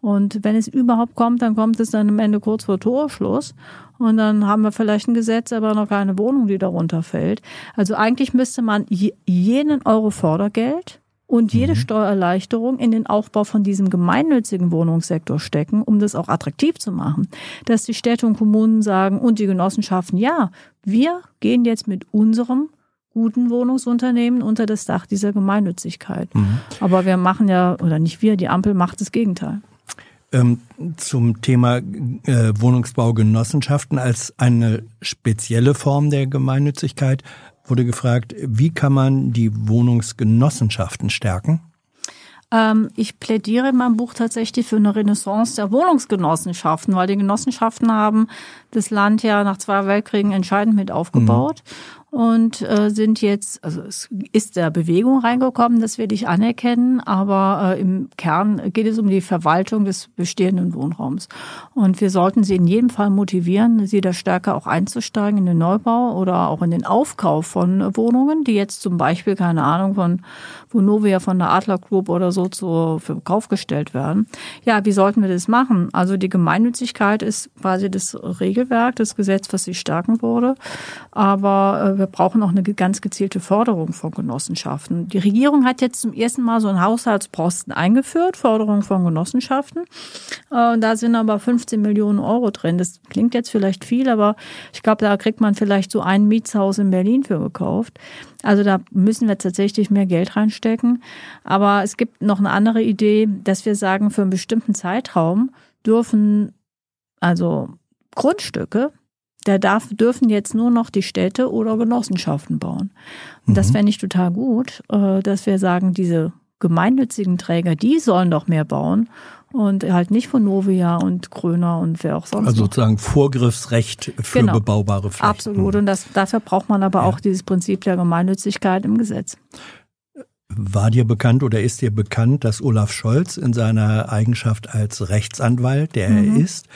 Und wenn es überhaupt kommt, dann kommt es dann am Ende kurz vor Torschluss. Und dann haben wir vielleicht ein Gesetz, aber noch keine Wohnung, die darunter fällt. Also eigentlich müsste man jeden Euro Fördergeld und jede mhm. Steuererleichterung in den Aufbau von diesem gemeinnützigen Wohnungssektor stecken, um das auch attraktiv zu machen. Dass die Städte und Kommunen sagen und die Genossenschaften, ja, wir gehen jetzt mit unserem guten Wohnungsunternehmen unter das Dach dieser Gemeinnützigkeit. Mhm. Aber wir machen ja, oder nicht wir, die Ampel macht das Gegenteil. Ähm, zum Thema äh, Wohnungsbaugenossenschaften als eine spezielle Form der Gemeinnützigkeit wurde gefragt, wie kann man die Wohnungsgenossenschaften stärken? Ähm, ich plädiere in meinem Buch tatsächlich für eine Renaissance der Wohnungsgenossenschaften, weil die Genossenschaften haben das Land ja nach zwei Weltkriegen entscheidend mit aufgebaut. Mhm und äh, sind jetzt, also es ist der Bewegung reingekommen, das werde ich anerkennen, aber äh, im Kern geht es um die Verwaltung des bestehenden Wohnraums. Und wir sollten sie in jedem Fall motivieren, sie da stärker auch einzusteigen in den Neubau oder auch in den Aufkauf von Wohnungen, die jetzt zum Beispiel, keine Ahnung, von Vonovia, von der Adler Group oder so zur Verkauf gestellt werden. Ja, wie sollten wir das machen? Also die Gemeinnützigkeit ist quasi das Regelwerk, das Gesetz, was sie stärken wurde. Aber äh, wir brauchen auch eine ganz gezielte Förderung von Genossenschaften. Die Regierung hat jetzt zum ersten Mal so einen Haushaltsposten eingeführt, Förderung von Genossenschaften. Äh, da sind aber 15 Millionen Euro drin. Das klingt jetzt vielleicht viel, aber ich glaube, da kriegt man vielleicht so ein Mietshaus in Berlin für gekauft. Also da müssen wir tatsächlich mehr Geld reinstecken. Aber es gibt noch eine andere Idee, dass wir sagen, für einen bestimmten Zeitraum dürfen also Grundstücke da darf, dürfen jetzt nur noch die Städte oder Genossenschaften bauen. Und mhm. das fände ich total gut, äh, dass wir sagen, diese gemeinnützigen Träger, die sollen doch mehr bauen und halt nicht von Novia und Kröner und wer auch sonst. Also sozusagen Vorgriffsrecht für genau. bebaubare Flächen. Absolut. Und das, dafür braucht man aber ja. auch dieses Prinzip der Gemeinnützigkeit im Gesetz. War dir bekannt oder ist dir bekannt, dass Olaf Scholz in seiner Eigenschaft als Rechtsanwalt, der mhm. er ist,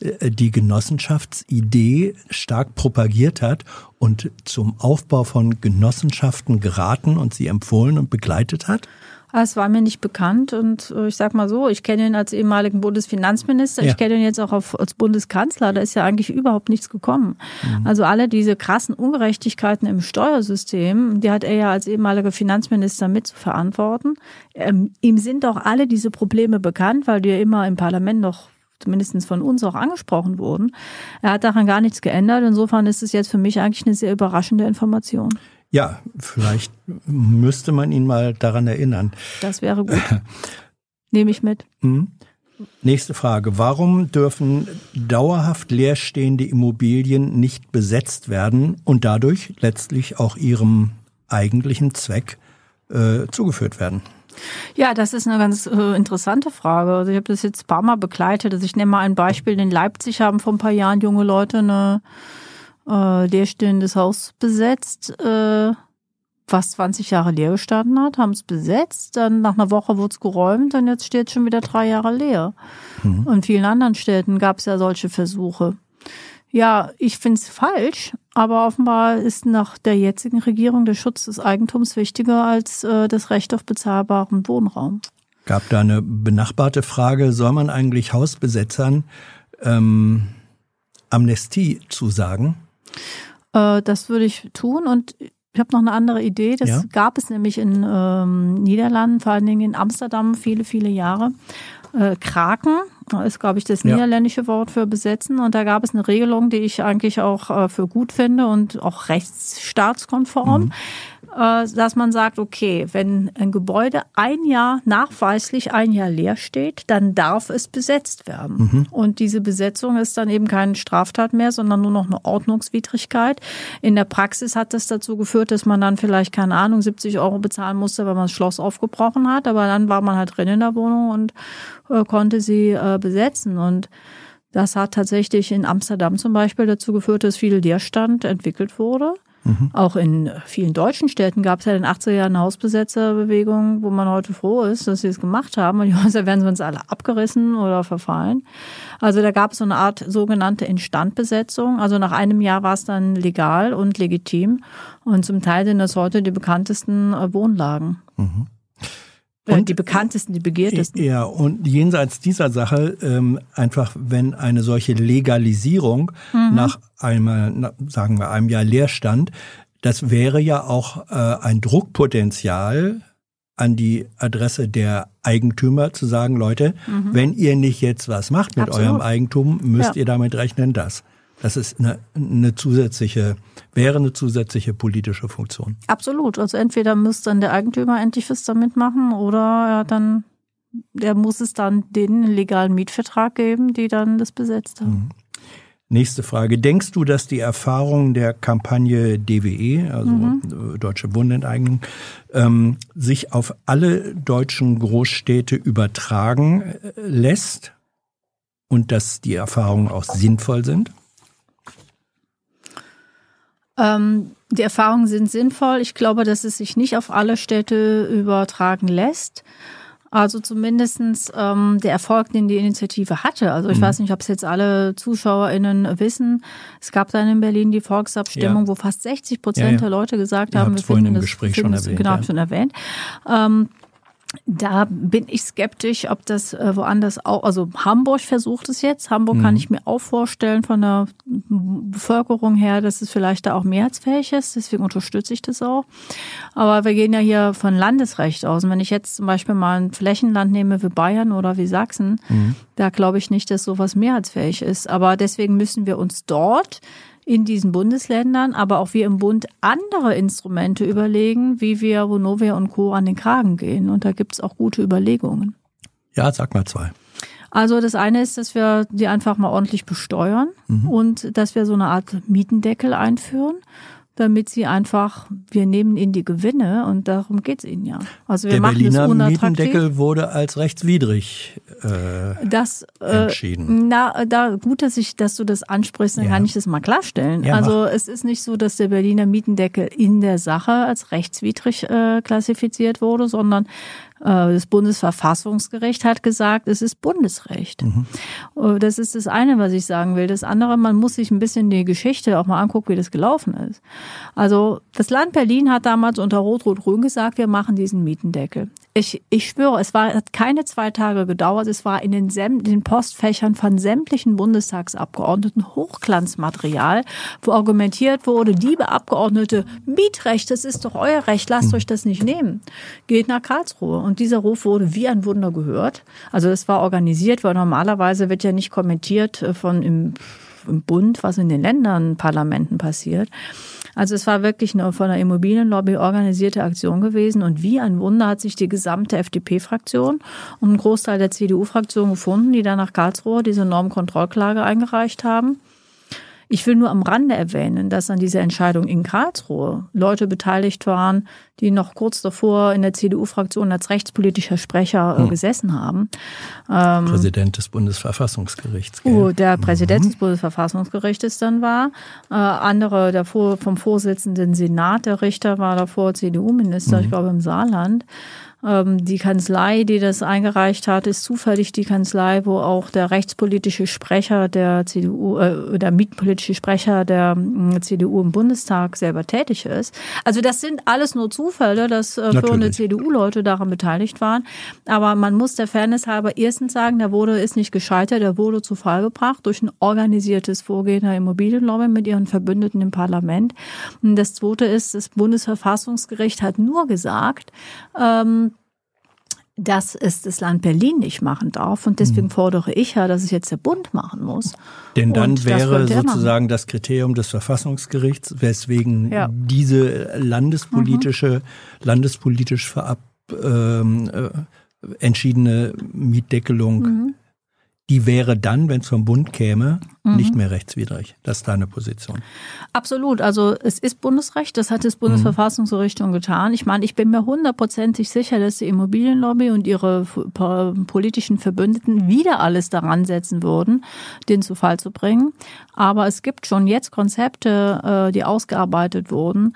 die Genossenschaftsidee stark propagiert hat und zum Aufbau von Genossenschaften geraten und sie empfohlen und begleitet hat? Ah, es war mir nicht bekannt und äh, ich sag mal so, ich kenne ihn als ehemaligen Bundesfinanzminister, ja. ich kenne ihn jetzt auch als Bundeskanzler, da ist ja eigentlich überhaupt nichts gekommen. Mhm. Also alle diese krassen Ungerechtigkeiten im Steuersystem, die hat er ja als ehemaliger Finanzminister mit zu verantworten. Ähm, ihm sind auch alle diese Probleme bekannt, weil die ja immer im Parlament noch zumindest von uns auch angesprochen wurden. Er hat daran gar nichts geändert. Insofern ist es jetzt für mich eigentlich eine sehr überraschende Information. Ja, vielleicht müsste man ihn mal daran erinnern. Das wäre gut. Nehme ich mit. Mhm. Nächste Frage. Warum dürfen dauerhaft leerstehende Immobilien nicht besetzt werden und dadurch letztlich auch ihrem eigentlichen Zweck äh, zugeführt werden? Ja, das ist eine ganz äh, interessante Frage. Also ich habe das jetzt ein paar Mal begleitet. Also ich nehme mal ein Beispiel. In Leipzig haben vor ein paar Jahren junge Leute eine äh, leerstehendes Haus besetzt, äh, fast 20 Jahre leer gestanden hat, haben es besetzt, dann nach einer Woche wurde es geräumt und jetzt steht es schon wieder drei Jahre leer. Mhm. Und in vielen anderen Städten gab es ja solche Versuche. Ja, ich finde es falsch, aber offenbar ist nach der jetzigen Regierung der Schutz des Eigentums wichtiger als äh, das Recht auf bezahlbaren Wohnraum. Gab da eine benachbarte Frage, soll man eigentlich Hausbesetzern ähm, Amnestie zusagen? Äh, das würde ich tun und ich habe noch eine andere Idee. Das ja? gab es nämlich in ähm, Niederlanden, vor allen Dingen in Amsterdam, viele, viele Jahre. Äh, Kraken ist, glaube ich, das ja. niederländische Wort für besetzen. Und da gab es eine Regelung, die ich eigentlich auch äh, für gut finde und auch rechtsstaatskonform. Mhm. Äh, dass man sagt, okay, wenn ein Gebäude ein Jahr nachweislich ein Jahr leer steht, dann darf es besetzt werden. Mhm. Und diese Besetzung ist dann eben keine Straftat mehr, sondern nur noch eine Ordnungswidrigkeit. In der Praxis hat das dazu geführt, dass man dann vielleicht, keine Ahnung, 70 Euro bezahlen musste, weil man das Schloss aufgebrochen hat. Aber dann war man halt drin in der Wohnung und äh, konnte sie äh, besetzen. Und das hat tatsächlich in Amsterdam zum Beispiel dazu geführt, dass viel Leerstand entwickelt wurde. Mhm. Auch in vielen deutschen Städten gab es ja in den 80er Jahren eine Hausbesetzerbewegung, wo man heute froh ist, dass sie es gemacht haben. Und die Häuser werden sonst alle abgerissen oder verfallen. Also da gab es so eine Art sogenannte Instandbesetzung. Also nach einem Jahr war es dann legal und legitim. Und zum Teil sind das heute die bekanntesten äh, Wohnlagen. Mhm. Und die bekanntesten, die begehrtesten. Ja, und jenseits dieser Sache, ähm, einfach wenn eine solche Legalisierung mhm. nach einmal, sagen wir, einem Jahr Leerstand, das wäre ja auch äh, ein Druckpotenzial an die Adresse der Eigentümer zu sagen, Leute, mhm. wenn ihr nicht jetzt was macht mit Absolut. eurem Eigentum, müsst ja. ihr damit rechnen, dass. Das ist eine, eine zusätzliche, wäre eine zusätzliche politische Funktion. Absolut. Also entweder muss dann der Eigentümer endlich was damit machen oder er dann, der muss es dann den legalen Mietvertrag geben, die dann das besetzt haben. Mhm. Nächste Frage. Denkst du, dass die Erfahrung der Kampagne DWE, also mhm. Deutsche Wohnenteignung, ähm, sich auf alle deutschen Großstädte übertragen äh, lässt und dass die Erfahrungen auch sinnvoll sind? Ähm, die Erfahrungen sind sinnvoll. Ich glaube, dass es sich nicht auf alle Städte übertragen lässt. Also zumindestens ähm, der Erfolg, den die Initiative hatte. Also ich mhm. weiß nicht, ob es jetzt alle ZuschauerInnen wissen. Es gab dann in Berlin die Volksabstimmung, ja. wo fast 60 Prozent ja, ja. der Leute gesagt haben, wir finden das, Gespräch finden schon das, erwähnt, genau, schon erwähnt. Ähm, da bin ich skeptisch, ob das äh, woanders auch, also Hamburg versucht es jetzt. Hamburg mhm. kann ich mir auch vorstellen von der Bevölkerung her, dass es vielleicht da auch mehrheitsfähig ist. Deswegen unterstütze ich das auch. Aber wir gehen ja hier von Landesrecht aus. Und wenn ich jetzt zum Beispiel mal ein Flächenland nehme wie Bayern oder wie Sachsen, mhm. da glaube ich nicht, dass sowas mehrheitsfähig ist. Aber deswegen müssen wir uns dort in diesen Bundesländern, aber auch wir im Bund andere Instrumente überlegen, wie wir Vonovia und Co. an den Kragen gehen. Und da gibt es auch gute Überlegungen. Ja, sag mal zwei. Also das eine ist, dass wir die einfach mal ordentlich besteuern mhm. und dass wir so eine Art Mietendeckel einführen damit sie einfach, wir nehmen ihnen die Gewinne und darum geht es ihnen ja. Also wir Der machen Berliner es unattraktiv. Mietendeckel wurde als rechtswidrig äh, das, äh, entschieden. Na, da gut, dass ich, dass du das ansprichst, dann ja. kann ich das mal klarstellen. Ja, also mach. es ist nicht so, dass der Berliner Mietendeckel in der Sache als rechtswidrig äh, klassifiziert wurde, sondern das Bundesverfassungsgericht hat gesagt, es ist Bundesrecht. Mhm. Äh, das ist das eine, was ich sagen will. Das andere, man muss sich ein bisschen die Geschichte auch mal angucken, wie das gelaufen ist. Also das Land Berlin hat damals unter Rot-Rot-Grün gesagt, wir machen diesen Mietendeckel. Ich, ich schwöre, es war, hat keine zwei Tage gedauert. Es war in den, Sem den Postfächern von sämtlichen Bundestagsabgeordneten Hochglanzmaterial, wo argumentiert wurde, liebe Abgeordnete, Mietrecht, das ist doch euer Recht, lasst mhm. euch das nicht nehmen. Geht nach Karlsruhe. Und dieser Ruf wurde wie ein Wunder gehört. Also es war organisiert, weil normalerweise wird ja nicht kommentiert äh, von im, im Bund, was in den Ländern Parlamenten passiert. Also es war wirklich eine von der Immobilienlobby organisierte Aktion gewesen und wie ein Wunder hat sich die gesamte FDP-Fraktion und ein Großteil der CDU-Fraktion gefunden, die dann nach Karlsruhe diese Normkontrollklage eingereicht haben. Ich will nur am Rande erwähnen, dass an dieser Entscheidung in Karlsruhe Leute beteiligt waren, die noch kurz davor in der CDU-Fraktion als rechtspolitischer Sprecher äh, hm. gesessen haben. Ähm, Präsident des Bundesverfassungsgerichts. Gell? Oh, der Präsident mhm. des Bundesverfassungsgerichtes dann war. Äh, andere davor vom Vorsitzenden Senat, der Richter war davor CDU-Minister, mhm. ich glaube im Saarland. Ähm, die Kanzlei, die das eingereicht hat, ist zufällig die Kanzlei, wo auch der rechtspolitische Sprecher der CDU, äh, der mietpolitische Sprecher der äh, CDU im Bundestag selber tätig ist. Also das sind alles nur Zufälle, dass äh, führende CDU-Leute daran beteiligt waren. Aber man muss der Fairness halber erstens sagen, der wurde ist nicht gescheitert, der wurde zu Fall gebracht durch ein organisiertes Vorgehen der Immobilienlobby mit ihren Verbündeten im Parlament. Und das zweite ist, das Bundesverfassungsgericht hat nur gesagt, ähm, dass es das Land Berlin nicht machen darf. Und deswegen mhm. fordere ich ja, dass es jetzt der Bund machen muss. Denn dann und wäre das sozusagen machen. das Kriterium des Verfassungsgerichts, weswegen ja. diese landespolitische, mhm. landespolitisch verab, ähm, äh, entschiedene Mietdeckelung mhm die wäre dann, wenn es vom Bund käme, mhm. nicht mehr rechtswidrig. Das ist deine Position. Absolut. Also es ist Bundesrecht, das hat das Bundesverfassungsgericht schon getan. Ich meine, ich bin mir hundertprozentig sicher, dass die Immobilienlobby und ihre politischen Verbündeten wieder alles daran setzen würden, den zu Fall zu bringen. Aber es gibt schon jetzt Konzepte, äh, die ausgearbeitet wurden,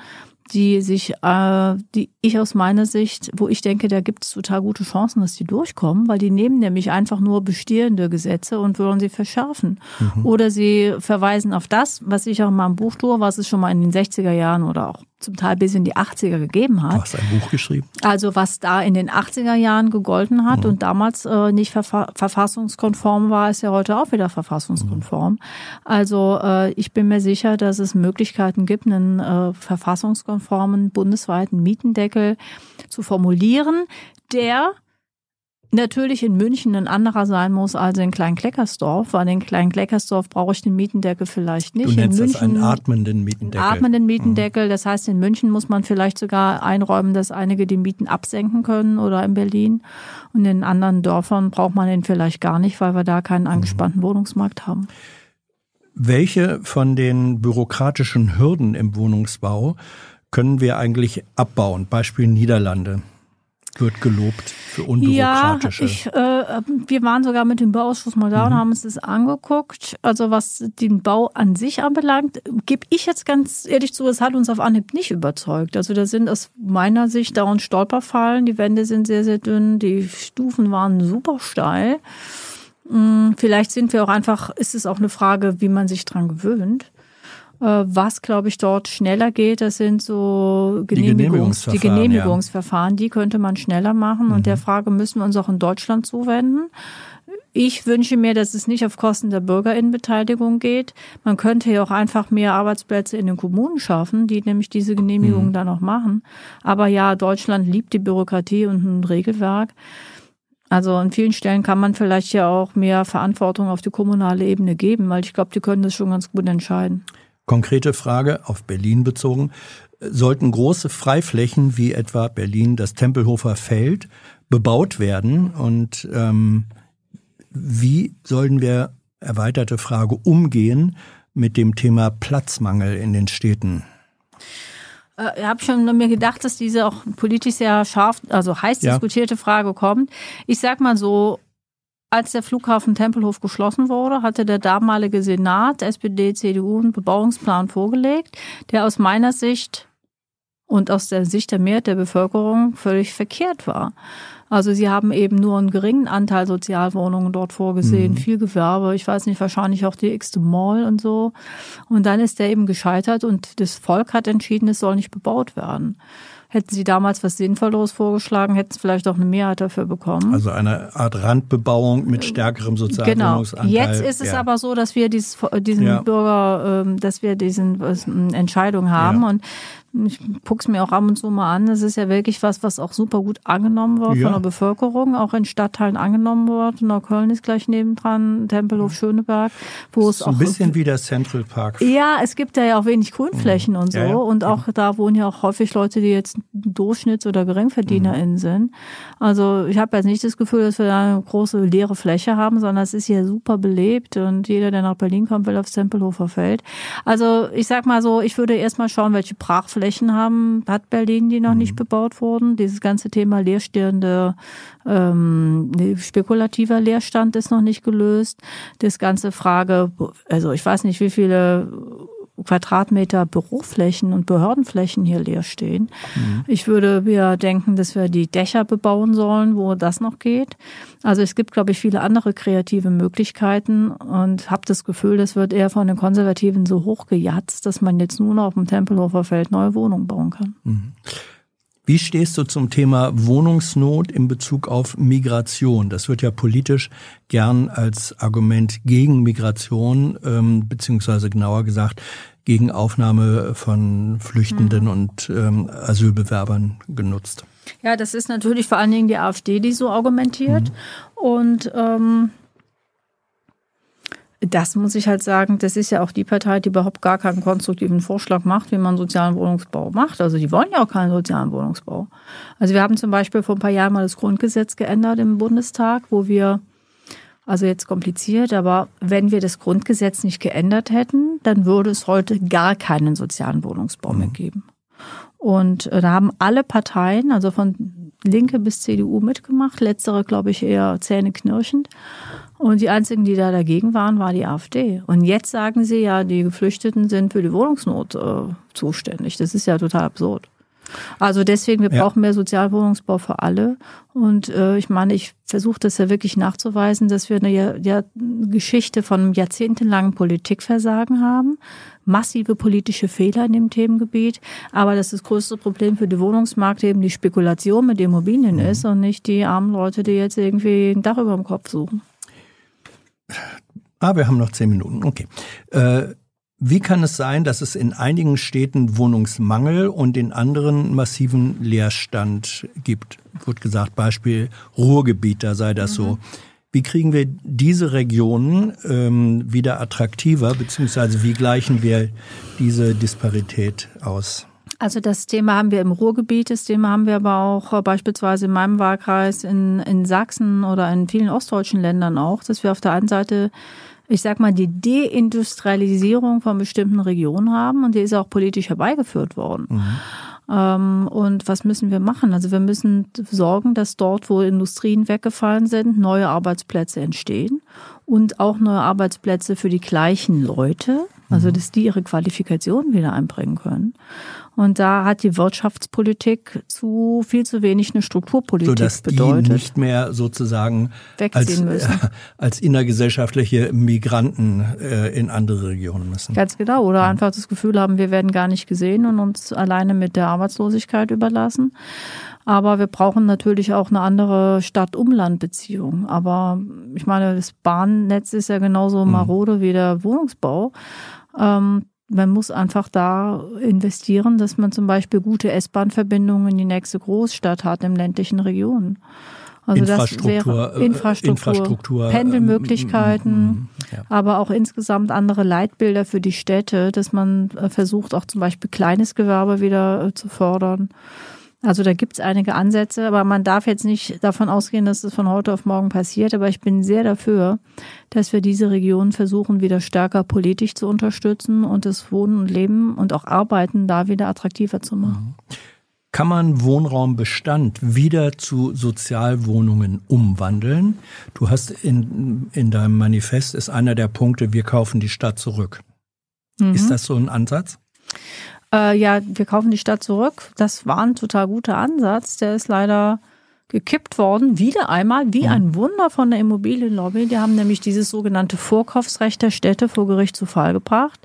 die sich, äh, die ich aus meiner Sicht, wo ich denke, da gibt es total gute Chancen, dass die durchkommen, weil die nehmen nämlich einfach nur bestehende Gesetze und wollen sie verschärfen. Mhm. Oder sie verweisen auf das, was ich auch in meinem Buch tue, was es schon mal in den 60er Jahren oder auch zum Teil bis in die 80er gegeben hat. Du hast ein Buch geschrieben. Also was da in den 80er Jahren gegolten hat mhm. und damals äh, nicht verfa verfassungskonform war, ist ja heute auch wieder verfassungskonform. Mhm. Also äh, ich bin mir sicher, dass es Möglichkeiten gibt, einen äh, verfassungskonformen bundesweiten Mietendeckel zu formulieren, der natürlich in München ein anderer sein muss als in Klein-Kleckersdorf, weil in Klein-Kleckersdorf brauche ich den Mietendeckel vielleicht nicht. Du nennst in München, das einen atmenden Mietendeckel. Einen atmenden Mietendeckel. Das heißt, in München muss man vielleicht sogar einräumen, dass einige die Mieten absenken können oder in Berlin. Und in anderen Dörfern braucht man den vielleicht gar nicht, weil wir da keinen angespannten Wohnungsmarkt haben. welche von den bürokratischen Hürden im Wohnungsbau können wir eigentlich abbauen? Beispiel Niederlande wird gelobt für unbürokratische. Ja, ich, äh, wir waren sogar mit dem Bauausschuss mal da mhm. und haben uns das angeguckt. Also was den Bau an sich anbelangt, gebe ich jetzt ganz ehrlich zu, es hat uns auf Anhieb nicht überzeugt. Also da sind aus meiner Sicht dauernd Stolperfallen. Die Wände sind sehr, sehr dünn, die Stufen waren super steil. Hm, vielleicht sind wir auch einfach, ist es auch eine Frage, wie man sich dran gewöhnt. Äh, was, glaube ich, dort schneller geht, das sind so Genehmigungs die Genehmigungsverfahren. Die, Genehmigungsverfahren, ja. die könnte man schneller machen. Mhm. Und der Frage müssen wir uns auch in Deutschland zuwenden. Ich wünsche mir, dass es nicht auf Kosten der Bürgerinnenbeteiligung geht. Man könnte ja auch einfach mehr Arbeitsplätze in den Kommunen schaffen, die nämlich diese Genehmigungen mhm. dann auch machen. Aber ja, Deutschland liebt die Bürokratie und ein Regelwerk. Also an vielen Stellen kann man vielleicht ja auch mehr Verantwortung auf die kommunale Ebene geben, weil ich glaube, die können das schon ganz gut entscheiden. Konkrete Frage auf Berlin bezogen. Sollten große Freiflächen wie etwa Berlin das Tempelhofer Feld bebaut werden? Und ähm, wie sollen wir, erweiterte Frage, umgehen mit dem Thema Platzmangel in den Städten? Äh, ich habe schon mir gedacht, dass diese auch politisch sehr scharf, also heiß ja. diskutierte Frage kommt. Ich sag mal so, als der Flughafen Tempelhof geschlossen wurde, hatte der damalige Senat, SPD, CDU, einen Bebauungsplan vorgelegt, der aus meiner Sicht und aus der Sicht der Mehrheit der Bevölkerung völlig verkehrt war. Also sie haben eben nur einen geringen Anteil Sozialwohnungen dort vorgesehen, mhm. viel Gewerbe, ich weiß nicht, wahrscheinlich auch die x Mall und so. Und dann ist der eben gescheitert und das Volk hat entschieden, es soll nicht bebaut werden. Hätten Sie damals was Sinnvolles vorgeschlagen, hätten Sie vielleicht auch eine Mehrheit dafür bekommen. Also eine Art Randbebauung mit stärkerem Sozialwohnungsanteil. Genau. Jetzt ist es ja. aber so, dass wir dieses, diesen ja. Bürger, ähm, dass wir diesen Entscheidung haben ja. und ich guck's mir auch ab und zu mal an. Das ist ja wirklich was, was auch super gut angenommen wird ja. von der Bevölkerung, auch in Stadtteilen angenommen wird. Neukölln ist gleich nebendran, Tempelhof Schöneberg, wo es auch. Ein bisschen wie der Central Park. Ja, es gibt ja auch wenig Grünflächen mhm. und so. Ja, ja. Und auch da wohnen ja auch häufig Leute, die jetzt Durchschnitts- oder GeringverdienerInnen mhm. sind. Also ich habe jetzt nicht das Gefühl, dass wir da eine große leere Fläche haben, sondern es ist hier super belebt und jeder, der nach Berlin kommt, will aufs Tempelhofer Feld. Also ich sag mal so, ich würde erstmal schauen, welche Brachflächen Flächen haben, hat Berlin, die noch mhm. nicht bebaut wurden. Dieses ganze Thema leerstehende, ähm, spekulativer Leerstand ist noch nicht gelöst. Das ganze Frage, also ich weiß nicht, wie viele Quadratmeter Büroflächen und Behördenflächen hier leer stehen. Mhm. Ich würde mir denken, dass wir die Dächer bebauen sollen, wo das noch geht. Also es gibt, glaube ich, viele andere kreative Möglichkeiten und habe das Gefühl, das wird eher von den Konservativen so hochgejatzt, dass man jetzt nur noch auf dem Tempelhofer Feld neue Wohnungen bauen kann. Mhm. Wie stehst du zum Thema Wohnungsnot in Bezug auf Migration? Das wird ja politisch gern als Argument gegen Migration, ähm, beziehungsweise genauer gesagt gegen Aufnahme von Flüchtenden mhm. und ähm, Asylbewerbern genutzt. Ja, das ist natürlich vor allen Dingen die AfD, die so argumentiert. Mhm. Und ähm, das muss ich halt sagen, das ist ja auch die Partei, die überhaupt gar keinen konstruktiven Vorschlag macht, wie man sozialen Wohnungsbau macht. Also die wollen ja auch keinen sozialen Wohnungsbau. Also wir haben zum Beispiel vor ein paar Jahren mal das Grundgesetz geändert im Bundestag, wo wir also jetzt kompliziert, aber wenn wir das Grundgesetz nicht geändert hätten, dann würde es heute gar keinen sozialen Wohnungsbau mehr mhm. geben. Und äh, da haben alle Parteien, also von Linke bis CDU mitgemacht, letztere glaube ich eher zähneknirschend. Und die einzigen, die da dagegen waren, war die AfD. Und jetzt sagen sie ja, die Geflüchteten sind für die Wohnungsnot äh, zuständig. Das ist ja total absurd. Also deswegen, wir ja. brauchen mehr Sozialwohnungsbau für alle. Und äh, ich meine, ich versuche das ja wirklich nachzuweisen, dass wir eine ja, Geschichte von jahrzehntelangen Politikversagen haben, massive politische Fehler in dem Themengebiet, aber dass das größte Problem für die Wohnungsmarkt eben die Spekulation mit Immobilien mhm. ist und nicht die armen Leute, die jetzt irgendwie ein Dach über dem Kopf suchen. Ah, wir haben noch zehn Minuten. Okay. Äh, wie kann es sein, dass es in einigen Städten Wohnungsmangel und in anderen massiven Leerstand gibt? Wird gesagt, Beispiel Ruhrgebiet, da sei das mhm. so. Wie kriegen wir diese Regionen ähm, wieder attraktiver, beziehungsweise wie gleichen wir diese Disparität aus? Also das Thema haben wir im Ruhrgebiet, das Thema haben wir aber auch äh, beispielsweise in meinem Wahlkreis in, in Sachsen oder in vielen ostdeutschen Ländern auch, dass wir auf der einen Seite ich sag mal, die Deindustrialisierung von bestimmten Regionen haben und die ist auch politisch herbeigeführt worden. Mhm. Ähm, und was müssen wir machen? Also wir müssen sorgen, dass dort, wo Industrien weggefallen sind, neue Arbeitsplätze entstehen und auch neue Arbeitsplätze für die gleichen Leute, also mhm. dass die ihre Qualifikation wieder einbringen können. Und da hat die Wirtschaftspolitik zu viel zu wenig eine Strukturpolitik Sodass bedeutet. Die nicht mehr sozusagen als, äh, als innergesellschaftliche Migranten äh, in andere Regionen müssen. Ganz genau. Oder einfach das Gefühl haben, wir werden gar nicht gesehen und uns alleine mit der Arbeitslosigkeit überlassen. Aber wir brauchen natürlich auch eine andere Stadt-Umland-Beziehung. Aber ich meine, das Bahnnetz ist ja genauso mhm. marode wie der Wohnungsbau. Ähm, man muss einfach da investieren, dass man zum Beispiel gute S-Bahn-Verbindungen in die nächste Großstadt hat im ländlichen Regionen. Also Infrastruktur, das wäre Infrastruktur, Infrastruktur Pendelmöglichkeiten, ähm, ja. aber auch insgesamt andere Leitbilder für die Städte, dass man äh, versucht, auch zum Beispiel kleines Gewerbe wieder äh, zu fördern. Also da gibt es einige Ansätze, aber man darf jetzt nicht davon ausgehen, dass es von heute auf morgen passiert. Aber ich bin sehr dafür, dass wir diese Region versuchen, wieder stärker politisch zu unterstützen und das Wohnen und Leben und auch Arbeiten da wieder attraktiver zu machen. Kann man Wohnraumbestand wieder zu Sozialwohnungen umwandeln? Du hast in, in deinem Manifest ist einer der Punkte, wir kaufen die Stadt zurück. Mhm. Ist das so ein Ansatz? Äh, ja, wir kaufen die Stadt zurück. Das war ein total guter Ansatz. Der ist leider gekippt worden, wieder einmal, wie ein Wunder von der Immobilienlobby. Die haben nämlich dieses sogenannte Vorkaufsrecht der Städte vor Gericht zu Fall gebracht.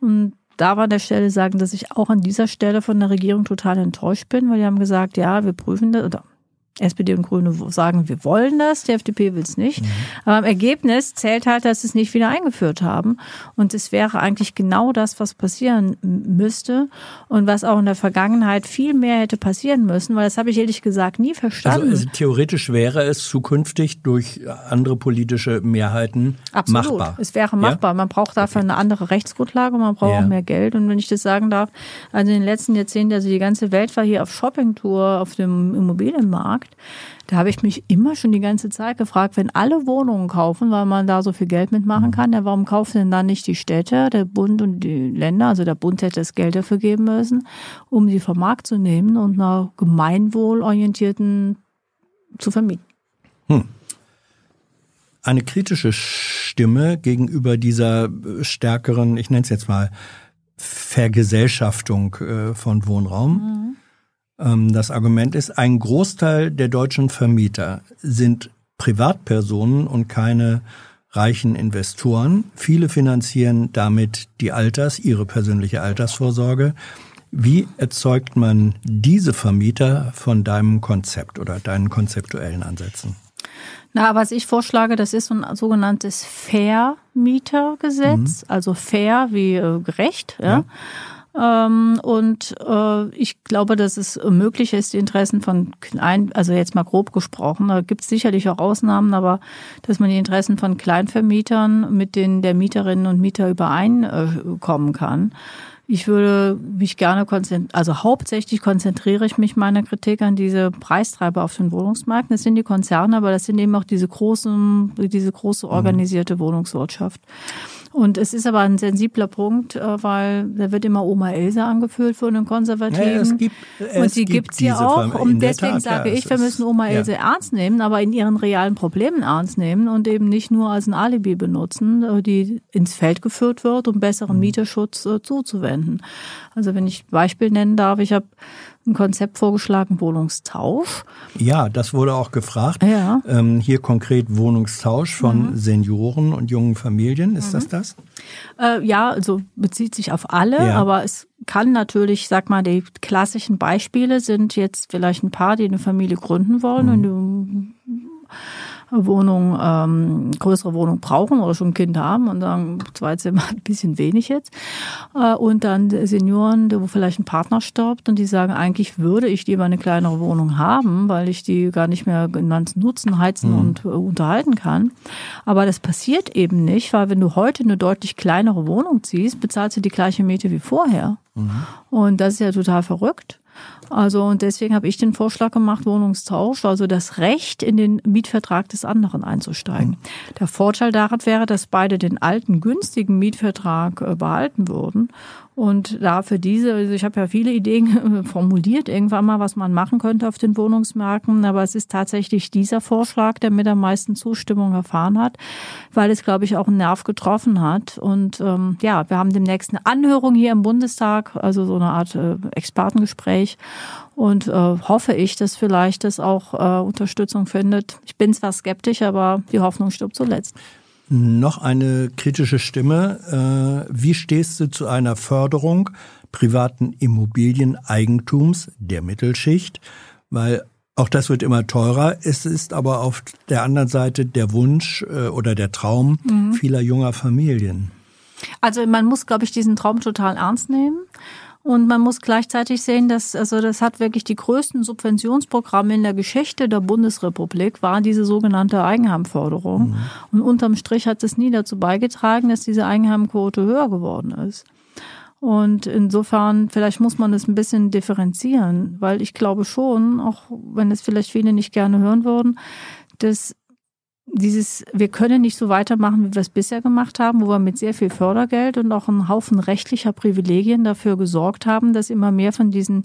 Und da war an der Stelle sagen, dass ich auch an dieser Stelle von der Regierung total enttäuscht bin, weil die haben gesagt, ja, wir prüfen das, oder SPD und Grüne sagen, wir wollen das, die FDP will es nicht. Mhm. Aber im Ergebnis zählt halt, dass sie es nicht wieder eingeführt haben. Und es wäre eigentlich genau das, was passieren müsste und was auch in der Vergangenheit viel mehr hätte passieren müssen, weil das habe ich ehrlich gesagt nie verstanden. Also, also theoretisch wäre es zukünftig durch andere politische Mehrheiten Absolut. machbar. Es wäre machbar. Ja? Man braucht dafür okay. eine andere Rechtsgrundlage, man braucht ja. auch mehr Geld. Und wenn ich das sagen darf, also in den letzten Jahrzehnten, also die ganze Welt war hier auf Shoppingtour auf dem Immobilienmarkt. Markt. Da habe ich mich immer schon die ganze Zeit gefragt, wenn alle Wohnungen kaufen, weil man da so viel Geld mitmachen mhm. kann, ja, warum kaufen denn dann nicht die Städte, der Bund und die Länder? Also der Bund hätte das Geld dafür geben müssen, um sie vom Markt zu nehmen und einer gemeinwohlorientierten zu vermieten. Hm. Eine kritische Stimme gegenüber dieser stärkeren, ich nenne es jetzt mal, Vergesellschaftung äh, von Wohnraum. Mhm das Argument ist, ein Großteil der deutschen Vermieter sind Privatpersonen und keine reichen Investoren. Viele finanzieren damit die Alters, ihre persönliche Altersvorsorge. Wie erzeugt man diese Vermieter von deinem Konzept oder deinen konzeptuellen Ansätzen? Na, was ich vorschlage, das ist ein sogenanntes Fair-Mietergesetz, mhm. also fair wie äh, gerecht. Ja. ja. Ähm, und äh, ich glaube, dass es möglich ist, die Interessen von klein, also jetzt mal grob gesprochen, da gibt es sicherlich auch Ausnahmen, aber dass man die Interessen von Kleinvermietern mit denen der Mieterinnen und Mieter übereinkommen kann. Ich würde mich gerne konzentrieren, also hauptsächlich konzentriere ich mich meiner Kritik an diese Preistreiber auf den Wohnungsmarkt. Das sind die Konzerne, aber das sind eben auch diese großen, diese große mhm. organisierte Wohnungswirtschaft. Und es ist aber ein sensibler Punkt, äh, weil da wird immer Oma Elsa angeführt von den Konservativen. Ja, es gibt, es und die gibt es ja auch. Und deswegen Tat, sage ja, ich, wir müssen Oma ja. Else ernst nehmen, aber in ihren realen Problemen ernst nehmen und eben nicht nur als ein Alibi benutzen, äh, die ins Feld geführt wird, um besseren mhm. Mieterschutz äh, zuzuwenden. Also wenn ich Beispiel nennen darf, ich habe ein Konzept vorgeschlagen, Wohnungstausch. Ja, das wurde auch gefragt. Ja. Ähm, hier konkret Wohnungstausch von mhm. Senioren und jungen Familien. Ist mhm. das das? Äh, ja, also bezieht sich auf alle, ja. aber es kann natürlich, sag mal, die klassischen Beispiele sind jetzt vielleicht ein paar, die eine Familie gründen wollen mhm. und du Wohnung, ähm, größere Wohnung brauchen oder schon ein Kind haben und sagen, zwei Zimmer ein bisschen wenig jetzt. Äh, und dann Senioren, wo vielleicht ein Partner stirbt und die sagen, eigentlich würde ich lieber eine kleinere Wohnung haben, weil ich die gar nicht mehr ganz nutzen, heizen mhm. und äh, unterhalten kann. Aber das passiert eben nicht, weil wenn du heute eine deutlich kleinere Wohnung ziehst, bezahlst du die gleiche Miete wie vorher. Mhm. Und das ist ja total verrückt. Also und deswegen habe ich den Vorschlag gemacht, Wohnungstausch, also das Recht in den Mietvertrag des anderen einzusteigen. Der Vorteil daran wäre, dass beide den alten günstigen Mietvertrag äh, behalten würden und da für diese, also ich habe ja viele Ideen formuliert, irgendwann mal, was man machen könnte auf den Wohnungsmärkten, aber es ist tatsächlich dieser Vorschlag, der mit am meisten Zustimmung erfahren hat, weil es, glaube ich, auch einen Nerv getroffen hat. Und ähm, ja, wir haben demnächst eine Anhörung hier im Bundestag, also so eine Art äh, Expertengespräch. Und äh, hoffe ich, dass vielleicht das auch äh, Unterstützung findet. Ich bin zwar skeptisch, aber die Hoffnung stirbt zuletzt. Noch eine kritische Stimme. Äh, wie stehst du zu einer Förderung privaten Immobilieneigentums der Mittelschicht? Weil auch das wird immer teurer. Es ist aber auf der anderen Seite der Wunsch äh, oder der Traum mhm. vieler junger Familien. Also man muss, glaube ich, diesen Traum total ernst nehmen. Und man muss gleichzeitig sehen, dass also das hat wirklich die größten Subventionsprogramme in der Geschichte der Bundesrepublik war diese sogenannte Eigenheimförderung. Mhm. Und unterm Strich hat es nie dazu beigetragen, dass diese Eigenheimquote höher geworden ist. Und insofern, vielleicht muss man das ein bisschen differenzieren, weil ich glaube schon, auch wenn es vielleicht viele nicht gerne hören würden, dass dieses, wir können nicht so weitermachen, wie wir es bisher gemacht haben, wo wir mit sehr viel Fördergeld und auch einem Haufen rechtlicher Privilegien dafür gesorgt haben, dass immer mehr von diesen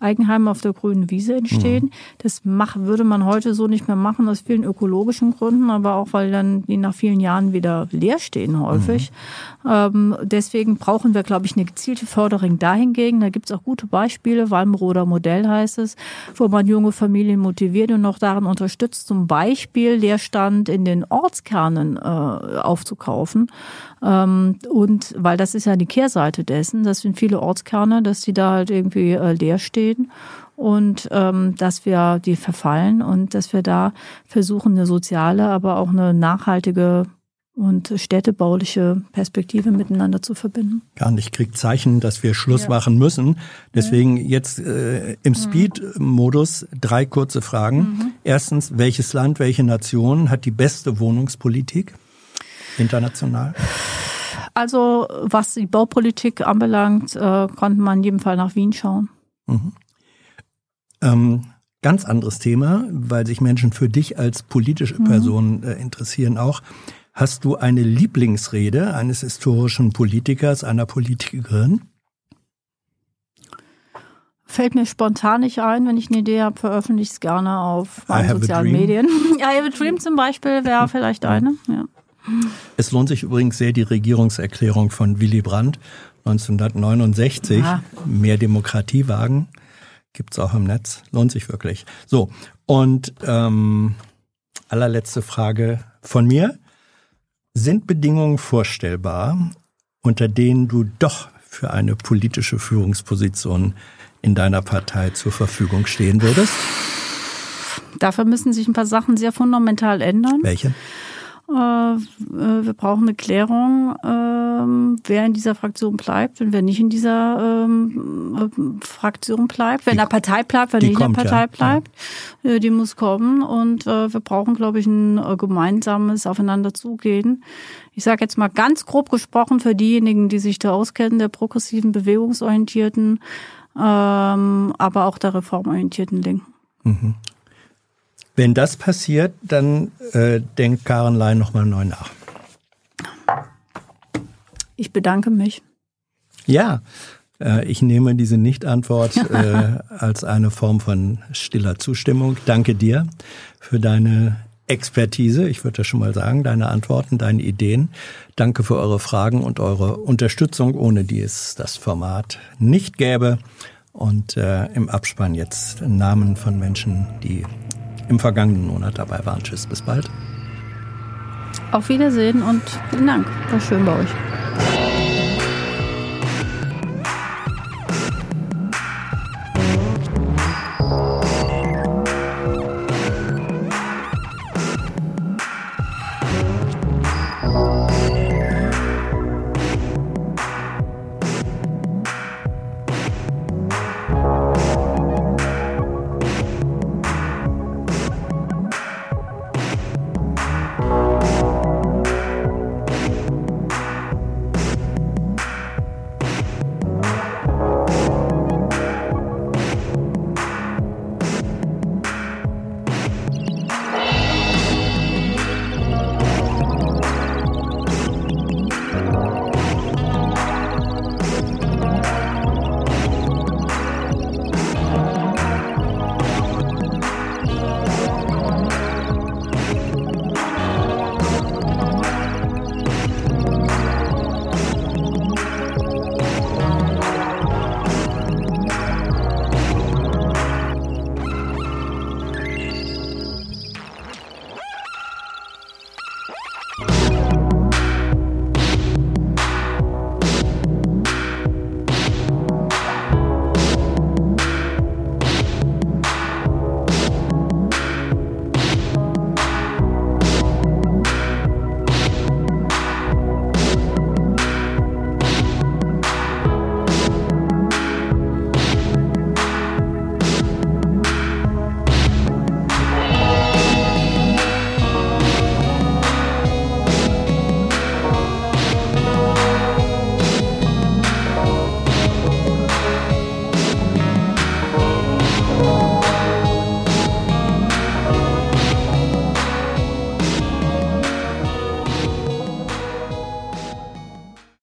Eigenheimen auf der grünen Wiese entstehen. Mhm. Das mach, würde man heute so nicht mehr machen, aus vielen ökologischen Gründen, aber auch, weil dann die nach vielen Jahren wieder leer stehen häufig. Mhm. Ähm, deswegen brauchen wir, glaube ich, eine gezielte Förderung dahingegen. Da gibt es auch gute Beispiele, Walmroder Modell heißt es, wo man junge Familien motiviert und noch daran unterstützt, zum Beispiel Leerstand in den Ortskernen äh, aufzukaufen. Ähm, und weil das ist ja die Kehrseite dessen, das sind viele Ortskerne, dass die da halt irgendwie äh, leer stehen und ähm, dass wir die verfallen und dass wir da versuchen, eine soziale, aber auch eine nachhaltige und städtebauliche Perspektive miteinander zu verbinden. Gar nicht, kriegt Zeichen, dass wir Schluss ja. machen müssen. Deswegen jetzt äh, im Speed-Modus drei kurze Fragen. Mhm. Erstens, welches Land, welche Nation hat die beste Wohnungspolitik international? Also was die Baupolitik anbelangt, äh, konnte man in jedem Fall nach Wien schauen. Mhm. Ähm, ganz anderes Thema, weil sich Menschen für dich als politische mhm. Person äh, interessieren auch. Hast du eine Lieblingsrede eines historischen Politikers, einer Politikerin? Fällt mir spontan nicht ein, wenn ich eine Idee habe, veröffentliche ich es gerne auf meinen sozialen Medien. I have a Dream zum Beispiel wäre vielleicht eine. Ja. Es lohnt sich übrigens sehr die Regierungserklärung von Willy Brandt 1969. Ja. Mehr Demokratie wagen. Gibt's auch im Netz. Lohnt sich wirklich. So, und ähm, allerletzte Frage von mir. Sind Bedingungen vorstellbar, unter denen du doch für eine politische Führungsposition in deiner Partei zur Verfügung stehen würdest? Dafür müssen sich ein paar Sachen sehr fundamental ändern. Welche? Äh, äh, wir brauchen eine Klärung, ähm, wer in dieser Fraktion bleibt und wer nicht in dieser ähm, äh, Fraktion bleibt, wer in der Partei bleibt, wer nicht in der Partei ja. bleibt. Ja. Die muss kommen und wir brauchen, glaube ich, ein gemeinsames Aufeinanderzugehen. Ich sage jetzt mal ganz grob gesprochen für diejenigen, die sich da auskennen, der progressiven, bewegungsorientierten, ähm, aber auch der reformorientierten Linken. Mhm. Wenn das passiert, dann äh, denkt Karen Lein nochmal neu nach. Ich bedanke mich. Ja, äh, ich nehme diese Nicht-Antwort äh, als eine Form von stiller Zustimmung. Danke dir für deine Expertise, ich würde das schon mal sagen, deine Antworten, deine Ideen. Danke für eure Fragen und eure Unterstützung, ohne die es das Format nicht gäbe. Und äh, im Abspann jetzt Namen von Menschen, die im vergangenen Monat dabei waren. Tschüss, bis bald. Auf Wiedersehen und vielen Dank. War schön bei euch.